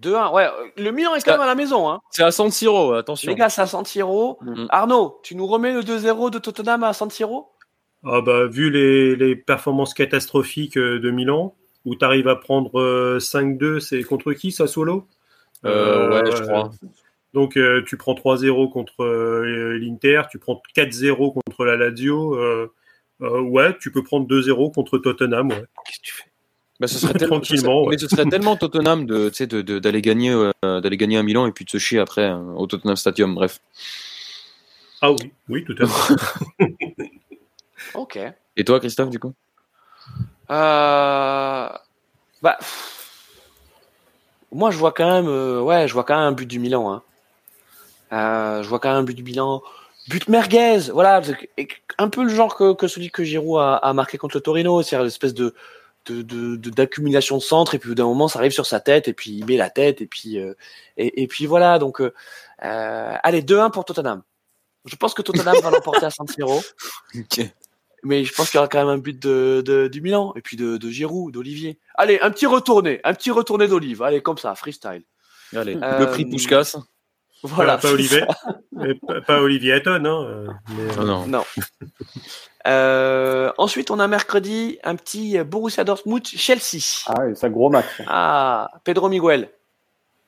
[SPEAKER 1] 2-1. Ouais, euh, le Milan est quand même à la maison. Hein.
[SPEAKER 3] C'est à San Siro, attention.
[SPEAKER 1] Les gars, c'est à San Siro.
[SPEAKER 3] Mm.
[SPEAKER 1] Arnaud, tu nous remets le 2-0 de Tottenham à San Siro?
[SPEAKER 4] Ah bah, vu les, les performances catastrophiques euh, de Milan, où tu arrives à prendre euh, 5-2, c'est contre qui, Sassuolo?
[SPEAKER 3] Euh, ouais, je crois.
[SPEAKER 4] Donc euh, tu prends 3-0 contre euh, l'Inter, tu prends 4-0 contre la Lazio. euh, euh, ouais, tu peux prendre 2-0 contre Tottenham. Ouais.
[SPEAKER 3] Qu'est-ce que tu fais? Bah, ce serait tellement,
[SPEAKER 4] Tranquillement,
[SPEAKER 3] ce serait-
[SPEAKER 4] ouais.
[SPEAKER 3] Mais ce serait tellement Tottenham de, tu sais, de, de- d'aller gagner, euh, d'aller gagner à Milan et puis de se chier après hein, au Tottenham Stadium. Bref.
[SPEAKER 4] Ah oui, oui, tout à fait.
[SPEAKER 1] Ok.
[SPEAKER 3] Et toi, Christophe, du coup?
[SPEAKER 1] Euh, bah, moi, je vois quand même, euh, ouais, je vois quand même un but du Milan. Hein. Euh, je vois quand même un but du Milan. But merguez, voilà, un peu le genre que, que celui que Giroud a, a marqué contre le Torino, c'est-à-dire l'espèce de de- de- de- d'accumulation de, centre et puis d'un moment ça arrive sur sa tête et puis il met la tête et puis euh, et, et puis voilà donc euh, euh, allez 2-1 pour Tottenham. Je pense que Tottenham va l'emporter à San Siro.
[SPEAKER 3] Ok.
[SPEAKER 1] Mais je pense qu'il y aura quand même un but de, de- du Milan et puis de, de Giroud, d'Olivier. Allez, un petit retourné, un petit retourné d'Olive. Allez, comme ça, freestyle.
[SPEAKER 3] Allez,
[SPEAKER 1] Euh,
[SPEAKER 3] le prix Pushkas.
[SPEAKER 1] Voilà.
[SPEAKER 4] Pas, Olivier, pas, pas Olivier Hatton. Hein, euh, mais, euh,
[SPEAKER 3] Ah non.
[SPEAKER 1] Non. Euh, ensuite, on a mercredi un petit Borussia Dortmund Chelsea.
[SPEAKER 5] Ah oui, c'est un gros match.
[SPEAKER 1] Ah, Pedro Miguel.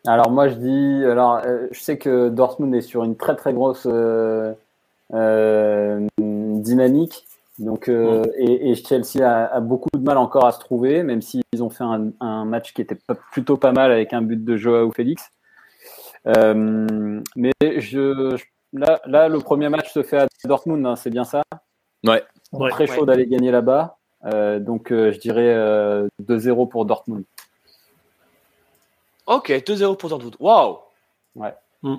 [SPEAKER 5] Alors moi je dis, alors euh, je sais que Dortmund est sur une très très grosse euh, euh, dynamique, donc euh, et, et Chelsea a, a beaucoup de mal encore à se trouver, même s'ils ont fait un, un match qui était plutôt pas mal avec un but de Joao Félix. Euh, mais je, je- là, là le premier match se fait à Dortmund, hein, c'est bien ça?
[SPEAKER 3] Ouais.
[SPEAKER 4] Ouais.
[SPEAKER 5] Très chaud d'aller gagner là-bas, Euh, donc euh, je dirais euh, 2-0 pour Dortmund.
[SPEAKER 1] Ok, 2-0 pour Dortmund. Waouh.
[SPEAKER 5] Ouais.
[SPEAKER 4] Hmm.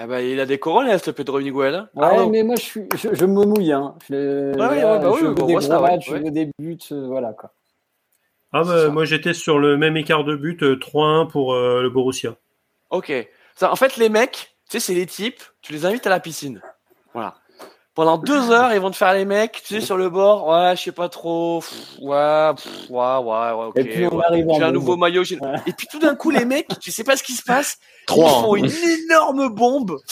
[SPEAKER 1] Eh ben, il a des couronnes, ce Pedro Miguel. hein.
[SPEAKER 5] Ouais, mais moi je, suis, je, je me mouille. Hein. Je,
[SPEAKER 1] Ouais, ouais,
[SPEAKER 5] là,
[SPEAKER 1] bah oui,
[SPEAKER 5] je
[SPEAKER 1] on
[SPEAKER 5] veux des
[SPEAKER 1] voit
[SPEAKER 5] gros
[SPEAKER 1] ça,
[SPEAKER 5] matchs,
[SPEAKER 1] ouais.
[SPEAKER 5] je veux des buts, euh, voilà quoi.
[SPEAKER 4] Ah bah, moi j'étais sur le même écart de but, euh, 3-1 pour euh, le Borussia.
[SPEAKER 1] Ok. Ça, en fait, les mecs, tu sais, c'est les types, tu les invites à la piscine. Voilà. Pendant deux heures, ils vont te faire les mecs, tu sais, sur le bord. Ouais, je sais pas trop. pff, ouais, pff, ouais, ouais, ouais, ok.
[SPEAKER 5] Et puis on
[SPEAKER 1] ouais.
[SPEAKER 5] arrive en
[SPEAKER 1] J'ai un
[SPEAKER 5] bombe.
[SPEAKER 1] nouveau maillot.
[SPEAKER 5] Ouais.
[SPEAKER 1] Et puis tout d'un coup, les mecs, tu sais pas ce qui se passe.
[SPEAKER 3] Trois,
[SPEAKER 1] Ils font
[SPEAKER 3] hein.
[SPEAKER 1] une énorme bombe.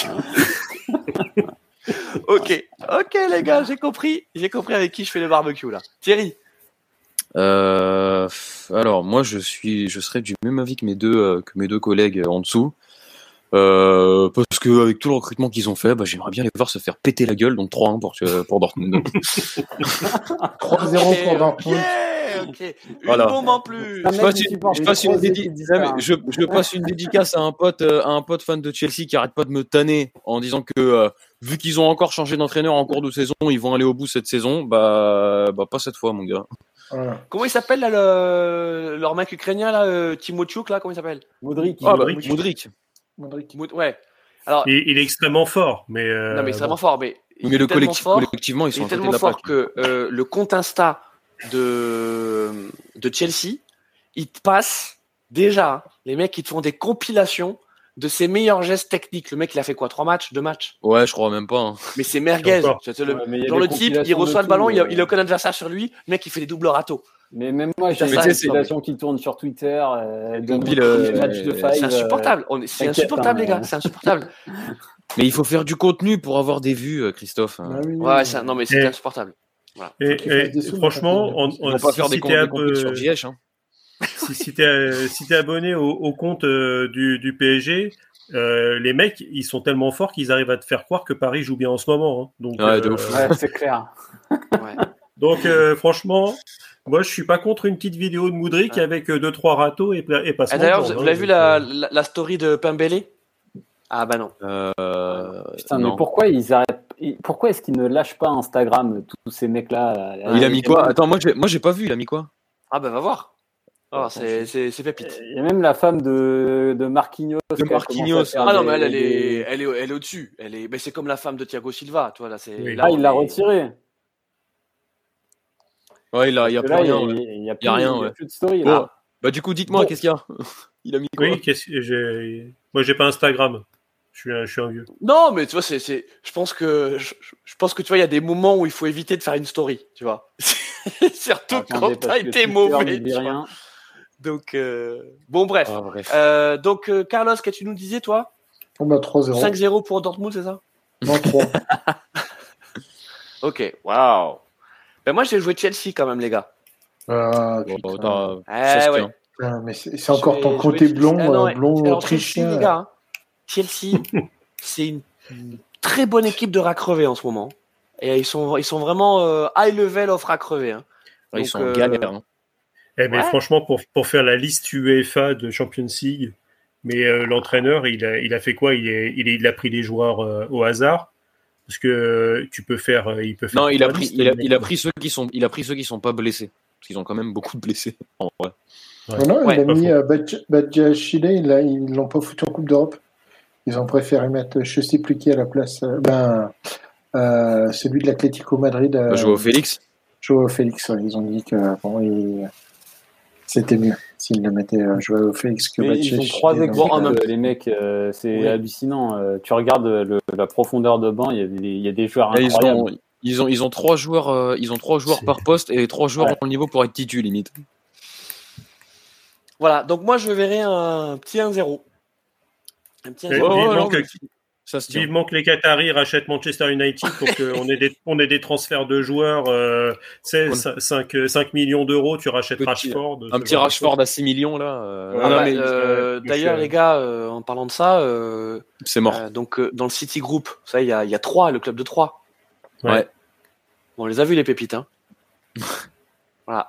[SPEAKER 1] ok, ok, les gars, j'ai compris. J'ai compris avec qui je fais le barbecue là. Thierry.
[SPEAKER 3] Euh, alors moi je suis, je serais du même avis que mes deux, euh, que mes deux collègues en dessous. Euh, parce que avec tout le recrutement qu'ils ont fait, bah, j'aimerais bien les voir se faire péter la gueule, donc 3-1 pour, euh, pour Dortmund.
[SPEAKER 2] 3-0 pour Dortmund.
[SPEAKER 1] Ok, ok. Une
[SPEAKER 3] Voilà.
[SPEAKER 1] bombe en plus.
[SPEAKER 3] Je passe, une,
[SPEAKER 5] supporte
[SPEAKER 3] je
[SPEAKER 5] les
[SPEAKER 3] passe une
[SPEAKER 5] trois
[SPEAKER 3] dédi-
[SPEAKER 5] équipes
[SPEAKER 3] Non, mais
[SPEAKER 5] distinctes.
[SPEAKER 3] je, je passe une dédicace à un pote, euh, à un pote fan de Chelsea qui arrête pas de me tanner en disant que euh, vu qu'ils ont encore changé d'entraîneur en cours de saison, ils vont aller au bout cette saison. Bah, bah pas cette fois, mon gars.
[SPEAKER 2] Voilà.
[SPEAKER 1] Comment il s'appelle là, le... leur mec ukrainien là, euh, Timochuk là, comment il s'appelle?
[SPEAKER 5] Modric.
[SPEAKER 3] Ah bah,
[SPEAKER 4] Modric.
[SPEAKER 3] Modric.
[SPEAKER 2] Modric.
[SPEAKER 1] Ouais. Alors,
[SPEAKER 4] Il, il est extrêmement fort, mais. euh,
[SPEAKER 1] non mais
[SPEAKER 4] bon.
[SPEAKER 1] vraiment fort, mais il
[SPEAKER 3] Mais
[SPEAKER 1] est
[SPEAKER 3] le collectif,
[SPEAKER 1] fort,
[SPEAKER 3] collectivement, ils
[SPEAKER 1] il
[SPEAKER 3] sont
[SPEAKER 1] est
[SPEAKER 3] de
[SPEAKER 1] tellement fort que euh, le compte Insta de de Chelsea, il te passe déjà les mecs qui te font des compilations de ses meilleurs gestes techniques. Le mec, il a fait quoi Trois matchs, deux matchs?
[SPEAKER 3] Ouais, je crois même pas. hein.
[SPEAKER 1] Mais c'est merguez. Le-
[SPEAKER 5] Ouais,
[SPEAKER 1] genre le type, il reçoit le ballon,
[SPEAKER 5] tout,
[SPEAKER 1] il a,
[SPEAKER 5] euh.
[SPEAKER 1] il a aucun adversaire sur lui. Le mec, il fait des doubles râteaux.
[SPEAKER 5] Mais même moi, j'ai des compilations qui tournent sur Twitter. Euh,
[SPEAKER 3] euh, c'est
[SPEAKER 5] euh,
[SPEAKER 1] insupportable. C'est insupportable,
[SPEAKER 5] hein,
[SPEAKER 1] les gars. C'est insupportable.
[SPEAKER 3] Mais il faut faire du contenu pour avoir des vues, Christophe.
[SPEAKER 2] Ah oui,
[SPEAKER 1] Ouais, c'est- non, mais c'est insupportable.
[SPEAKER 4] Et,
[SPEAKER 2] sous,
[SPEAKER 4] franchement, on,
[SPEAKER 3] On
[SPEAKER 4] on,
[SPEAKER 3] va pas
[SPEAKER 4] si,
[SPEAKER 3] faire des, sur hein.
[SPEAKER 4] Si, si t'es euh, si t'es abonné au, au compte euh, du, du PSG, euh, les mecs, ils sont tellement forts qu'ils arrivent à te faire croire que Paris joue bien en ce moment. hein. Donc,
[SPEAKER 3] Ouais,
[SPEAKER 4] euh.
[SPEAKER 5] Ouais, c'est clair.
[SPEAKER 1] Ouais.
[SPEAKER 4] donc euh, franchement, moi, je suis pas contre une petite vidéo de Moudric
[SPEAKER 1] Ouais.
[SPEAKER 4] avec euh, deux trois râteaux et, et pas
[SPEAKER 1] Ah, D'ailleurs, vous, vous avez vu la,
[SPEAKER 4] euh,
[SPEAKER 1] la, la story de Pembele Ah bah non.
[SPEAKER 3] Euh,
[SPEAKER 5] Putain,
[SPEAKER 3] non.
[SPEAKER 5] mais pourquoi ils arrêtent Pourquoi est-ce qu'ils ne lâchent pas Instagram tous ces mecs-là
[SPEAKER 3] Il a mis quoi? Attends, moi j'ai, moi j'ai pas vu. Il a mis quoi?
[SPEAKER 1] Ah bah va voir. Ah, c'est c'est- c'est pépite.
[SPEAKER 5] Il y a même la femme de, de Marquinhos.
[SPEAKER 3] De Marquinhos.
[SPEAKER 1] Ah non, mais elle, elle est,
[SPEAKER 5] des-
[SPEAKER 1] elle est, elle est au-dessus. Elle est, mais c'est comme la femme de Thiago Silva, toi là. C'est.
[SPEAKER 4] Oui.
[SPEAKER 1] là,
[SPEAKER 5] Ah, il l'a
[SPEAKER 1] est-
[SPEAKER 5] retiré.
[SPEAKER 3] Ouais, il a, il y a plus rien.
[SPEAKER 5] Il
[SPEAKER 3] ouais.
[SPEAKER 5] y a, plus,
[SPEAKER 3] Y a rien,
[SPEAKER 5] il y a
[SPEAKER 3] ouais.
[SPEAKER 5] plus de story.
[SPEAKER 3] Bon.
[SPEAKER 5] là.
[SPEAKER 3] Bah du coup, dites-moi,
[SPEAKER 1] Bon.
[SPEAKER 3] qu'est-ce qu'il y a? Il a mis quoi?
[SPEAKER 4] Oui, qu'est-ce que j'ai. Moi, j'ai pas Instagram. Je suis un, je suis un vieux.
[SPEAKER 1] Non, mais tu vois, c'est, c'est, je pense que, je, je pense que tu vois, il y a des moments où il faut éviter de faire une story, tu vois. Surtout
[SPEAKER 5] Attendez,
[SPEAKER 1] quand t'as été mauvais.
[SPEAKER 5] rien.
[SPEAKER 1] Donc, euh, bon, bref.
[SPEAKER 3] Ah, bref.
[SPEAKER 1] Euh, donc, euh, Carlos, qu'est-ce que tu nous disais, toi?
[SPEAKER 2] Bon, bah 3-0.
[SPEAKER 1] 5-0 pour Dortmund, c'est ça?
[SPEAKER 2] Non, 3.
[SPEAKER 1] Ok, waouh. Ben moi, j'ai joué Chelsea quand même, les gars.
[SPEAKER 2] Ah,
[SPEAKER 3] Bon,
[SPEAKER 1] Eh, ouais.
[SPEAKER 3] tient.
[SPEAKER 2] Putain, mais c'est encore ton côté blond.
[SPEAKER 1] Ah non,
[SPEAKER 2] euh,
[SPEAKER 1] ouais.
[SPEAKER 2] blond autrichien.
[SPEAKER 1] Chelsea, les gars, hein. Chelsea, c'est une, une très bonne équipe de rat crevé en ce moment. Et ils sont, ils sont vraiment euh, high level of rat crevé. Hein.
[SPEAKER 3] Ouais, ils sont en
[SPEAKER 1] euh,
[SPEAKER 3] galère. hein.
[SPEAKER 4] Eh, mais
[SPEAKER 1] Ouais.
[SPEAKER 4] franchement, pour, pour faire la liste UEFA de Champions League, mais euh, l'entraîneur, il a, il a fait quoi? Il, est- il, est- il a pris des joueurs euh, au hasard? Parce que euh, tu peux faire, il peut faire.
[SPEAKER 3] Non, il a pris, il a, il pris ceux qui sont, il a pris ceux qui sont pas blessés. Parce qu'ils ont quand même beaucoup de blessés. En vrai.
[SPEAKER 2] Non, non,
[SPEAKER 1] Ouais,
[SPEAKER 2] il a mis euh, Badja- l'a- ils l'ont pas foutu en Coupe d'Europe. Ils ont préféré mettre je sais plus qui à la place. euh, ben, euh, celui de l'Atlético Madrid. Euh,
[SPEAKER 3] Joao Félix.
[SPEAKER 2] Joao Félix. ouais, ils ont dit que bon, il- c'était mieux s'ils le mettaient euh, Joao Félix que
[SPEAKER 5] Mais ils ont trois
[SPEAKER 1] en même-
[SPEAKER 5] euh, les mecs, euh, c'est
[SPEAKER 1] Oui.
[SPEAKER 5] hallucinant. Euh, tu regardes le- la profondeur de banc, il y a des, il y a des joueurs
[SPEAKER 3] Là, ils
[SPEAKER 5] incroyables.
[SPEAKER 3] ont, ils ont, ils ont trois joueurs, euh, ils ont trois joueurs
[SPEAKER 4] C'est-
[SPEAKER 3] par poste et trois joueurs
[SPEAKER 5] Ouais.
[SPEAKER 3] au niveau pour être titu limite.
[SPEAKER 1] Voilà, donc moi je verrai un petit 1-0. Un petit
[SPEAKER 4] Eh,
[SPEAKER 1] 1-0.
[SPEAKER 4] vivement
[SPEAKER 3] non,
[SPEAKER 4] que-
[SPEAKER 3] mais Ça se tient.
[SPEAKER 4] Vivement que les Qataris rachètent Manchester United pour qu'on ait des, on ait des transferts de joueurs, euh, tu sais, 5, millions d'euros, tu rachètes
[SPEAKER 3] Petit-
[SPEAKER 4] Rashford.
[SPEAKER 3] Un
[SPEAKER 4] ce
[SPEAKER 3] petit Rashford à 6 millions là. euh,
[SPEAKER 4] Ouais,
[SPEAKER 1] Ah bah, euh, D'ailleurs, les gars, euh, en parlant de ça, euh,
[SPEAKER 3] c'est mort.
[SPEAKER 1] euh, donc euh, dans le City Group, ça, il y a, il y a trois, le club de trois.
[SPEAKER 4] Ouais.
[SPEAKER 1] Bon, on les a vus les pépites. Hein. voilà.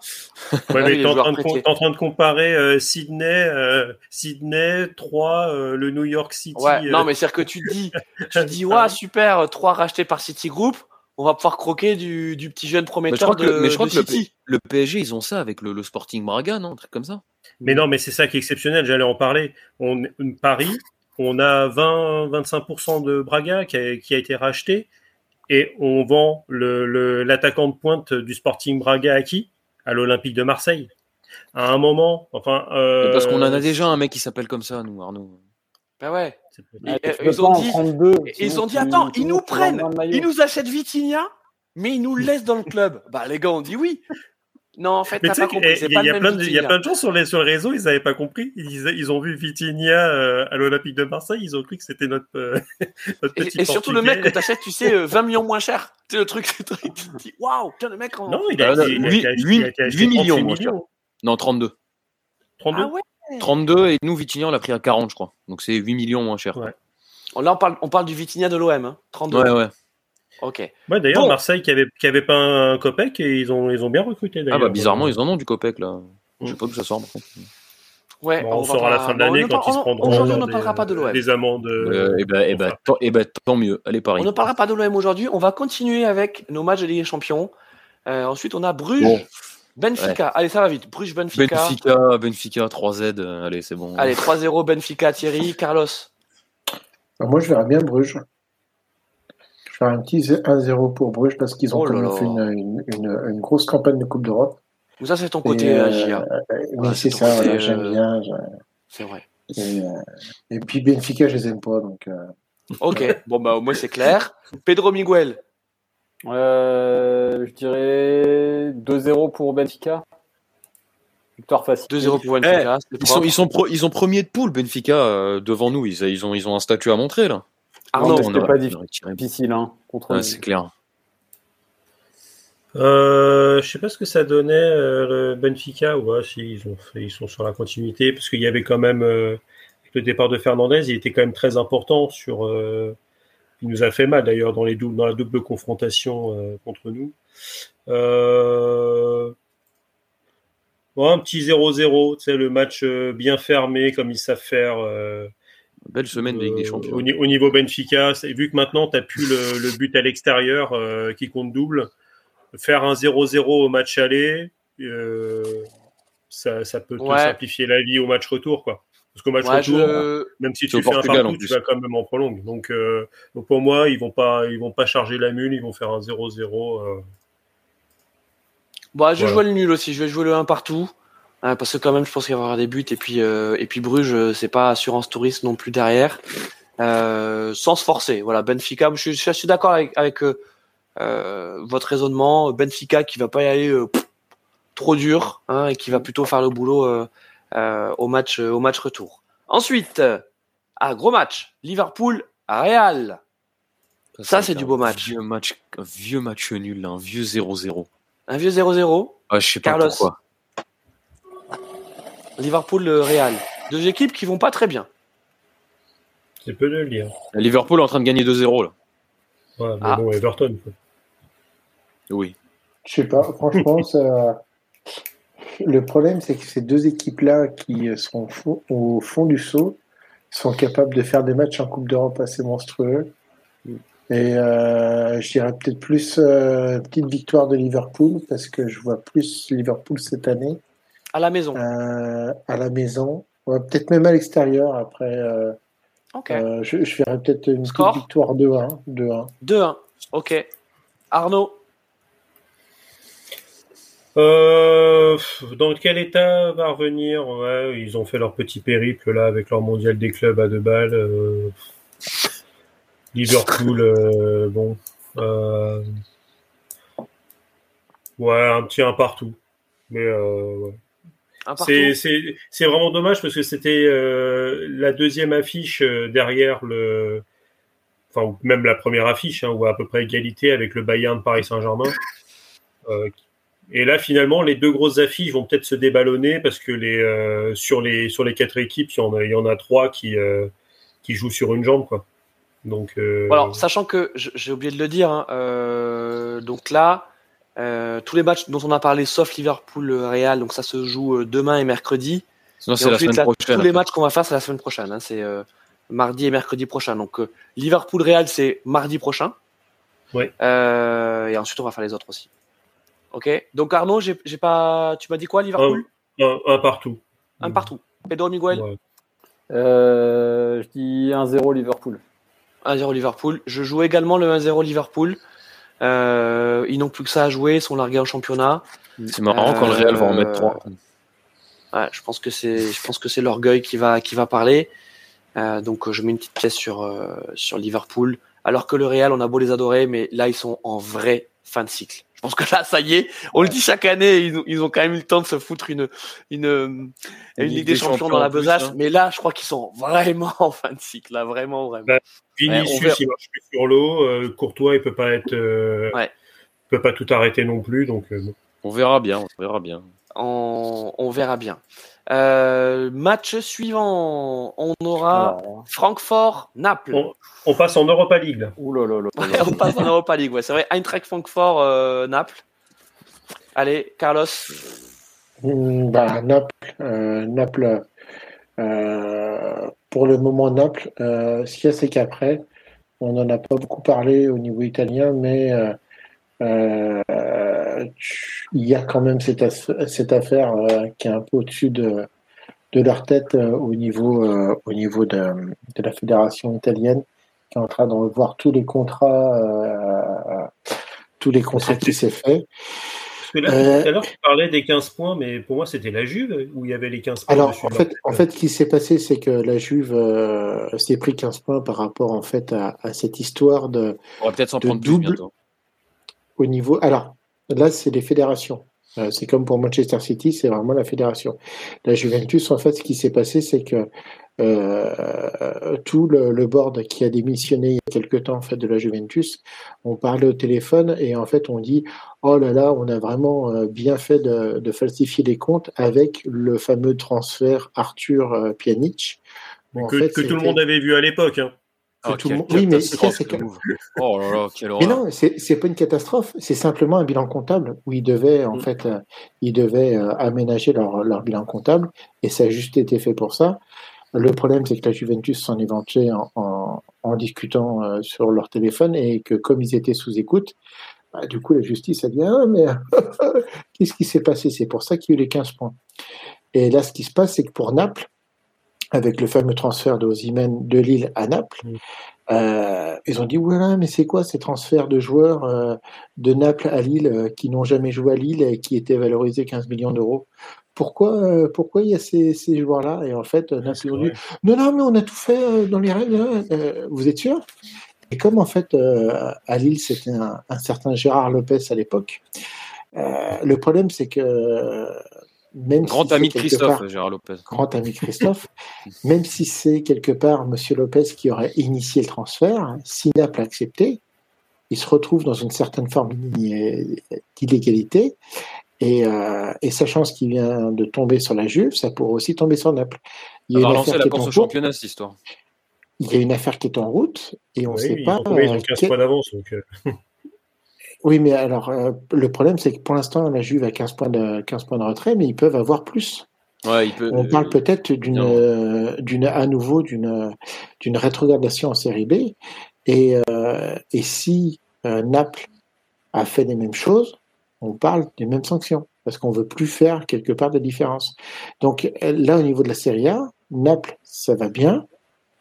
[SPEAKER 4] Ouais,
[SPEAKER 1] Ah
[SPEAKER 4] mais t'es en, train de en train comparer euh, Sydney, euh, Sydney, 3, euh, le New York City.
[SPEAKER 1] Ouais,
[SPEAKER 4] euh,
[SPEAKER 1] non, mais c'est-à-dire que tu te dis, tu te dis, ouais, super, trois rachetés par City Group, on va pouvoir croquer du, du petit jeune
[SPEAKER 3] Mais je
[SPEAKER 1] prometteur
[SPEAKER 3] que,
[SPEAKER 1] de,
[SPEAKER 3] le- mais je crois
[SPEAKER 1] de
[SPEAKER 3] que le,
[SPEAKER 1] City.
[SPEAKER 3] le PSG, ils ont ça avec le, le Sporting Braga, non Un truc comme ça
[SPEAKER 4] Mais non, mais c'est ça qui est exceptionnel, j'allais en parler. On, Paris, on a 20-25% de Braga qui a, qui a été racheté et on vend le- le- l'attaquant de pointe du Sporting Braga à qui? À l'Olympique de Marseille. À un moment, enfin. euh,
[SPEAKER 3] Parce qu'on en a déjà un mec qui s'appelle comme ça, nous, Arnaud.
[SPEAKER 1] Bah ouais. Et-
[SPEAKER 5] Ah,
[SPEAKER 1] ils ont
[SPEAKER 5] en
[SPEAKER 1] dit,
[SPEAKER 5] prendre deux,
[SPEAKER 1] et
[SPEAKER 5] sinon
[SPEAKER 1] ils ont dit,
[SPEAKER 5] tu-
[SPEAKER 1] attends, ils nous prennent, ils nous achètent Vitinha, mais ils nous laissent dans le club. Bah les gars, on dit oui. Non, en fait, t'as pas compris.
[SPEAKER 4] qu'il
[SPEAKER 1] C'est
[SPEAKER 4] y, a- il y a plein de, il y a plein de gens sur les, sur le réseau, ils n'avaient pas compris. Ils, ils ont vu Vitinha euh, à l'Olympique de Marseille, ils ont cru que c'était notre, euh, notre
[SPEAKER 1] Et,
[SPEAKER 4] petit
[SPEAKER 1] et surtout le mec que t'achètes, tu sais, euh, 20 millions moins cher. Tu sais, le truc, c'est tu te dis, waouh, putain, le mec en.
[SPEAKER 4] Non, il a,
[SPEAKER 3] non,
[SPEAKER 4] été- il a
[SPEAKER 3] huit-
[SPEAKER 4] été acheté-
[SPEAKER 3] huit-
[SPEAKER 4] il a été acheté
[SPEAKER 3] huit millions,
[SPEAKER 4] 36
[SPEAKER 3] moi, je
[SPEAKER 4] millions.
[SPEAKER 3] Non, 32.
[SPEAKER 4] 32
[SPEAKER 1] Ah ouais
[SPEAKER 3] 32 et nous, Vitinha, on l'a pris à 40, je crois. Donc c'est 8 millions moins cher.
[SPEAKER 4] Ouais.
[SPEAKER 1] Là, on parle, on parle du Vitinha de l'OM, hein. 32.
[SPEAKER 3] Ouais, ouais.
[SPEAKER 1] Ok.
[SPEAKER 4] Ouais, d'ailleurs,
[SPEAKER 1] Bon.
[SPEAKER 4] Marseille qui avait, qui avait pas un copec et ils ont, ils ont bien recruté
[SPEAKER 3] Ah bah bizarrement, ils en ont du Copec là. Je sais pas d'où ça sort. par contre.
[SPEAKER 1] Ouais,
[SPEAKER 4] Bon, on,
[SPEAKER 1] va
[SPEAKER 4] saura à la fin de l'année
[SPEAKER 1] on
[SPEAKER 4] quand ils se prendront
[SPEAKER 1] Aujourd'hui, on ne parlera pas de l'OM.
[SPEAKER 4] des amendes.
[SPEAKER 3] Euh, et ben, et ben, tant, et ben, tant mieux. Allez, Paris.
[SPEAKER 1] On ne parlera pas de l'OM aujourd'hui. On va continuer avec nos matchs de Ligue des Champions. Euh, ensuite, on a Bruges,
[SPEAKER 3] Bon.
[SPEAKER 1] Benfica. Allez, ça va vite. Bruges, Benfica.
[SPEAKER 3] Benfica, Benfica, 3Z. euh, allez, c'est bon.
[SPEAKER 1] Allez, 3-0 Benfica, Thierry. Carlos.
[SPEAKER 2] Bah, moi, je verrais bien Bruges. Ferais un petit 1-0 pour Bruges parce qu'ils ont
[SPEAKER 1] Oh
[SPEAKER 2] quand
[SPEAKER 1] là
[SPEAKER 2] fait une, une- une- une grosse campagne de Coupe d'Europe.
[SPEAKER 1] Ça, c'est ton côté
[SPEAKER 2] euh,
[SPEAKER 1] euh, JA.
[SPEAKER 2] mais
[SPEAKER 1] Ouais,
[SPEAKER 2] c'est ça, voilà, j'aime
[SPEAKER 1] euh,
[SPEAKER 2] bien. je-
[SPEAKER 1] C'est vrai.
[SPEAKER 2] Et, euh, et puis Benfica, je les aime pas. Donc, euh,
[SPEAKER 1] Ok. bon, bah, au moins, c'est clair. Pedro Miguel.
[SPEAKER 5] Euh, je dirais 2-0 pour Benfica. Victoire facile.
[SPEAKER 1] 2-0 pour Benfica. c'est
[SPEAKER 3] Ils sont, ils, sont pro- ils sont premiers de poule, Benfica, euh, devant nous. Ils, ils, ont, ils ont un statut à montrer là.
[SPEAKER 1] Arnaud.
[SPEAKER 5] Non, c'était pas difficile. hein, contre
[SPEAKER 3] Ouais, c'est clair.
[SPEAKER 4] Euh, je sais pas ce que ça donnait euh, le Benfica. Ouais, si ils ont fait, ils sont sur la continuité parce qu'il y avait quand même euh, avec le départ de Fernandez, il était quand même très important sur. euh, il nous a fait mal d'ailleurs dans les doubles, dans la double confrontation euh, contre nous. Euh, ouais, un petit 0-0, tu sais, le match euh, bien fermé comme ils savent faire.
[SPEAKER 3] Belle semaine de Ligue des
[SPEAKER 4] euh,
[SPEAKER 3] Champions.
[SPEAKER 4] Au, ni- au niveau Benfica, vu que maintenant tu n'as plus le, le but à l'extérieur euh, qui compte double, faire un 0-0 au match aller, euh, ça, ça peut te
[SPEAKER 1] Ouais.
[SPEAKER 4] simplifier la vie au match retour. Quoi. Parce qu'au match
[SPEAKER 1] Ouais,
[SPEAKER 4] retour,
[SPEAKER 1] je...
[SPEAKER 4] même si tu fais un partout, tu vas quand même en prolongue. Donc, euh, donc pour moi, ils vont pas, ils vont pas charger la mule, ils vont faire un 0-0. euh.
[SPEAKER 1] Bon, je vais
[SPEAKER 4] Voilà.
[SPEAKER 1] jouer le nul aussi. Je vais jouer le 1 partout. Parce que quand même, je pense qu'il va y avoir des buts. Et puis, euh, et puis Bruges, euh, c'est pas assurance touriste non plus derrière. Euh, sans se forcer. Voilà, Benfica. Je, suis- je suis d'accord avec, avec euh, votre raisonnement. Benfica qui va pas y aller euh, pff, trop dur hein, et qui va plutôt faire le boulot euh, euh, au match au match retour. Ensuite, ah, gros match. Liverpool à Real. Ça, c'est du beau match.
[SPEAKER 3] Vieux match, un vieux match nul, là, un vieux 0-0.
[SPEAKER 1] Un vieux 0-0.
[SPEAKER 3] Ah, je sais pas
[SPEAKER 1] Carlos.
[SPEAKER 3] pourquoi.
[SPEAKER 1] Liverpool, le Real. Deux équipes qui vont pas très bien.
[SPEAKER 4] C'est peu de le dire.
[SPEAKER 3] Liverpool est en train de gagner 2-0 là.
[SPEAKER 4] Ouais, mais
[SPEAKER 1] Ah.
[SPEAKER 4] bon, Everton. quoi.
[SPEAKER 3] Oui.
[SPEAKER 2] Je sais pas, franchement, ça... le problème, c'est que ces deux équipes-là qui sont au fond- au fond du saut sont capables de faire des matchs en Coupe d'Europe assez monstrueux. Et euh, je dirais peut-être plus euh, petite victoire de Liverpool parce que je vois plus Liverpool cette année
[SPEAKER 1] À la maison.
[SPEAKER 2] euh, à la maison, Ouais, peut-être même à l'extérieur. Après, euh,
[SPEAKER 1] Ok.
[SPEAKER 2] euh, je, je verrais peut-être une petite
[SPEAKER 1] Score
[SPEAKER 2] victoire 2-1. 2-1.
[SPEAKER 1] 2-1. Ok. Arnaud.
[SPEAKER 4] Euh, dans quel état va revenir ouais, Ils ont fait leur petit périple là avec leur mondial des clubs à deux balles. euh, Liverpool, euh, bon. euh, ouais, un petit un partout. Mais euh, ouais. C'est vraiment dommage parce que c'était euh, la deuxième affiche euh, derrière le. Enfin, même la première affiche, hein, ou à peu près égalité avec le Bayern de Paris Saint-Germain. Euh, et là, finalement, les deux grosses affiches vont peut-être se déballonner parce que les, euh, sur, les, sur les quatre équipes, il y en a, il y en a trois qui, qui jouent sur une jambe. Quoi. Donc,
[SPEAKER 1] alors, sachant que j'ai oublié de le dire, hein, donc là, euh, tous les matchs dont on a parlé, sauf Liverpool-Real, donc ça se joue euh, demain et mercredi.
[SPEAKER 3] Sinon,
[SPEAKER 1] Et
[SPEAKER 3] c'est la
[SPEAKER 1] ensuite,
[SPEAKER 3] semaine
[SPEAKER 1] là,
[SPEAKER 3] prochaine.
[SPEAKER 1] tous les matchs qu'on va faire, c'est la semaine prochaine. hein, c'est euh, mardi et mercredi prochain. Donc euh, Liverpool-Real, c'est mardi prochain. Euh, et ensuite, on va faire les autres aussi. Ok. Donc Arnaud, j'ai j'ai pas. Tu m'as dit quoi, Liverpool?
[SPEAKER 4] Un, un partout.
[SPEAKER 1] Un partout. Pedro Miguel,
[SPEAKER 4] Ouais.
[SPEAKER 5] Euh, je dis 1-0 Liverpool.
[SPEAKER 1] 1-0 Liverpool. Je joue également le 1-0 Liverpool. Euh, ils n'ont plus que ça à jouer, ils sont largués en championnat.
[SPEAKER 3] C'est marrant quand le Real va en mettre
[SPEAKER 1] Euh,
[SPEAKER 3] 3.
[SPEAKER 1] Ouais, je pense que c'est, je pense que c'est l'orgueil qui va, qui va parler. Euh, donc euh, je mets une petite pièce sur euh, sur Liverpool. Alors que le Real, on a beau les adorer, mais là ils sont en vrai fin de cycle. Je pense que là, ça y est, on le dit chaque année, ils ont, ils ont quand même eu le temps de se foutre une une, une, Ligue des Champions, dans la besace.
[SPEAKER 3] hein.
[SPEAKER 1] Mais là, je crois qu'ils sont vraiment en fin de cycle, là, vraiment, vraiment. On
[SPEAKER 4] Vinicius,
[SPEAKER 1] verra.
[SPEAKER 4] il marche plus sur l'eau. euh, Courtois, il peut pas être, euh,
[SPEAKER 1] Ouais.
[SPEAKER 4] peut pas tout arrêter non plus. Donc, euh.
[SPEAKER 3] On verra bien, on verra bien.
[SPEAKER 1] On, on verra bien. Euh, match suivant, on aura
[SPEAKER 5] Alors,
[SPEAKER 1] Francfort-Naples.
[SPEAKER 4] on, on passe en Europa League. Là.
[SPEAKER 5] ouh là là là
[SPEAKER 1] Ouais, on passe en Europa League, ouais, c'est vrai. Eintracht Francfort, euh. Allez, Carlos.
[SPEAKER 2] Hmm, bah, Naples, euh, Naples euh, pour le moment, Naples, euh, ce qu'il y a, c'est qu'après, on n'en a pas beaucoup parlé au niveau italien, mais euh, euh, il y a quand même cette, aff- cette affaire euh, qui est un peu au-dessus de, de leur tête euh, au niveau, euh, au niveau de, de la fédération italienne, qui est en train de revoir tous les contrats, euh, tous les contrats qui s'est fait.
[SPEAKER 4] Parce que là, tout à l'heure, tu parlais des 15 points, mais pour moi, c'était la Juve où il y avait les 15 points.
[SPEAKER 2] Alors, en fait, en ce qui s'est passé, c'est que la Juve euh, s'est pris 15 points par rapport en fait à, à cette histoire de
[SPEAKER 3] On va peut-être s'en prendre
[SPEAKER 2] double-
[SPEAKER 3] bientôt.
[SPEAKER 2] au niveau. Alors là, c'est les fédérations. Euh, c'est comme pour Manchester City, c'est vraiment la fédération. La Juventus, en fait, ce qui s'est passé, c'est que euh, tout le, le board qui a démissionné il y a quelque temps en fait de la Juventus, on parlait au téléphone et en fait on dit oh là là, on a vraiment euh, bien fait de, de falsifier les comptes avec le fameux transfert Arthur euh, Pjanic. Bon,
[SPEAKER 4] que,
[SPEAKER 2] fait,
[SPEAKER 4] que tout le monde avait vu à l'époque. Hein.
[SPEAKER 2] Que tout le
[SPEAKER 3] quelle
[SPEAKER 2] monde- Oui, mais c'est que.
[SPEAKER 3] Oh là là, quelle
[SPEAKER 2] mais
[SPEAKER 3] horreur.
[SPEAKER 2] non, c'est c'est pas une catastrophe, c'est simplement un bilan comptable où ils devaient en
[SPEAKER 1] Mm.
[SPEAKER 2] fait euh, ils devaient euh, aménager leur, leur bilan comptable et ça a juste été fait pour ça. Le problème c'est que la Juventus s'en est vantée en, en, en discutant euh, sur leur téléphone et que comme ils étaient sous écoute, bah, du coup la justice a dit ah mais qu'est-ce qui s'est passé? C'est pour ça qu'il y a eu les 15 points. Et là ce qui se passe c'est que pour Naples avec le fameux transfert de Osimhen de Lille à Naples, euh, ils ont dit voilà, mais c'est quoi ces transferts de joueurs euh, de Naples à Lille euh, qui n'ont jamais joué à Lille et qui étaient valorisés 15 millions d'euros? Pourquoi, pourquoi il y a ces, ces joueurs-là? Et en fait, Naples ont dit non, non, mais on a tout fait dans les règles. hein, vous êtes sûr? Et comme en fait à Lille c'était un, un certain Gérard Lopez à l'époque, le problème c'est que même
[SPEAKER 3] Grand
[SPEAKER 2] si
[SPEAKER 3] ami de
[SPEAKER 2] c'est quelque
[SPEAKER 3] Christophe,
[SPEAKER 2] part-
[SPEAKER 3] Gérard Lopez.
[SPEAKER 2] grand ami Christophe, même si c'est quelque part Monsieur Lopez qui aurait initié le transfert, si Naples a accepté, il se retrouve dans une certaine forme d'illégalité. Et, euh, et sachant ce qui vient de tomber sur la Juve, ça pourrait aussi tomber sur Naples.
[SPEAKER 3] Il y a une affaire la course au championnat, cette histoire.
[SPEAKER 2] Il y a une affaire qui est en route et on ne sait pas.
[SPEAKER 4] ils ont 15 points d'avance. Donc...
[SPEAKER 2] Oui, mais alors, euh, le problème, c'est que pour l'instant, la Juve a 15 points, de, 15 points de retrait, mais ils peuvent avoir plus.
[SPEAKER 3] Ouais, il peut,
[SPEAKER 2] On parle peut-être d'une, euh, d'une, à nouveau, d'une, d'une rétrogradation en série B. Et, euh, et si euh, Naples a fait les mêmes choses, on parle des mêmes sanctions. Parce qu'on veut plus faire quelque part de différence. Donc là, au niveau de la série A, Naples, ça va bien,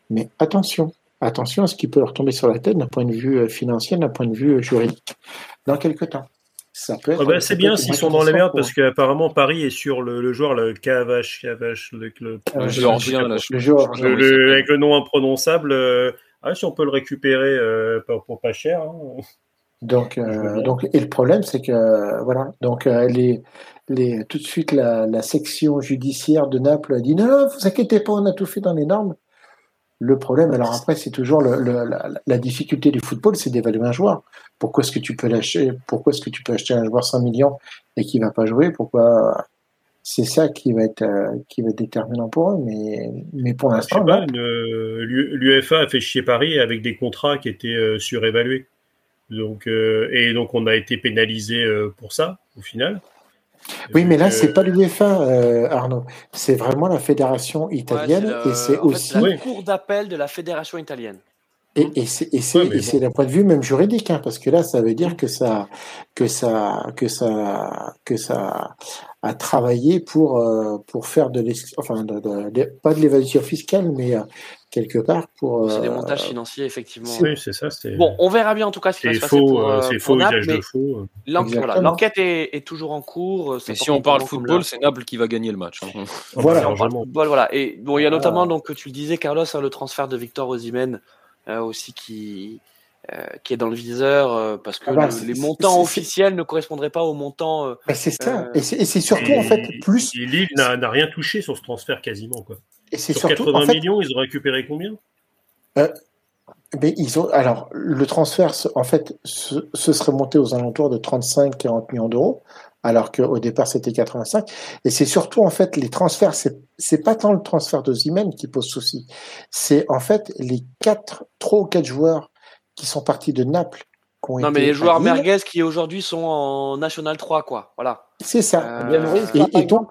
[SPEAKER 2] mais attention attention à ce qui peut leur tomber sur la tête d'un point de vue euh, financier, d'un point de vue euh, juridique, dans quelques temps.
[SPEAKER 4] Ça peut être, ah bah, c'est bien s'ils sont dans les merdes parce qu'apparemment Paris est sur le, le joueur, le Cavache, Cavache, le, le,
[SPEAKER 3] le,
[SPEAKER 4] le, joueur, avec le nom imprononçable. Euh, ah, si on peut le récupérer euh, pour, pour, pas cher. Hein.
[SPEAKER 2] Donc, euh, donc, et le problème, c'est que voilà, donc les, les, tout de suite la, la, section judiciaire de Naples a dit non, non, vous inquiétez pas, on a tout fait dans les normes. Le problème, alors après, c'est toujours le, le, la, la, difficulté du football, c'est d'évaluer un joueur. Pourquoi est-ce que tu peux lâcher Pourquoi est-ce que tu peux acheter un joueur 100 millions et qui va pas jouer? Pourquoi? C'est ça qui va être euh, qui va être déterminant pour eux. Mais mais pour l'instant,
[SPEAKER 4] l'UEFA a fait chier Paris avec des contrats qui étaient euh, surévalués. Donc euh, et donc on a été pénalisé euh, pour ça au final.
[SPEAKER 2] Oui, mais là, c'est pas l'UEFA, euh, Arnaud. C'est vraiment la fédération italienne
[SPEAKER 1] ouais,
[SPEAKER 2] et c'est aussi
[SPEAKER 1] la cour d'appel de la fédération italienne.
[SPEAKER 2] Et, et c'est ouais, d'un point de vue même juridique, hein, parce que là, ça veut dire que ça, que ça, que ça, que ça a travaillé pour euh, pour faire de, enfin, de, de, de pas de l'évaluation fiscale, mais euh, quelque part pour.
[SPEAKER 1] C'est des montages financiers, effectivement.
[SPEAKER 4] Oui, c'est ça.
[SPEAKER 1] Bon, on verra bien en tout cas ce qui va se passer pour.
[SPEAKER 4] C'est faux, usage de faux.
[SPEAKER 1] L'enquête est, est, toujours en cours.
[SPEAKER 3] Mais si on parle football, c'est Naples qui va gagner le match. Hein.
[SPEAKER 2] Voilà.
[SPEAKER 1] Football, voilà. Et bon, il y a notamment, donc, tu le disais, Carlos, hein, le transfert de Victor Osimhen euh, aussi qui. Euh, qui est dans le viseur euh, parce que ah bah, le, les montants officiels ne correspondraient pas aux montants.
[SPEAKER 2] Bah, c'est ça, et c'est surtout en fait plus.
[SPEAKER 4] Lille n'a rien touché sur ce transfert quasiment quoi.
[SPEAKER 2] Et c'est
[SPEAKER 4] sur
[SPEAKER 2] surtout
[SPEAKER 4] 80
[SPEAKER 2] en fait,
[SPEAKER 4] millions, ils ont récupéré combien?
[SPEAKER 2] Euh, mais ils ont alors le transfert en fait ce, ce serait monté aux alentours de 35-40 millions d'euros alors qu'au départ c'était 85 et c'est surtout en fait les transferts c'est c'est pas tant le transfert de Zimen qui pose souci c'est en fait les quatre trois ou quatre joueurs qui sont partis de Naples
[SPEAKER 1] non mais les joueurs merguez qui aujourd'hui sont en National 3 quoi voilà
[SPEAKER 2] c'est ça euh... et, et donc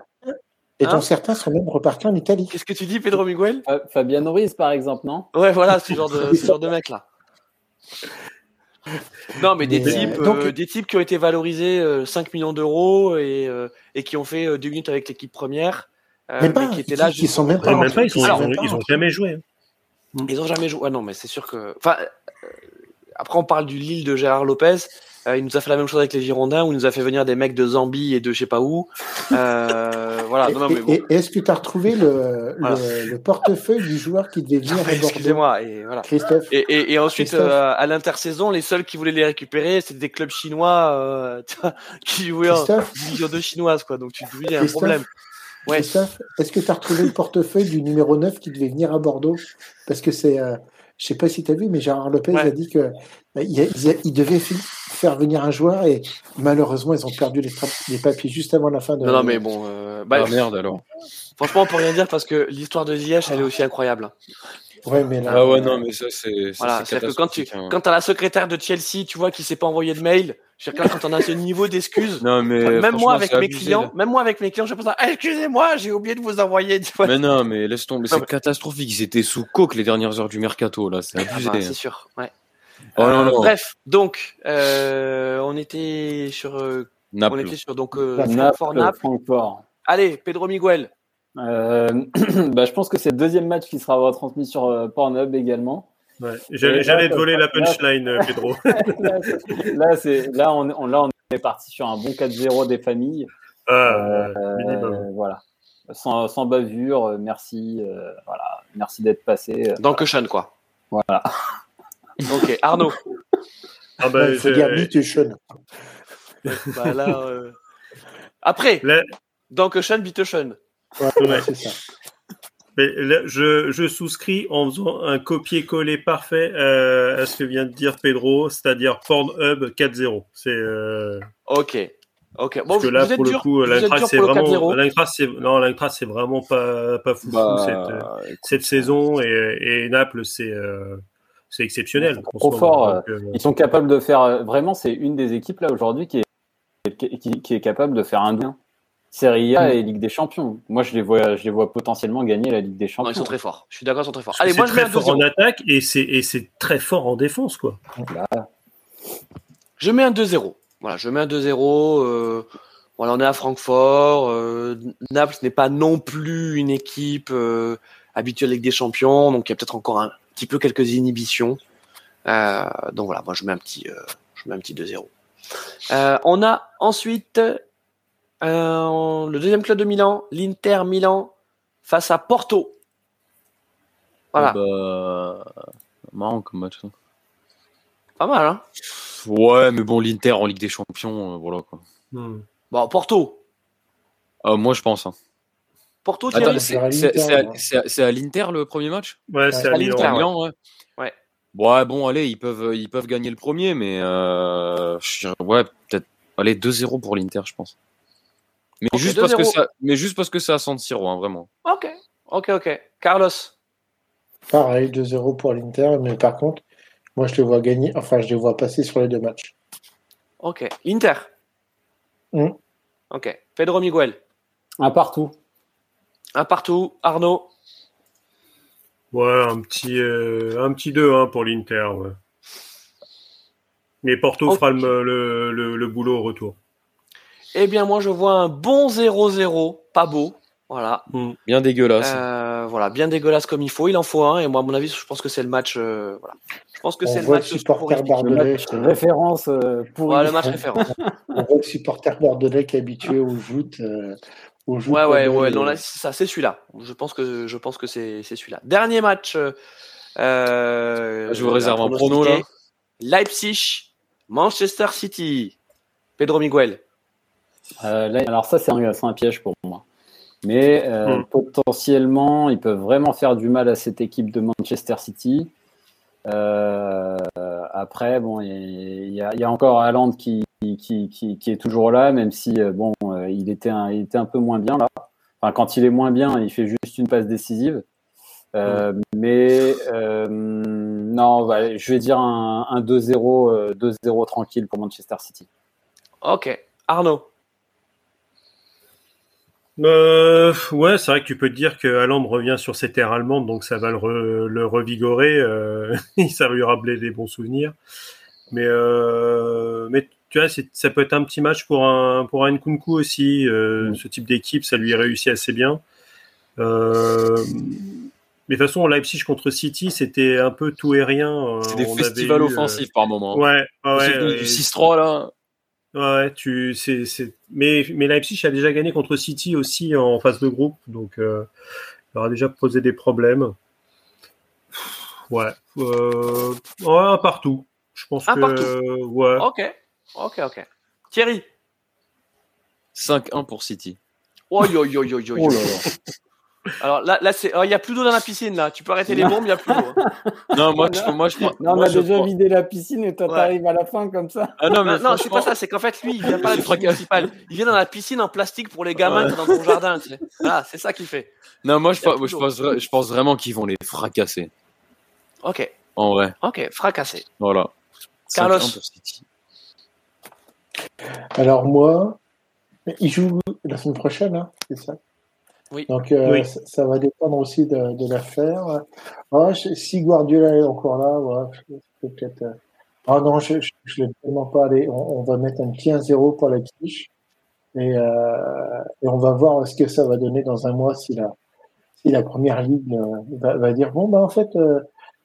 [SPEAKER 2] et dont hein certains sont même repartis en Italie.
[SPEAKER 1] Qu'est-ce que tu dis, Pedro Miguel?
[SPEAKER 5] Fabian Ruiz, par exemple, non?
[SPEAKER 1] Ouais, voilà, ce genre de, ce genre de mec-là. Non, mais des, mais types, euh, donc, euh, des types qui ont été valorisés euh, 5 millions d'euros et, euh, et qui ont fait euh, deux minutes avec l'équipe première.
[SPEAKER 2] mais pas, qui étaient là. Qui, sont même pas.
[SPEAKER 4] Même pas ils, sont, Alors, ils, ont, ils ont jamais joué. Hein.
[SPEAKER 1] Ils ont jamais joué. Ouais, non, mais c'est sûr que. Enfin, après, on parle du Lille de Gérard Lopez. Euh, il nous a fait la même chose avec les Girondins, où il nous a fait venir des mecs de Zambie et de je sais pas où. Euh, voilà.
[SPEAKER 2] Non, non, mais bon. et, et est-ce que tu as retrouvé le, voilà. le, le, portefeuille du joueur qui devait venir
[SPEAKER 1] Excusez-moi. Et voilà.
[SPEAKER 2] Christophe.
[SPEAKER 1] Et, et, et ensuite, euh, à l'intersaison, les seuls qui voulaient les récupérer, c'était des clubs chinois qui jouaient en division 2 chinoise, quoi. Donc tu te dis, il y a un problème.
[SPEAKER 2] Ouais. Christophe, est-ce que tu as retrouvé le portefeuille du numéro 9 qui devait venir à Bordeaux? Parce que c'est. Je sais pas si tu as vu, mais Gérard Lopez ouais. a dit que il, il, devait faire venir un joueur et malheureusement ils ont perdu les, les papiers juste avant la fin de.
[SPEAKER 1] Non, non mais bon. Euh, bah,
[SPEAKER 3] ah, merde alors.
[SPEAKER 1] Franchement, on peut rien dire parce que l'histoire de Ziyech, elle est aussi incroyable.
[SPEAKER 2] Ouais, mais là.
[SPEAKER 3] Ah ouais, non, mais ça c'est.
[SPEAKER 1] Voilà, c'est que quand tu, hein. quand as la secrétaire de Chelsea, tu vois, qui s'est pas envoyé de mail. Je veux dire, quand on a ce niveau d'excuses.
[SPEAKER 3] Non, mais.
[SPEAKER 1] Enfin, même moi avec mes clients, là. même moi avec mes clients, je pense, ah, excusez-moi, j'ai oublié de vous envoyer. Tu vois.
[SPEAKER 3] Mais non, mais laisse tomber, c'est catastrophique. Ils étaient sous coque les dernières heures du mercato, là. C'est abusé.
[SPEAKER 1] Ah bah, c'est sûr, ouais. Oh, euh, non, non. Bref, donc, euh, on était sur. Euh,
[SPEAKER 3] Naples.
[SPEAKER 1] On était sur donc euh, Francfort, Naples.
[SPEAKER 5] Francfort.
[SPEAKER 1] Allez, Pedro Miguel.
[SPEAKER 5] Euh, bah, je pense que c'est le deuxième match qui sera retransmis sur euh, Pornhub également.
[SPEAKER 4] Ouais. J'allais te voler la punchline, là, Pedro.
[SPEAKER 5] là, on, on, là, on est parti sur un bon 4-0 des familles.
[SPEAKER 4] Ah, minimum.
[SPEAKER 5] Voilà. Sans, sans bavure, merci, voilà, merci d'être passé.
[SPEAKER 1] Dans Cushion, quoi.
[SPEAKER 5] Voilà.
[SPEAKER 1] Ok, Arnaud.
[SPEAKER 2] Ah bah, il faut dire Bitteschön.
[SPEAKER 1] bah là, euh... Après, Le... dans Cushion, Bitteschön.
[SPEAKER 2] Ouais, ouais. c'est ça.
[SPEAKER 4] Mais là, je, je souscris en faisant un copier-coller parfait euh, à ce que vient de dire Pedro, c'est-à-dire Pornhub 4-0. C'est euh,
[SPEAKER 1] Ok. Ok. Bon,
[SPEAKER 4] parce que là
[SPEAKER 1] vous êtes
[SPEAKER 4] pour le
[SPEAKER 1] dur-
[SPEAKER 4] coup,
[SPEAKER 1] dur
[SPEAKER 4] c'est vraiment
[SPEAKER 1] 4-0.
[SPEAKER 4] l'Eintracht c'est non l'Eintracht c'est vraiment pas pas fou
[SPEAKER 3] Bah,
[SPEAKER 4] cette, euh,
[SPEAKER 3] écoute,
[SPEAKER 4] cette saison et, et Naples c'est euh, c'est exceptionnel.
[SPEAKER 5] Trop fort,
[SPEAKER 4] Donc, euh,
[SPEAKER 5] Ils sont capables de faire. Vraiment, c'est une des équipes là aujourd'hui qui est, qui, qui est capable de faire un bien. Serie A
[SPEAKER 1] Mm.
[SPEAKER 5] et Ligue des Champions. Moi, je les vois, je les vois potentiellement gagner la Ligue des
[SPEAKER 1] Non,
[SPEAKER 5] Champions.
[SPEAKER 1] ils sont très forts. Je suis d'accord, ils sont très forts.
[SPEAKER 4] parce
[SPEAKER 1] Allez,
[SPEAKER 4] c'est
[SPEAKER 1] moi je mets
[SPEAKER 4] très
[SPEAKER 1] un
[SPEAKER 4] fort en
[SPEAKER 1] 2-0.
[SPEAKER 4] attaque et c'est très fort en défense quoi.
[SPEAKER 1] Je mets un 2-0. Voilà, je mets un 2-0. euh, voilà, on est à Francfort. euh, Naples n'est pas non plus une équipe euh, habituelle avec des champions, donc il y a peut-être encore un petit peu quelques inhibitions. Euh, donc voilà, moi je mets un petit, euh, je mets un petit 2-0. Euh, on a ensuite euh, le deuxième club de Milan, l'Inter Milan, face à Porto. Voilà,
[SPEAKER 3] bah, marrant comme match.
[SPEAKER 1] pas mal, hein
[SPEAKER 3] Ouais, mais bon, l'Inter en Ligue des Champions, euh, voilà quoi.
[SPEAKER 4] Hmm.
[SPEAKER 1] Bon, Porto.
[SPEAKER 3] Ah, moi, je pense. hein.
[SPEAKER 1] Porto,
[SPEAKER 3] Attends,
[SPEAKER 2] c'est- à l'Inter,
[SPEAKER 3] le premier match?
[SPEAKER 4] Ouais, c'est à
[SPEAKER 1] à
[SPEAKER 4] Milan.
[SPEAKER 1] l'Inter, ouais.
[SPEAKER 3] Milan, ouais.
[SPEAKER 1] Ouais.
[SPEAKER 3] Ouais, bon, allez, ils peuvent, ils peuvent gagner le premier, mais euh, je ouais, peut-être, allez, 2-0 pour l'Inter, je pense. Mais, juste parce que
[SPEAKER 1] 2-0.
[SPEAKER 3] ça, mais juste parce que c'est à San Siro, hein, vraiment.
[SPEAKER 1] Ok, ok, ok. Carlos.
[SPEAKER 2] Pareil, 2-0 pour l'Inter, mais par contre, moi je les vois gagner, enfin je les vois passer sur les deux matchs.
[SPEAKER 1] Ok. Inter.
[SPEAKER 2] Mm.
[SPEAKER 1] Ok. Pedro Miguel.
[SPEAKER 5] Un partout.
[SPEAKER 1] Un partout. Arnaud.
[SPEAKER 4] Ouais, un petit, euh, un petit 2 hein, pour l'Inter. Ouais. Mais Porto fera le, le, le, le boulot au retour.
[SPEAKER 1] Eh bien, moi, je vois un bon 0-0. Pas beau. Voilà.
[SPEAKER 3] Bien dégueulasse.
[SPEAKER 1] Euh, voilà. Bien dégueulasse comme il faut. Il en faut un. Et moi, à mon avis, je pense que c'est le match. euh, voilà. Je pense que c'est le match.
[SPEAKER 2] supporter.
[SPEAKER 5] Le
[SPEAKER 2] bordelais,
[SPEAKER 5] match référence euh, pour
[SPEAKER 1] le match référence.
[SPEAKER 2] on voit le supporter bordelais qui est habitué au joutes. euh, au joutes
[SPEAKER 1] Ouais, ouais, ouais. Non, là, c'est ça, c'est celui-là. Je pense que, je pense que c'est, c'est celui-là. Dernier match. euh, euh,
[SPEAKER 3] Je vous réserve un prono, là.
[SPEAKER 1] Leipzig, Manchester City. Pedro Miguel.
[SPEAKER 5] Euh, là, alors ça, c'est un, piège pour moi. Mais euh,
[SPEAKER 4] Mm.
[SPEAKER 5] potentiellement, ils peuvent vraiment faire du mal à cette équipe de Manchester City. Euh, après, bon, il y, a- il y a encore Haaland qui, qui, qui, qui est toujours là, même si bon, il était un, il était un peu moins bien là. Enfin, quand il est moins bien, il fait juste une passe décisive. Euh, Mais euh, non, ouais, je vais dire un, un 2-0, euh, 2-0 tranquille pour Manchester City.
[SPEAKER 1] Ok. Arnaud?
[SPEAKER 4] Euh, ouais, c'est vrai que tu peux te dire que revient sur ses terres allemandes, donc ça va le, re- le revigorer. Euh, ça lui rappeler des bons souvenirs. Mais, euh, mais tu vois, ça peut être un petit match pour un pour un Nkunku aussi. Euh,
[SPEAKER 5] Mm.
[SPEAKER 4] Ce type d'équipe, ça lui réussit assez bien. Mais de toute façon, Leipzig contre City, c'était un peu tout et rien.
[SPEAKER 3] C'est des
[SPEAKER 4] on
[SPEAKER 3] festivals
[SPEAKER 4] eu,
[SPEAKER 3] offensifs par moment.
[SPEAKER 4] Ouais, ouais.
[SPEAKER 3] du 6-3 là.
[SPEAKER 4] Ouais, tu, c'est, c'est, mais, mais Leipzig a déjà gagné contre City aussi en phase de groupe, donc euh, il aura déjà posé des problèmes. Ouais, euh, ouais, un partout. Je pense
[SPEAKER 1] Un
[SPEAKER 4] que,
[SPEAKER 1] partout.
[SPEAKER 4] euh, ouais.
[SPEAKER 1] Ok. Ok, ok. Thierry.
[SPEAKER 3] 5-1 pour City.
[SPEAKER 1] Oi, oi, oi, oi, oi, oi.
[SPEAKER 5] Oh là là.
[SPEAKER 1] Alors là, là c'est, oh, il y a plus d'eau dans la piscine là. Tu peux arrêter les bombes, il y a plus d'eau. hein.
[SPEAKER 3] Non, moi, je, moi, je,
[SPEAKER 5] Non, on
[SPEAKER 3] moi,
[SPEAKER 5] a
[SPEAKER 3] je
[SPEAKER 5] déjà vidé la piscine et toi
[SPEAKER 1] Ouais.
[SPEAKER 5] t'arrives à la fin comme ça.
[SPEAKER 3] Ah non, mais
[SPEAKER 1] Non, non, c'est pas ça. C'est qu'en fait, lui, il vient pas à la
[SPEAKER 3] C'est
[SPEAKER 1] piscine municipale. Il vient dans la piscine en plastique pour les gamins qui sont dans ton jardin. Tu sais. Voilà, c'est ça qu'il fait.
[SPEAKER 3] Non, moi, je,
[SPEAKER 1] a
[SPEAKER 3] pense, je pense vraiment qu'ils vont les fracasser.
[SPEAKER 1] Ok,
[SPEAKER 3] En vrai.
[SPEAKER 1] ok, fracassé.
[SPEAKER 3] Voilà.
[SPEAKER 1] Carlos.
[SPEAKER 3] 5-1 pour City.
[SPEAKER 2] Alors moi, il joue la semaine prochaine, hein, c'est ça?
[SPEAKER 1] Oui.
[SPEAKER 2] Donc euh,
[SPEAKER 4] Oui.
[SPEAKER 2] ça, ça va dépendre aussi de, de l'affaire. Ah, si Guardiola est encore là, ouais, peut-être. euh, Ah non, je ne l'ai tellement pas. Allez, on, on va mettre un petit 1-0 pour la quiche. Et, euh, et on va voir ce que ça va donner dans un mois si la, si la première ligue euh, va, va dire bon, bah, en fait, euh,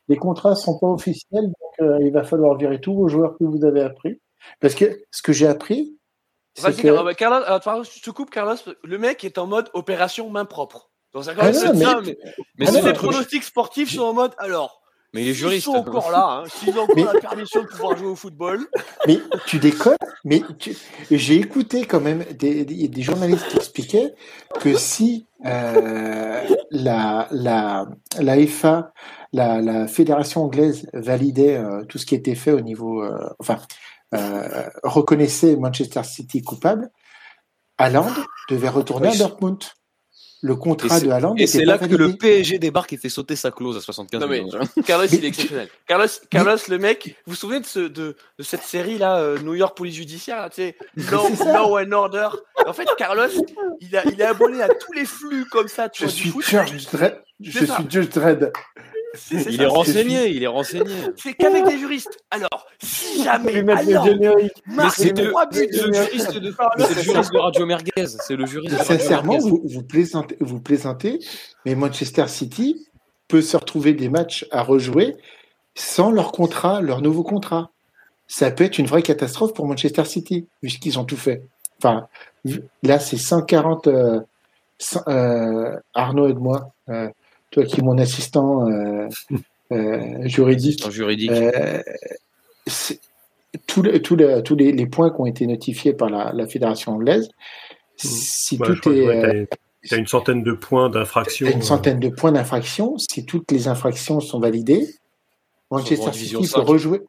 [SPEAKER 2] les contrats sont pas officiels, donc euh, il va falloir virer tous vos joueurs que vous avez appris. Parce que ce que j'ai appris,
[SPEAKER 1] Vas-y,
[SPEAKER 2] que.
[SPEAKER 1] Euh, Carlos, je te coupe, Carlos. Le mec est en mode opération main propre. Donc,
[SPEAKER 2] Ah non, mais-
[SPEAKER 1] ça, mais,
[SPEAKER 3] Mais
[SPEAKER 2] Ah
[SPEAKER 3] c'est
[SPEAKER 2] non,
[SPEAKER 1] les pronostics sportifs sont en mode alors.
[SPEAKER 3] Mais il est juriste.
[SPEAKER 1] Ils sont encore là, hein, s'ils ont encore
[SPEAKER 2] Mais-
[SPEAKER 1] la permission de pouvoir jouer au football.
[SPEAKER 2] Mais tu déconnes Mais tu- j'ai écouté quand même des, des, des journalistes qui expliquaient que si euh, la, la, la FA, la, la fédération anglaise validait euh, tout ce qui était fait au niveau, euh, enfin, euh, reconnaissait Manchester City coupable, Haaland devait retourner à. Dortmund. Le contrat de Haaland
[SPEAKER 3] Et
[SPEAKER 2] était
[SPEAKER 3] c'est là que le. PSG débarque et fait sauter sa clause à 75
[SPEAKER 1] Non, mais-
[SPEAKER 3] millions.
[SPEAKER 1] Carlos,
[SPEAKER 2] Mais
[SPEAKER 1] il est exceptionnel. Carlos, Carlos, le mec, vous vous souvenez de, ce, de, de cette série là, euh, New York Police Judiciaire, là, tu sais, Law, and Order. En fait, Carlos, il, a, il est abonné à tous les flux comme ça, tu
[SPEAKER 2] Je
[SPEAKER 1] vois, du
[SPEAKER 2] suis
[SPEAKER 1] foot.
[SPEAKER 2] Dredd. Je suis Judge Dredd.
[SPEAKER 3] Il
[SPEAKER 1] ça.
[SPEAKER 3] est renseigné, il est renseigné.
[SPEAKER 1] C'est qu'avec des juristes. Alors, si jamais.
[SPEAKER 3] Mais
[SPEAKER 1] marque
[SPEAKER 3] c'est le,
[SPEAKER 1] trois buts,
[SPEAKER 3] le juriste de, c'est le juriste de Radio Merguez. C'est le juriste de
[SPEAKER 2] Sincèrement, vous, vous, plaisantez, vous plaisantez, mais Manchester City peut se retrouver des matchs à rejouer sans leur contrat, leur nouveau contrat. Ça peut être une vraie catastrophe pour Manchester City, vu ce qu'ils ont tout fait. Enfin, là, c'est 140. euh, euh, Arnaud, aide-moi. Euh, toi qui es mon assistant euh, euh, juridique. Euh, tous les, tous les, tous les, les points qui ont été notifiés par la, la fédération anglaise, si
[SPEAKER 4] Ouais, je
[SPEAKER 2] tout est
[SPEAKER 4] ouais,
[SPEAKER 2] euh,
[SPEAKER 4] t'as- t'as une centaine de points d'infraction.
[SPEAKER 2] une
[SPEAKER 4] euh,
[SPEAKER 2] centaine de points d'infraction, si toutes les infractions sont validées, Manchester City peut
[SPEAKER 3] 5.
[SPEAKER 2] rejouer.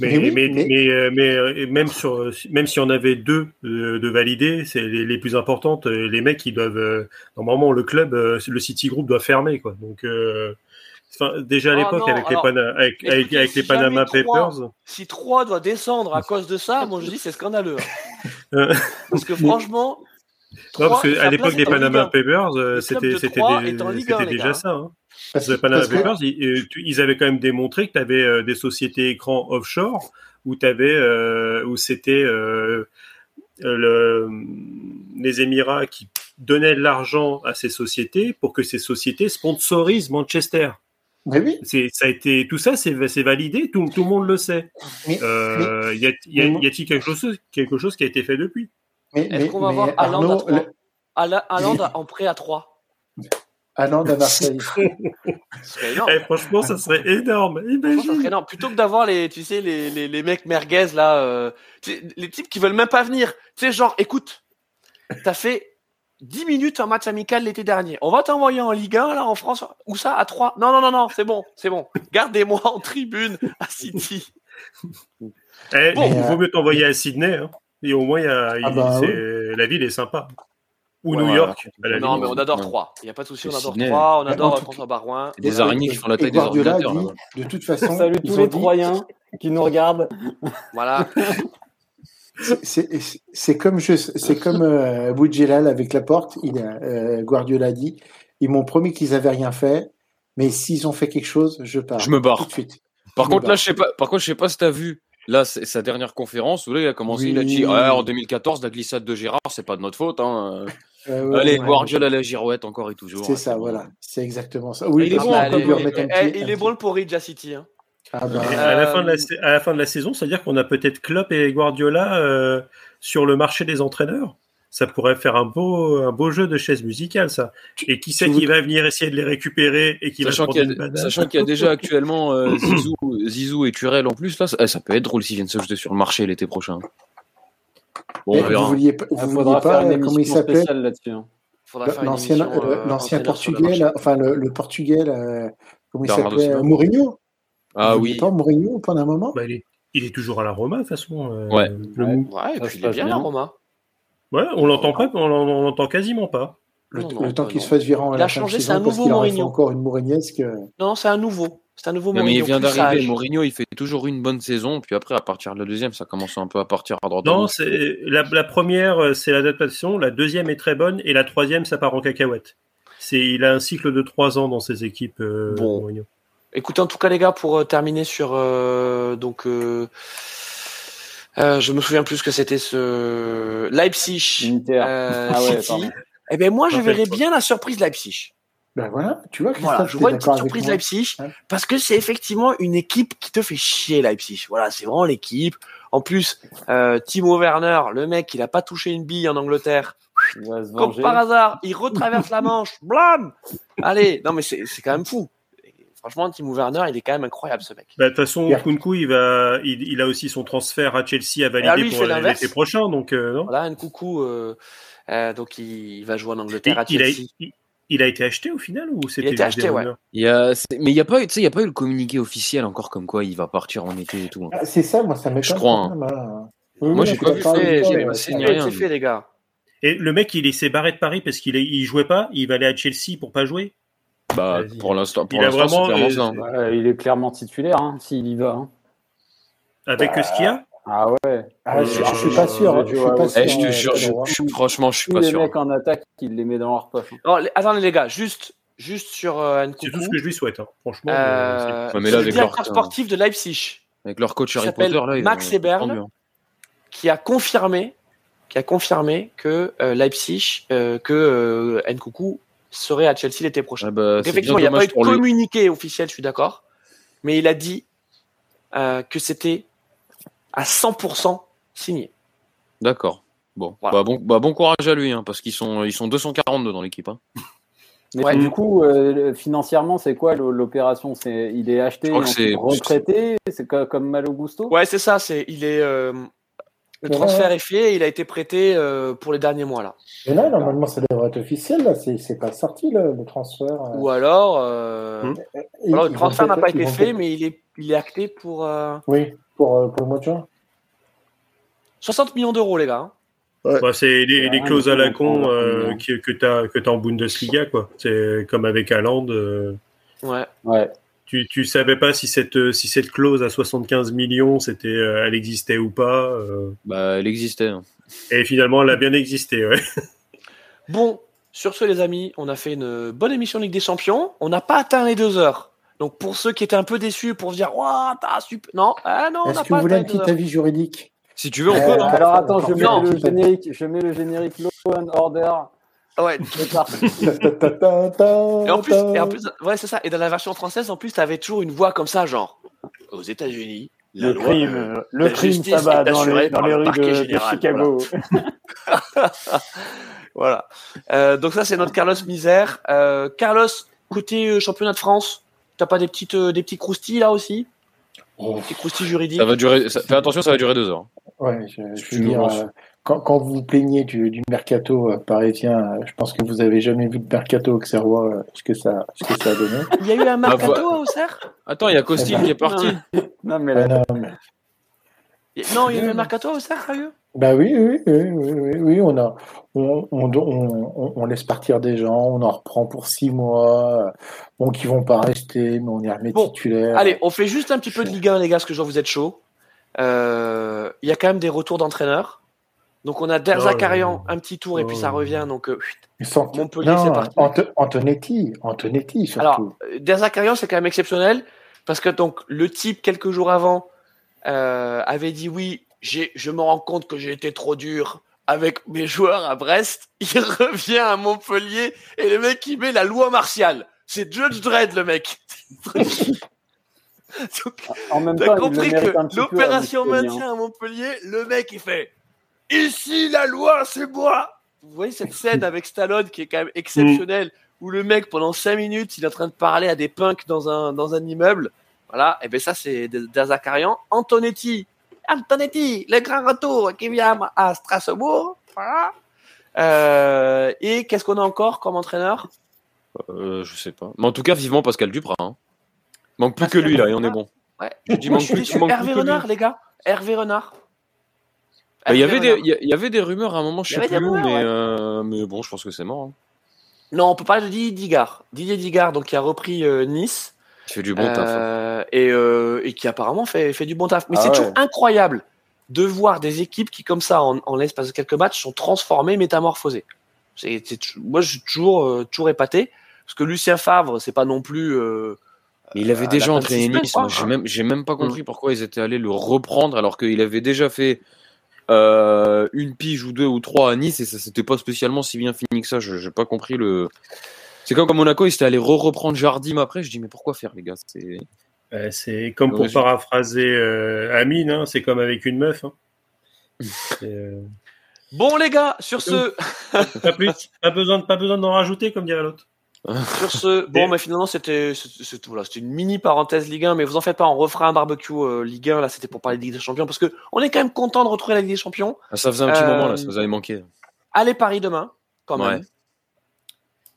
[SPEAKER 4] Mais,
[SPEAKER 2] Mais
[SPEAKER 4] mais,
[SPEAKER 2] oui,
[SPEAKER 4] mais,
[SPEAKER 2] mais-
[SPEAKER 4] euh, mais, euh, même, sur, même si on avait deux euh, de validés, c'est les, les plus importantes, les mecs, ils doivent. normalement, le club, le City Group doit fermer. Quoi. Donc, euh, déjà à
[SPEAKER 1] Ah
[SPEAKER 4] l'époque, avec,
[SPEAKER 1] alors,
[SPEAKER 4] les, Pana- avec, avec,
[SPEAKER 1] écoutez,
[SPEAKER 4] avec les
[SPEAKER 1] si jamais
[SPEAKER 4] Panama
[SPEAKER 1] trois-
[SPEAKER 4] Papers,
[SPEAKER 1] Si 3 doit descendre à cause de ça, moi je dis c'est scandaleux. hein. Parce que franchement.
[SPEAKER 4] non, parce qu'à l'époque des Panama
[SPEAKER 1] 1.
[SPEAKER 4] Papers, c'était
[SPEAKER 1] de
[SPEAKER 4] c'était
[SPEAKER 1] Troyes
[SPEAKER 4] des-
[SPEAKER 1] est en Ligue
[SPEAKER 4] c'était
[SPEAKER 1] 1, les
[SPEAKER 4] déjà
[SPEAKER 1] gars.
[SPEAKER 4] ça. hein.
[SPEAKER 2] Parce,
[SPEAKER 4] Les Panama
[SPEAKER 2] parce que-
[SPEAKER 4] Papers, ils, euh, ils avaient quand même démontré que tu avais des sociétés écrans offshore où t'avais euh, où c'était euh, euh, le, les Émirats qui donnaient de l'argent à ces sociétés pour que ces sociétés sponsorisent Manchester.
[SPEAKER 2] Mais oui,
[SPEAKER 4] C'est ça a été tout ça, c'est c'est validé, tout, tout le monde le sait.
[SPEAKER 2] mais,
[SPEAKER 4] Euh, y a- y a-
[SPEAKER 2] mais-
[SPEAKER 4] y a-t-il quelque chose quelque chose qui a été fait depuis?
[SPEAKER 2] Mais,
[SPEAKER 1] Est-ce
[SPEAKER 2] mais-
[SPEAKER 1] qu'on va
[SPEAKER 2] mais
[SPEAKER 1] voir Haaland à
[SPEAKER 2] Arnaud,
[SPEAKER 1] 3
[SPEAKER 2] le-
[SPEAKER 1] Haaland en prêt à 3
[SPEAKER 2] Haaland à Marseille.
[SPEAKER 4] Eh, Franchement, ça serait énorme.
[SPEAKER 1] Franchement, ça
[SPEAKER 4] Imagine.
[SPEAKER 1] serait énorme. Plutôt que d'avoir les, tu sais, les, les, les mecs merguez là, euh, les types qui veulent même pas venir. Tu sais, genre, écoute, t'as fait 10 minutes en match amical l'été dernier. On va t'envoyer en Ligue 1 là en France. Où ça À 3 Non, non, non, non, c'est bon, c'est bon. Gardez-moi en tribune à City.
[SPEAKER 4] Eh,
[SPEAKER 1] Bon.
[SPEAKER 4] il vaut mieux t'envoyer à Sydney. hein. Et au moins, il y a, il-
[SPEAKER 2] Ah bah
[SPEAKER 4] la ville est sympa. Ou
[SPEAKER 3] Ouais,
[SPEAKER 4] New York.
[SPEAKER 1] Non, mais on adore. 3. Il n'y a pas de souci, on adore. 3. On adore
[SPEAKER 2] tout-
[SPEAKER 1] François Barouin.
[SPEAKER 3] Des araignées qui font la taille des
[SPEAKER 2] Guardiola
[SPEAKER 3] ordinateurs.
[SPEAKER 2] dit, de toute façon,
[SPEAKER 5] Salut tous les Troyens qui nous regardent.
[SPEAKER 1] Voilà.
[SPEAKER 2] C'est- comme je, c'est comme euh, Boudjelal avec la porte. Il a, euh, Guardiola a dit, ils m'ont promis qu'ils avaient rien fait, mais s'ils ont fait quelque chose, je pars.
[SPEAKER 3] Je me barre.
[SPEAKER 2] tout de suite.
[SPEAKER 3] Par
[SPEAKER 2] Je
[SPEAKER 3] contre, là, je sais pas. Par contre, je sais pas si t'as vu. Là, c'est sa dernière conférence où là, il a commencé, il a dit, en 2014, la glissade de Gérard, c'est pas de notre faute. Hein.
[SPEAKER 2] Euh, ouais,
[SPEAKER 3] Allez,
[SPEAKER 2] ouais.
[SPEAKER 3] Guardiola la girouette encore et toujours.
[SPEAKER 2] C'est
[SPEAKER 3] hein,
[SPEAKER 2] ça, voilà. C'est exactement ça. Oui,
[SPEAKER 3] Il est bon,
[SPEAKER 1] allez, eh, eh, il est bon à City. Hein.
[SPEAKER 2] Ah bah,
[SPEAKER 4] Et à, la fin de la,
[SPEAKER 1] Euh,
[SPEAKER 4] à la fin de la saison, c'est-à-dire qu'on a peut-être Klopp et Guardiola euh, sur le marché des entraîneurs. Ça pourrait faire un beau, un beau jeu de chaise musicale, ça. Et qui c'est
[SPEAKER 2] tu
[SPEAKER 4] qui va venir essayer de les récupérer et qui
[SPEAKER 3] Sachant
[SPEAKER 4] va
[SPEAKER 3] qu'il y, a- sachant qu'il y a déjà actuellement euh, Zizou, Zizou et Turel en plus, là, ça, eh, ça peut être drôle s'ils viennent se jeter sur le marché l'été prochain. Bon, on
[SPEAKER 2] vous
[SPEAKER 3] verra.
[SPEAKER 2] vouliez, pas-
[SPEAKER 5] Il
[SPEAKER 2] vous vouliez
[SPEAKER 5] faire
[SPEAKER 2] pas,
[SPEAKER 5] une
[SPEAKER 2] euh, comment il
[SPEAKER 5] spéciale là-dessus. hein.
[SPEAKER 1] Faire une
[SPEAKER 2] L'ancien euh,
[SPEAKER 1] euh, le
[SPEAKER 2] portugais, là, enfin le, le portugais, là, comment il s'appelait. Mourinho.
[SPEAKER 3] Ah
[SPEAKER 2] Vous vouliez
[SPEAKER 3] oui.
[SPEAKER 2] Pas Mourinho pendant un moment.
[SPEAKER 4] Bah, il, est, il est toujours à la Roma, de toute façon. euh,
[SPEAKER 3] Ouais.
[SPEAKER 4] le
[SPEAKER 5] Ouais.
[SPEAKER 1] Ouais, et puis il est bien,
[SPEAKER 5] bien.
[SPEAKER 1] là, Romain.
[SPEAKER 4] Ouais, on l'entend pas, on l'en- on l'entend quasiment pas.
[SPEAKER 2] Le,
[SPEAKER 1] Non,
[SPEAKER 2] le
[SPEAKER 1] non,
[SPEAKER 2] temps
[SPEAKER 1] non,
[SPEAKER 2] qu'il se fasse virer à
[SPEAKER 1] Il
[SPEAKER 2] la
[SPEAKER 1] a changé, c'est un nouveau
[SPEAKER 2] en
[SPEAKER 1] Mourinho.
[SPEAKER 2] encore une Mourignesque.
[SPEAKER 1] Non, c'est un nouveau. C'est un nouveau
[SPEAKER 3] Non, mais il
[SPEAKER 1] Mourinho.
[SPEAKER 3] vient d'arriver. Mourinho, il fait toujours une bonne saison, puis après, à partir de la deuxième, ça commence un peu à partir à droite.
[SPEAKER 4] Non, c'est la, la première, euh, c'est l'adaptation. La deuxième est très bonne et la troisième, ça part en cacahuète. C'est, il a un cycle de trois ans dans ses équipes. euh,
[SPEAKER 1] Bon.
[SPEAKER 4] Mourinho.
[SPEAKER 1] Écoutez, en tout cas, les gars, pour euh, terminer sur euh, donc, euh, euh, je me souviens plus ce que c'était ce Leipzig,
[SPEAKER 5] Inter.
[SPEAKER 1] euh,
[SPEAKER 5] Ah ouais,
[SPEAKER 1] City. Eh ben moi, je verrais bien la surprise Leipzig.
[SPEAKER 2] Ben voilà, tu vois,
[SPEAKER 1] Voilà,
[SPEAKER 2] Christophe,
[SPEAKER 1] je
[SPEAKER 2] t'es
[SPEAKER 1] vois une petite surprise Leipzig parce que c'est effectivement une équipe qui te fait chier Leipzig. Voilà, c'est vraiment l'équipe. En plus, euh, Timo Werner, le mec, il a pas touché une bille en Angleterre. Comme par hasard, il retraverse la Manche. Blam Allez, non mais c'est c'est quand même fou. Franchement, Timo Werner, il est quand même incroyable ce mec.
[SPEAKER 4] Bah, De toute façon,
[SPEAKER 2] Yeah.
[SPEAKER 4] Kunku, il, va, il, il a aussi son transfert à Chelsea à
[SPEAKER 1] Alors,
[SPEAKER 4] valider
[SPEAKER 1] lui,
[SPEAKER 4] pour l'été prochain. Donc, euh, non
[SPEAKER 1] Voilà, un coucou. euh, euh, donc il, il va jouer en Angleterre à
[SPEAKER 4] il, il a,
[SPEAKER 1] Chelsea.
[SPEAKER 4] Il, il a été acheté au final ou c'était
[SPEAKER 1] été
[SPEAKER 4] juste
[SPEAKER 1] acheté,
[SPEAKER 4] des
[SPEAKER 1] ouais.
[SPEAKER 3] Il y a, mais il n'y a, pas eu- tu sais, il y a pas eu le communiqué officiel encore comme quoi il va partir en été et tout. hein.
[SPEAKER 2] Ah, C'est ça, moi, ça m'étonne.
[SPEAKER 3] Je crois,
[SPEAKER 2] hein. Oui,
[SPEAKER 3] Moi, j'ai pas vu j'ai rien,
[SPEAKER 1] fait, les gars.
[SPEAKER 4] Et le mec, il s'est barré de Paris parce qu'il il jouait pas, il va aller à Chelsea pour pas jouer.
[SPEAKER 3] Bah, pour l'instant, pour
[SPEAKER 4] Il a
[SPEAKER 3] l'instant, clairement
[SPEAKER 4] euh,
[SPEAKER 3] hein.
[SPEAKER 5] Il est clairement titulaire hein, s'il y va. hein.
[SPEAKER 4] Avec
[SPEAKER 2] Bah,
[SPEAKER 4] ce qu'il y a
[SPEAKER 5] Ah ouais.
[SPEAKER 2] Ah, je, je suis pas sûr.
[SPEAKER 4] euh,
[SPEAKER 2] Je suis pas sûr.
[SPEAKER 3] Eh, je te
[SPEAKER 2] euh,
[SPEAKER 3] jure, je- je- franchement, je suis pas
[SPEAKER 5] les
[SPEAKER 3] sûr.
[SPEAKER 5] mecs en attaque, ils les met dans leur poche. hein.
[SPEAKER 1] Non, les- attendez, les gars, juste, juste sur euh,
[SPEAKER 4] C'est tout ce que je lui souhaite, hein. franchement. euh,
[SPEAKER 1] Euh,
[SPEAKER 3] Ouais, mais là,
[SPEAKER 1] le
[SPEAKER 3] avec
[SPEAKER 1] directeur
[SPEAKER 3] leur-
[SPEAKER 1] sportif de Leipzig,
[SPEAKER 3] Avec leur coach Harry Potter, là,
[SPEAKER 1] Max Eberl.
[SPEAKER 3] hein.
[SPEAKER 1] qui a confirmé, qui a confirmé que euh, Leipzig, euh, que euh, Nkunku serait à Chelsea l'été prochain.
[SPEAKER 3] Ah bah,
[SPEAKER 1] effectivement, il n'y a pas eu de
[SPEAKER 3] lui.
[SPEAKER 1] communiqué officiel, je suis d'accord, mais il a dit euh, que c'était à 100% signé.
[SPEAKER 3] D'accord. Bon.
[SPEAKER 1] Voilà.
[SPEAKER 3] Bah, bon, bah, bon courage à lui, hein, parce qu'ils sont, ils sont 242 dans l'équipe. Hein.
[SPEAKER 5] Mais
[SPEAKER 1] Ouais.
[SPEAKER 5] du coup, euh, financièrement, c'est quoi l'o- l'opération? C'est il est acheté,
[SPEAKER 3] c'est-
[SPEAKER 5] retraité, c'est co- comme Malo Gusto?
[SPEAKER 1] Ouais, c'est ça. C'est, il est, euh, le
[SPEAKER 2] Ouais,
[SPEAKER 1] transfert est fait. et Il a été prêté euh, pour les derniers mois là.
[SPEAKER 2] Mais là, normalement, ça devrait être officiel. Là, c'est c'est pas sorti le, le transfert. euh.
[SPEAKER 1] Ou alors, euh,
[SPEAKER 4] Hmm.
[SPEAKER 1] Alors le transfert n'a pas été fait, mais il est, il est acté pour euh,
[SPEAKER 2] Oui, pour, euh, pour le mois de juin.
[SPEAKER 1] 60 millions d'euros, les gars. hein.
[SPEAKER 4] Bah, c'est les, les
[SPEAKER 5] Ouais,
[SPEAKER 4] clauses à la con
[SPEAKER 5] on
[SPEAKER 4] euh, qui- que tu as, que as en Bundesliga. quoi. C'est comme avec Haaland. euh,
[SPEAKER 1] Ouais.
[SPEAKER 5] Ouais.
[SPEAKER 4] tu, tu savais pas si cette, euh, si cette clause à 75 millions, c'était, euh, elle existait ou pas. euh,
[SPEAKER 3] Bah, elle existait. hein.
[SPEAKER 4] et finalement, elle a bien existé. Ouais.
[SPEAKER 1] Bon, sur ce, les amis, on a fait une bonne émission Ligue des Champions. On n'a pas atteint les deux heures. Donc, pour ceux qui étaient un peu déçus pour se dire, waouh, t'as super. Non, ah non,
[SPEAKER 2] Est-ce que vous
[SPEAKER 1] pas
[SPEAKER 2] voulez
[SPEAKER 1] atteint
[SPEAKER 2] un petit avis juridique
[SPEAKER 3] Si tu veux, on
[SPEAKER 2] Euh,
[SPEAKER 3] peut. hein.
[SPEAKER 5] Alors attends, je mets
[SPEAKER 1] Non.
[SPEAKER 5] le générique, je mets le générique Law and Order.
[SPEAKER 1] Ouais. Et en plus, et en plus, ouais, c'est ça. Et dans la version française, en plus, t'avais toujours une voix comme ça, genre, aux États-Unis, la
[SPEAKER 5] Le
[SPEAKER 1] loi-
[SPEAKER 5] crime, euh, le
[SPEAKER 1] la
[SPEAKER 5] crime, ça va dans les, dans les
[SPEAKER 1] le
[SPEAKER 5] rues de, Chicago.
[SPEAKER 1] Voilà. Euh, donc ça, c'est notre Carlos Misère. Euh, Carlos, côté championnat de France, t'as pas des petites, euh, des petits croustilles là aussi,
[SPEAKER 2] Oh,
[SPEAKER 1] des petits croustilles juridiques.
[SPEAKER 3] Ça va durer. ça- Fais attention, ça va durer deux heures.
[SPEAKER 2] Ouais, je, veux dire, euh, quand, quand vous vous plaignez du, du mercato euh, parisien, euh, je pense que vous avez jamais vu de mercato auxerrois, euh, ce que ça, ce que ça a donné.
[SPEAKER 1] Il y a eu un
[SPEAKER 3] Bah,
[SPEAKER 1] mercato
[SPEAKER 3] vo-
[SPEAKER 1] à Auxerre?
[SPEAKER 3] Attends, il y a Costil qui est parti.
[SPEAKER 5] Non mais
[SPEAKER 2] Ah,
[SPEAKER 5] là,
[SPEAKER 2] non, mais-
[SPEAKER 1] Il y a- Non, il y a eu un mercato à Auxerre, sérieux?
[SPEAKER 2] Bah oui, oui, oui, oui, oui, oui, on a, on, on, on, on- on laisse partir des gens, on en reprend pour six mois, bon, qui vont pas rester, mais on y remet
[SPEAKER 1] Bon,
[SPEAKER 2] titulaire.
[SPEAKER 1] Allez, on fait juste un petit peu de Ligue 1, les gars, parce que que vous êtes chaud. Euh, Il y a quand même des retours d'entraîneurs. Donc on a
[SPEAKER 4] Oh,
[SPEAKER 1] Zakarian,
[SPEAKER 4] là,
[SPEAKER 1] un petit tour, et puis
[SPEAKER 4] Oh.
[SPEAKER 1] ça revient. Donc euh,
[SPEAKER 2] sont-
[SPEAKER 1] Montpellier, c'est parti.
[SPEAKER 2] Antonetti, Antonetti surtout.
[SPEAKER 1] Alors, euh, Der Zakarian, c'est quand même exceptionnel, parce que donc le type, quelques jours avant, euh, avait dit oui, je me rends compte que j'ai été trop dur avec mes joueurs à Brest. Il revient à Montpellier, et le mec, il met la loi martiale. C'est Judge Dredd, le mec. Donc,
[SPEAKER 5] en même temps, le
[SPEAKER 1] compris que
[SPEAKER 5] peu,
[SPEAKER 1] l'opération
[SPEAKER 5] Montpellier, hein.
[SPEAKER 1] maintien à Montpellier, le mec il fait Ici la loi, c'est moi Vous voyez cette scène avec Stallone qui est quand même exceptionnelle, où le mec pendant 5 minutes il est en train de parler à des punks dans un, dans un immeuble. Voilà, et bien ça c'est Dazakarian. Antonetti, Antonetti, le grand retour qui vient à Strasbourg. Voilà. Euh, et qu'est-ce qu'on a encore comme entraîneur?
[SPEAKER 3] Euh, je sais pas. Mais en tout cas, vivement Pascal Duprat. Hein. Manque plus que lui là, et on est bon.
[SPEAKER 1] Ouais.
[SPEAKER 3] Je dis
[SPEAKER 1] Moi
[SPEAKER 3] manque
[SPEAKER 1] je
[SPEAKER 3] plus, manque
[SPEAKER 1] Hervé. Renard, les gars. Hervé Renard.
[SPEAKER 3] Bah, Il y avait des, y, y avait rumeurs à un moment, je sais plus
[SPEAKER 1] des
[SPEAKER 3] où,
[SPEAKER 1] rumeurs,
[SPEAKER 3] mais,
[SPEAKER 1] ouais.
[SPEAKER 3] euh, mais bon, je pense que c'est mort. hein.
[SPEAKER 1] Non, on peut parler de Didier Digard. Didier Digard, donc qui a repris euh, Nice
[SPEAKER 3] Il fait du bon taf. hein.
[SPEAKER 1] euh, et, euh, et qui apparemment fait, fait du bon taf. Mais
[SPEAKER 5] Ah
[SPEAKER 1] c'est
[SPEAKER 5] ouais.
[SPEAKER 1] toujours incroyable de voir des équipes qui, comme ça, en, en l'espace de quelques matchs, sont transformées, métamorphosées. C'est, moi, je suis toujours, euh, toujours épaté parce que Lucien Favre, c'est pas non plus. euh,
[SPEAKER 3] Mais il avait déjà entraîné Nice. j'ai même, j'ai même pas compris pourquoi ils étaient allés le reprendre alors qu'il avait déjà fait euh, une pige ou deux ou trois à Nice et ça s'était pas spécialement si bien fini que ça. Je j'ai pas compris le. C'est comme quand Monaco, ils étaient allés re-reprendre Jardim après. Je dis mais pourquoi faire les gars? C'est
[SPEAKER 4] Euh, c'est comme pour paraphraser euh, Amine, hein, c'est comme avec une meuf. hein. Euh,
[SPEAKER 1] Bon, les gars, sur ce,
[SPEAKER 4] pas, plus, pas besoin, pas besoin d'en rajouter, comme dirait l'autre.
[SPEAKER 1] Sur ce, bon, mais finalement, c'était voilà, une mini parenthèse Ligue 1, mais vous en faites pas, on refera un barbecue euh, Ligue 1, là, c'était pour parler de Ligue des Champions, parce que on est quand même content de retrouver la Ligue des Champions.
[SPEAKER 3] Ah, Ça faisait un petit
[SPEAKER 1] Euh,
[SPEAKER 3] moment là, ça nous avait manqué.
[SPEAKER 1] Allez Paris demain, quand même.
[SPEAKER 3] Ouais.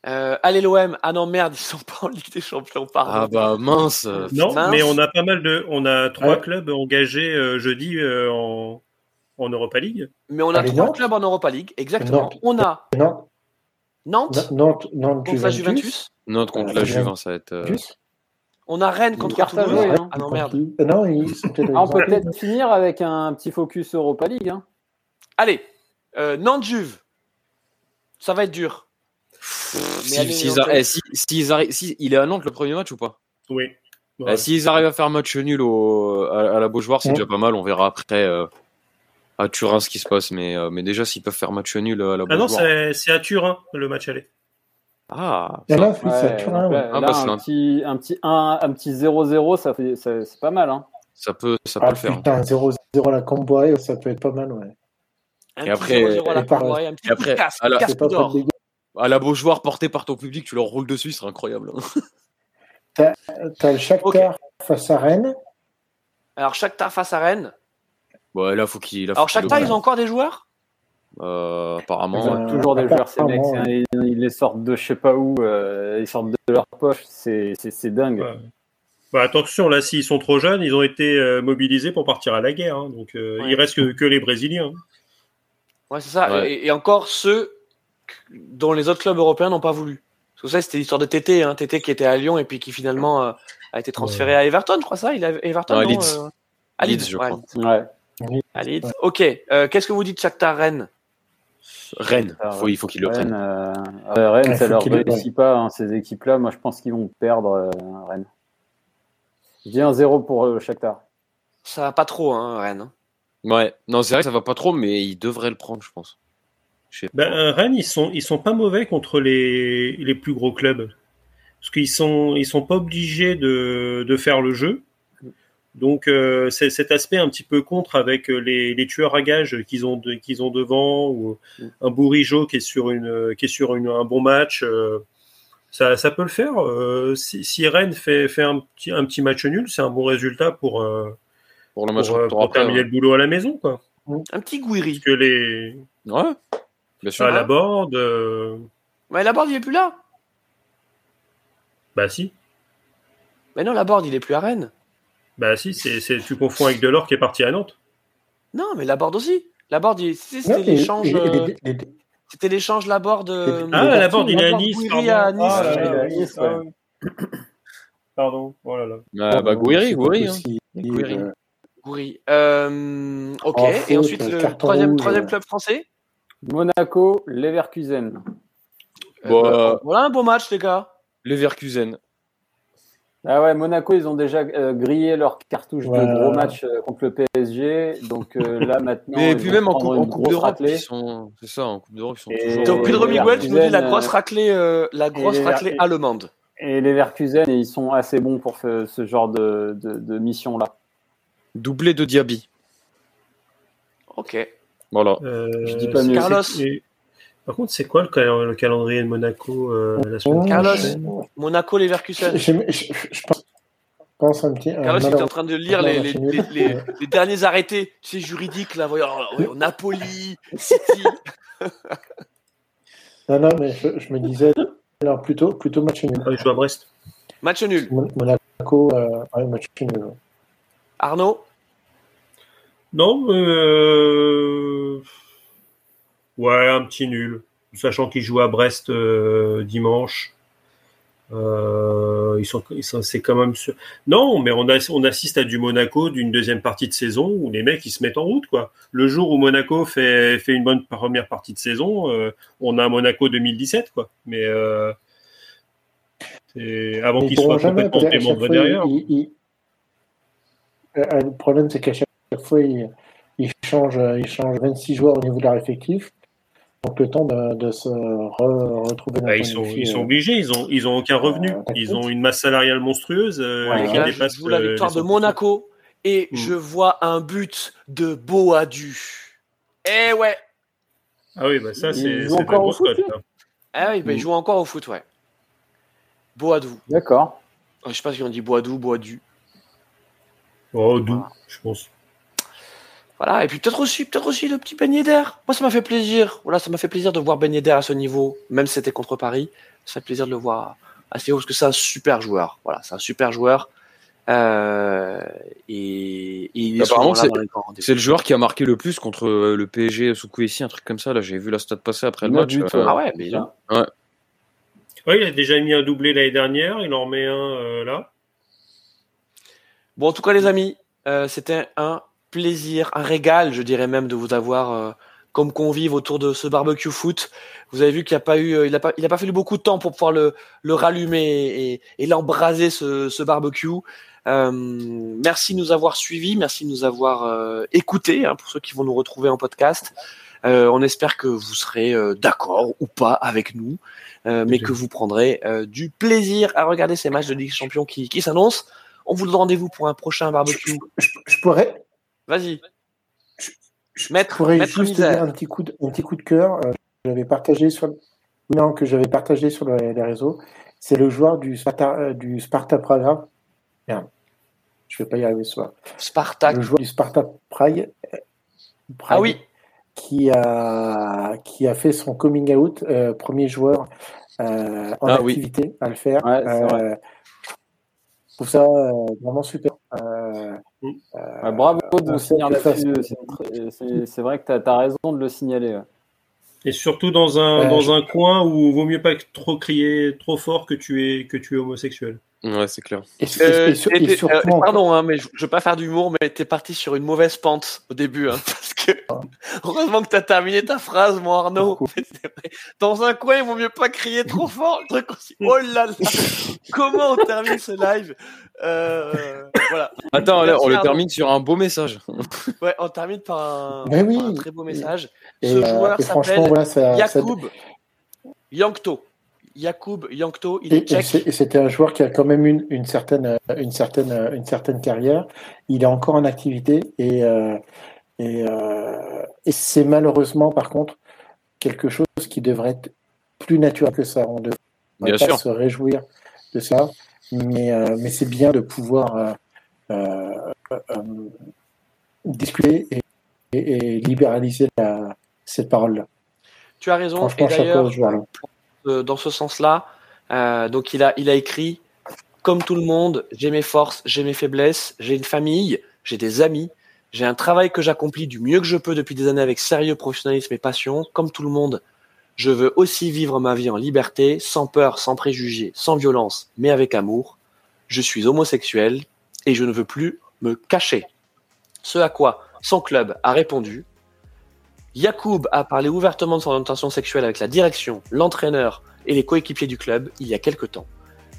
[SPEAKER 1] Euh, allez l'OM, ah non, merde, ils sont pas en Ligue des Champions, pardon.
[SPEAKER 3] Ah bah mince. euh,
[SPEAKER 4] Non,
[SPEAKER 1] mince.
[SPEAKER 4] mais on a pas mal de. On a trois
[SPEAKER 2] Ouais.
[SPEAKER 4] clubs engagés euh, jeudi euh, en, en Europa League.
[SPEAKER 1] Mais on a
[SPEAKER 2] Allez,
[SPEAKER 1] trois
[SPEAKER 2] Nantes.
[SPEAKER 1] clubs en Europa League, exactement.
[SPEAKER 2] Nantes.
[SPEAKER 1] On a
[SPEAKER 2] Non,
[SPEAKER 1] Nantes
[SPEAKER 2] Nantes, Nantes,
[SPEAKER 1] contre la Juventus,
[SPEAKER 3] Nantes contre la
[SPEAKER 2] Juventus.
[SPEAKER 3] Juve, ça va être. euh,
[SPEAKER 1] on a Rennes contre
[SPEAKER 5] hein.
[SPEAKER 1] Ah non, merde.
[SPEAKER 2] Non, ils sont peut-être
[SPEAKER 5] Ah, on peut peut-être finir avec un petit focus Europa League. Hein.
[SPEAKER 1] Allez, euh, Nantes-Juve, ça va être dur.
[SPEAKER 3] Il est à Nantes le premier match ou pas?
[SPEAKER 4] Oui.
[SPEAKER 3] Eh,
[SPEAKER 4] Ouais.
[SPEAKER 3] S'ils arrivent à faire match nul au, à, à la Beaujoire, c'est
[SPEAKER 2] Ouais.
[SPEAKER 3] déjà pas mal. On verra après euh, à Turin ce qui se passe. Mais, euh, mais déjà, s'ils peuvent faire match nul à la
[SPEAKER 4] Ah non,
[SPEAKER 3] Beaujoire.
[SPEAKER 4] c'est à Turin le match aller.
[SPEAKER 3] Ah, ça-
[SPEAKER 2] à Turin,
[SPEAKER 5] là,
[SPEAKER 3] Ah, bah,
[SPEAKER 5] un,
[SPEAKER 3] un-
[SPEAKER 5] petit, un petit 1, un petit 0-0, ça fait, ça- c'est pas mal. Hein.
[SPEAKER 3] ça peut, ça peut
[SPEAKER 2] Ah
[SPEAKER 3] le faire.
[SPEAKER 2] putain, 0-0 à la Comboiré, ça peut être pas mal, ouais.
[SPEAKER 1] Un
[SPEAKER 3] Et après-
[SPEAKER 1] 0-0 à la
[SPEAKER 2] et
[SPEAKER 1] petit
[SPEAKER 3] et après,
[SPEAKER 1] casse,
[SPEAKER 3] la-
[SPEAKER 1] casse
[SPEAKER 2] pas
[SPEAKER 3] À la Beaujoire, porté par ton public, tu leur roules dessus, ce serait incroyable.
[SPEAKER 2] T'as le Shakhtar face à Rennes.
[SPEAKER 1] Alors Shakhtar face à Rennes.
[SPEAKER 3] Ouais, là, faut qu'il. faut
[SPEAKER 1] Alors
[SPEAKER 3] qu'il
[SPEAKER 1] Shakhtar, ils ont encore des joueurs?
[SPEAKER 3] Euh,
[SPEAKER 5] Ils
[SPEAKER 3] apparemment.
[SPEAKER 5] ont
[SPEAKER 3] ouais.
[SPEAKER 5] toujours des joueurs, ces mecs. hein. Ils, ils les sortent de je sais pas où, euh, ils sortent de leur poche. C'est c'est- c'est dingue.
[SPEAKER 4] Ouais. Bah, attention, là, s'ils sont trop jeunes, ils ont été euh, mobilisés pour partir à la guerre. hein. donc, euh,
[SPEAKER 1] Ouais.
[SPEAKER 4] il reste que, que les Brésiliens.
[SPEAKER 1] Ouais, c'est ça.
[SPEAKER 3] Ouais.
[SPEAKER 1] Et, et encore ceux dont les autres clubs européens n'ont pas voulu. Parce que ça, c'était l'histoire de Tété, hein. Tété qui était à Lyon et puis qui finalement euh, a été transféré à Everton, je crois ça. Il a Everton.
[SPEAKER 3] Non, à
[SPEAKER 1] non,
[SPEAKER 3] Leeds.
[SPEAKER 1] euh, à Leeds,
[SPEAKER 3] Leeds, je
[SPEAKER 1] ouais,
[SPEAKER 3] crois.
[SPEAKER 5] Ouais.
[SPEAKER 1] à Leeds. Ok. Euh, Qu'est-ce que vous dites de Shakhtar Rennes?
[SPEAKER 3] Rennes, faut, il faut qu'ils le prennent.
[SPEAKER 5] euh, euh, Rennes, ça leur réussit pas, hein, ces équipes-là. Moi, je pense qu'ils vont perdre euh, Rennes. Je dis un 0 pour euh, Shakhtar.
[SPEAKER 1] Ça va pas trop, hein, Rennes.
[SPEAKER 3] Ouais, non, c'est vrai que ça va pas trop, mais ils devraient le prendre, je pense.
[SPEAKER 4] Ben, euh, Rennes, ils sont, ils sont pas mauvais contre les, les plus gros clubs. Parce qu'ils sont, ils sont pas obligés de, de faire le jeu. Donc, euh, c'est cet aspect un petit peu contre avec euh, les, les tueurs à gages qu'ils ont, de- qu'ils ont devant, ou un Bourigeau qui est sur, une, qui est sur une, un bon match. euh, ça, ça peut le faire. Euh, si, si Rennes fait, fait un, petit, un petit match nul, c'est un bon résultat pour, euh,
[SPEAKER 3] Pour le match
[SPEAKER 4] pour,
[SPEAKER 3] retour
[SPEAKER 4] pour
[SPEAKER 3] après,
[SPEAKER 4] terminer
[SPEAKER 3] ouais.
[SPEAKER 4] le boulot à la maison. Quoi.
[SPEAKER 1] Un petit Gouiri.
[SPEAKER 4] Parce que les,
[SPEAKER 3] Ouais, bien sûr.
[SPEAKER 4] à la board, euh,
[SPEAKER 1] Mais Laborde, il est plus là.
[SPEAKER 4] bah si.
[SPEAKER 1] Mais non, Laborde, il est plus à Rennes.
[SPEAKER 4] Bah si, c'est, c'est, tu confonds avec Delors qui est parti à Nantes.
[SPEAKER 1] Non, mais Laborde aussi. Laborde, il- si,
[SPEAKER 2] Ouais,
[SPEAKER 1] c'était l'échange.
[SPEAKER 2] et- et-
[SPEAKER 1] euh,
[SPEAKER 2] et- et-
[SPEAKER 1] C'était l'échange Laborde. euh,
[SPEAKER 2] Ah,
[SPEAKER 4] Ah,
[SPEAKER 2] la
[SPEAKER 4] la Borde, il est à Nice. Pardon.
[SPEAKER 1] à Nice.
[SPEAKER 4] Ah, là,
[SPEAKER 5] Il
[SPEAKER 4] là,
[SPEAKER 5] Nice,
[SPEAKER 4] ah. Pardon, oh là là.
[SPEAKER 3] Ah, bah, Gouiri, Gouiri. hein. Gouiri.
[SPEAKER 2] euh,
[SPEAKER 1] Gouiri. Euh, ok.
[SPEAKER 2] En
[SPEAKER 1] Et ensuite, le troisième, troisième club français.
[SPEAKER 5] Monaco, Leverkusen.
[SPEAKER 1] Euh,
[SPEAKER 3] Bon,
[SPEAKER 1] bah,
[SPEAKER 3] euh,
[SPEAKER 1] voilà un beau match, les gars.
[SPEAKER 3] Leverkusen.
[SPEAKER 5] Ah ouais, Monaco, ils ont déjà euh, grillé leur cartouche
[SPEAKER 2] Ouais.
[SPEAKER 5] de gros match euh, contre le PSG. Donc euh, là, maintenant.
[SPEAKER 3] Mais
[SPEAKER 5] ils
[SPEAKER 3] puis même en, coupe- en Coupe d'Europe, ils sont. C'est ça, en Coupe d'Europe, ils sont
[SPEAKER 5] Et-
[SPEAKER 3] toujours.
[SPEAKER 1] Donc,
[SPEAKER 5] Et
[SPEAKER 1] Pedro Miguel, tu nous dis la grosse raclée, euh, la grosse raclée allemande.
[SPEAKER 5] Et Leverkusen, ils sont assez bons pour ce, ce genre de, de, de mission-là.
[SPEAKER 3] Doublé de Diaby.
[SPEAKER 1] Ok.
[SPEAKER 3] Voilà.
[SPEAKER 4] Euh,
[SPEAKER 5] Je dis pas
[SPEAKER 4] c'est-
[SPEAKER 5] mieux.
[SPEAKER 1] Carlos.
[SPEAKER 4] Par contre, c'est quoi le, cal- le calendrier de Monaco euh, la semaine
[SPEAKER 1] Carlos.
[SPEAKER 4] prochaine
[SPEAKER 1] Monaco, Leverkusen.
[SPEAKER 2] Je, je- je- je pense, je pense un petit.
[SPEAKER 1] Carlos, il était en train de lire les, les, les, les- les derniers arrêtés tu sais, juridiques, là, voyons, ouais, Napoli, City.
[SPEAKER 2] Non, non, mais je, je me disais, alors plutôt, plutôt match nul.
[SPEAKER 4] Ah, Il joue à Brest.
[SPEAKER 1] Match nul.
[SPEAKER 2] Mon- Monaco, euh, ouais, match nul.
[SPEAKER 1] Arnaud,
[SPEAKER 4] Non, euh... ouais, un petit nul. Sachant qu'ils jouent à Brest euh, dimanche. Euh, ils sont, ils sont, c'est quand même sûr. Non, mais on, a, on assiste à du Monaco d'une deuxième partie de saison où les mecs ils se mettent en route quoi. Le jour où Monaco fait, fait une bonne première partie de saison, euh, on a Monaco 2017 quoi. Mais euh, avant
[SPEAKER 2] Ils
[SPEAKER 4] qu'ils soient complètement démembrés derrière.
[SPEAKER 2] Le problème, c'est qu'à chaque fois, ils il changent, il change 26 joueurs au niveau de leur effectif. Donc, le temps de, de se re- retrouver dans
[SPEAKER 4] Bah, ils, sont, ils sont
[SPEAKER 2] euh,
[SPEAKER 4] obligés, ils ont, ils ont aucun revenu.
[SPEAKER 2] Euh,
[SPEAKER 4] Ils ont une masse salariale monstrueuse euh,
[SPEAKER 1] Ouais, je joue la victoire de
[SPEAKER 4] 100%.
[SPEAKER 1] Monaco et
[SPEAKER 4] Mm.
[SPEAKER 1] je vois un but de Boadu. Eh ouais.
[SPEAKER 4] Ah oui, bah ça,
[SPEAKER 5] Ils
[SPEAKER 4] c'est
[SPEAKER 5] jouent
[SPEAKER 4] c'est
[SPEAKER 5] encore
[SPEAKER 4] un
[SPEAKER 5] au
[SPEAKER 4] gros
[SPEAKER 5] foot,
[SPEAKER 4] scotch.
[SPEAKER 5] là
[SPEAKER 4] hein.
[SPEAKER 1] Ah oui, bah, il
[SPEAKER 2] Mm.
[SPEAKER 1] joue encore au foot, ouais. Boadou.
[SPEAKER 5] D'accord.
[SPEAKER 1] Je sais pas si on dit Boadou, Boadu.
[SPEAKER 4] Oh, doux, je pense.
[SPEAKER 1] Voilà, et puis peut-être aussi, peut-être aussi le petit Ben Yedder. Moi, ça m'a fait plaisir. Voilà, ça m'a fait plaisir de voir Ben Yedder à ce niveau, même si c'était contre Paris. Ça fait plaisir de le voir à ce niveau parce que c'est un super joueur. Voilà, c'est un super joueur. Euh, et,
[SPEAKER 3] Apparemment. C'est le joueur qui a marqué le plus contre euh, le PSG sous Kouessi, un truc comme ça. Là, j'ai vu la stat passer après le match. euh,
[SPEAKER 1] Ah ouais, mais là,
[SPEAKER 4] Ouais, il a déjà mis un doublé l'année dernière, il en remet un euh, là.
[SPEAKER 1] Bon, en tout cas, les amis, euh, c'était un plaisir, un régal, je dirais même, de vous avoir euh, comme convive autour de ce barbecue foot. Vous avez vu qu'il n'a pas eu, euh, il a pas, il a pas fallu beaucoup de temps pour pouvoir le, le rallumer et, et l'embraser ce, ce barbecue. Euh, merci de nous avoir suivis, merci de nous avoir écoutés hein, pour ceux qui vont nous retrouver en podcast. On espère que vous serez d'accord ou pas avec nous, mais que vous prendrez du plaisir à regarder ces matchs de Ligue des Champions qui, qui s'annoncent. On vous donne rendez-vous pour un prochain barbecue.
[SPEAKER 2] Je, je pourrais,
[SPEAKER 1] Vas-y.
[SPEAKER 2] je
[SPEAKER 1] Maître,
[SPEAKER 2] pourrais
[SPEAKER 1] maître
[SPEAKER 2] juste dire un petit coup de, un petit coup de cœur. euh, j'avais partagé sur non que j'avais partagé sur le- les réseaux. C'est le joueur du Sparta, euh, du Sparta Praga. Merde, je vais pas y arriver ce soir.
[SPEAKER 1] Spartak.
[SPEAKER 2] Le joueur du Sparta Prague. euh, Prague,
[SPEAKER 1] Ah oui.
[SPEAKER 2] Qui a qui a fait son coming out, euh, premier joueur euh, en
[SPEAKER 3] Ah oui.
[SPEAKER 2] activité à le faire.
[SPEAKER 5] Ouais,
[SPEAKER 2] je trouve ça euh, vraiment super. Euh,
[SPEAKER 5] bravo de
[SPEAKER 2] on
[SPEAKER 5] finir là-dessus.
[SPEAKER 2] ça,
[SPEAKER 5] C'est vrai que tu as, raison de le signaler. ouais.
[SPEAKER 4] Et surtout dans un,
[SPEAKER 2] Euh,
[SPEAKER 4] dans
[SPEAKER 2] je-
[SPEAKER 4] un coin où vaut mieux pas trop crier trop fort que tu es, que tu es homosexuel.
[SPEAKER 3] Ouais, c'est clair.
[SPEAKER 2] Et,
[SPEAKER 1] Euh,
[SPEAKER 2] et sur- et
[SPEAKER 1] t'es-
[SPEAKER 2] surtout,
[SPEAKER 1] euh, pardon, hein, mais je, je veux pas faire d'humour, mais t'es parti sur une mauvaise pente au début, hein, parce que heureusement que t'as terminé ta phrase, mon Arnaud. Dans un coin, il vaut mieux pas crier trop fort. Le truc aussi. Oh là là, comment on termine ce live? Euh, Voilà.
[SPEAKER 3] Attends, là, on le termine sur un beau message.
[SPEAKER 1] Ouais, on termine par un,
[SPEAKER 2] Mais oui.
[SPEAKER 1] par un très beau message.
[SPEAKER 2] et,
[SPEAKER 1] Ce
[SPEAKER 2] euh,
[SPEAKER 1] joueur s'appelle
[SPEAKER 2] voilà,
[SPEAKER 1] Yacoub Yankto. Yacoub Yankto, il est tchèque.
[SPEAKER 2] c'est- et c'était un joueur qui a quand même une, une certaine, une certaine, une certaine carrière. Il est encore en activité et, euh, et, euh, et c'est malheureusement, par contre, quelque chose qui devrait être plus naturel que ça. On devrait
[SPEAKER 3] Bien
[SPEAKER 2] pas
[SPEAKER 3] sûr.
[SPEAKER 2] se réjouir de ça, mais, euh, mais c'est bien de pouvoir euh, euh, euh, discuter et, et- et libéraliser la- cette parole-là.
[SPEAKER 1] Tu as raison.
[SPEAKER 2] Franchement,
[SPEAKER 1] Et
[SPEAKER 2] chapeau
[SPEAKER 1] d'ailleurs, euh, dans ce sens-là. Euh, donc il a, il a écrit comme tout le monde, j'ai mes forces, j'ai mes faiblesses, j'ai une famille, j'ai des amis, j'ai un travail que j'accomplis du mieux que je peux depuis des années avec sérieux, professionnalisme et passion. Comme tout le monde, je veux aussi vivre ma vie en liberté, sans peur, sans préjugés, sans violence, mais avec amour. Je suis homosexuel et je ne veux plus me cacher. Ce à quoi son club a répondu Yacoub a parlé ouvertement de son orientation sexuelle avec la direction, l'entraîneur et les coéquipiers du club il y a quelque temps.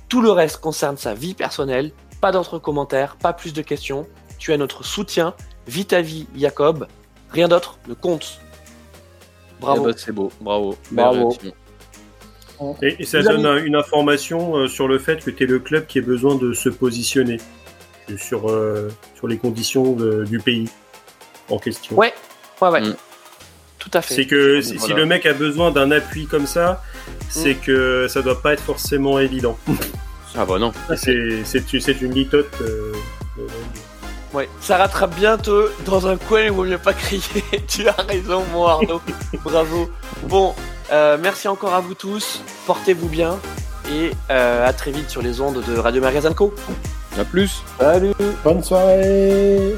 [SPEAKER 1] Tout le reste concerne sa vie personnelle, pas d'autres commentaires, pas plus de questions. Tu as notre soutien. Vis ta vie, Jacob. Rien d'autre ne compte. Bravo.
[SPEAKER 3] Eh ben, c'est beau, bravo.
[SPEAKER 5] Bravo.
[SPEAKER 4] Et, et ça
[SPEAKER 1] Vous
[SPEAKER 4] donne
[SPEAKER 1] avez-
[SPEAKER 4] une information euh, sur le fait que tu es le club qui a besoin de se positionner sur, euh, sur les conditions de- du pays en question.
[SPEAKER 1] Ouais, ouais, ouais.
[SPEAKER 3] Mm.
[SPEAKER 1] Tout à fait.
[SPEAKER 4] C'est que si, le mec a besoin d'un appui comme ça, c'est que ça doit pas être forcément évident.
[SPEAKER 3] Ah bah non.
[SPEAKER 4] C'est c'est- c'est une litote. euh, euh,
[SPEAKER 1] Ouais, ça rattrape bientôt dans un coin, il vaut mieux pas crier. tu as raison, mon Arnaud. Bravo. Bon, euh, merci encore à vous tous. Portez-vous bien et euh, à très vite sur les ondes de Radio Magazine Co.
[SPEAKER 3] À plus.
[SPEAKER 5] Salut
[SPEAKER 2] Bonne soirée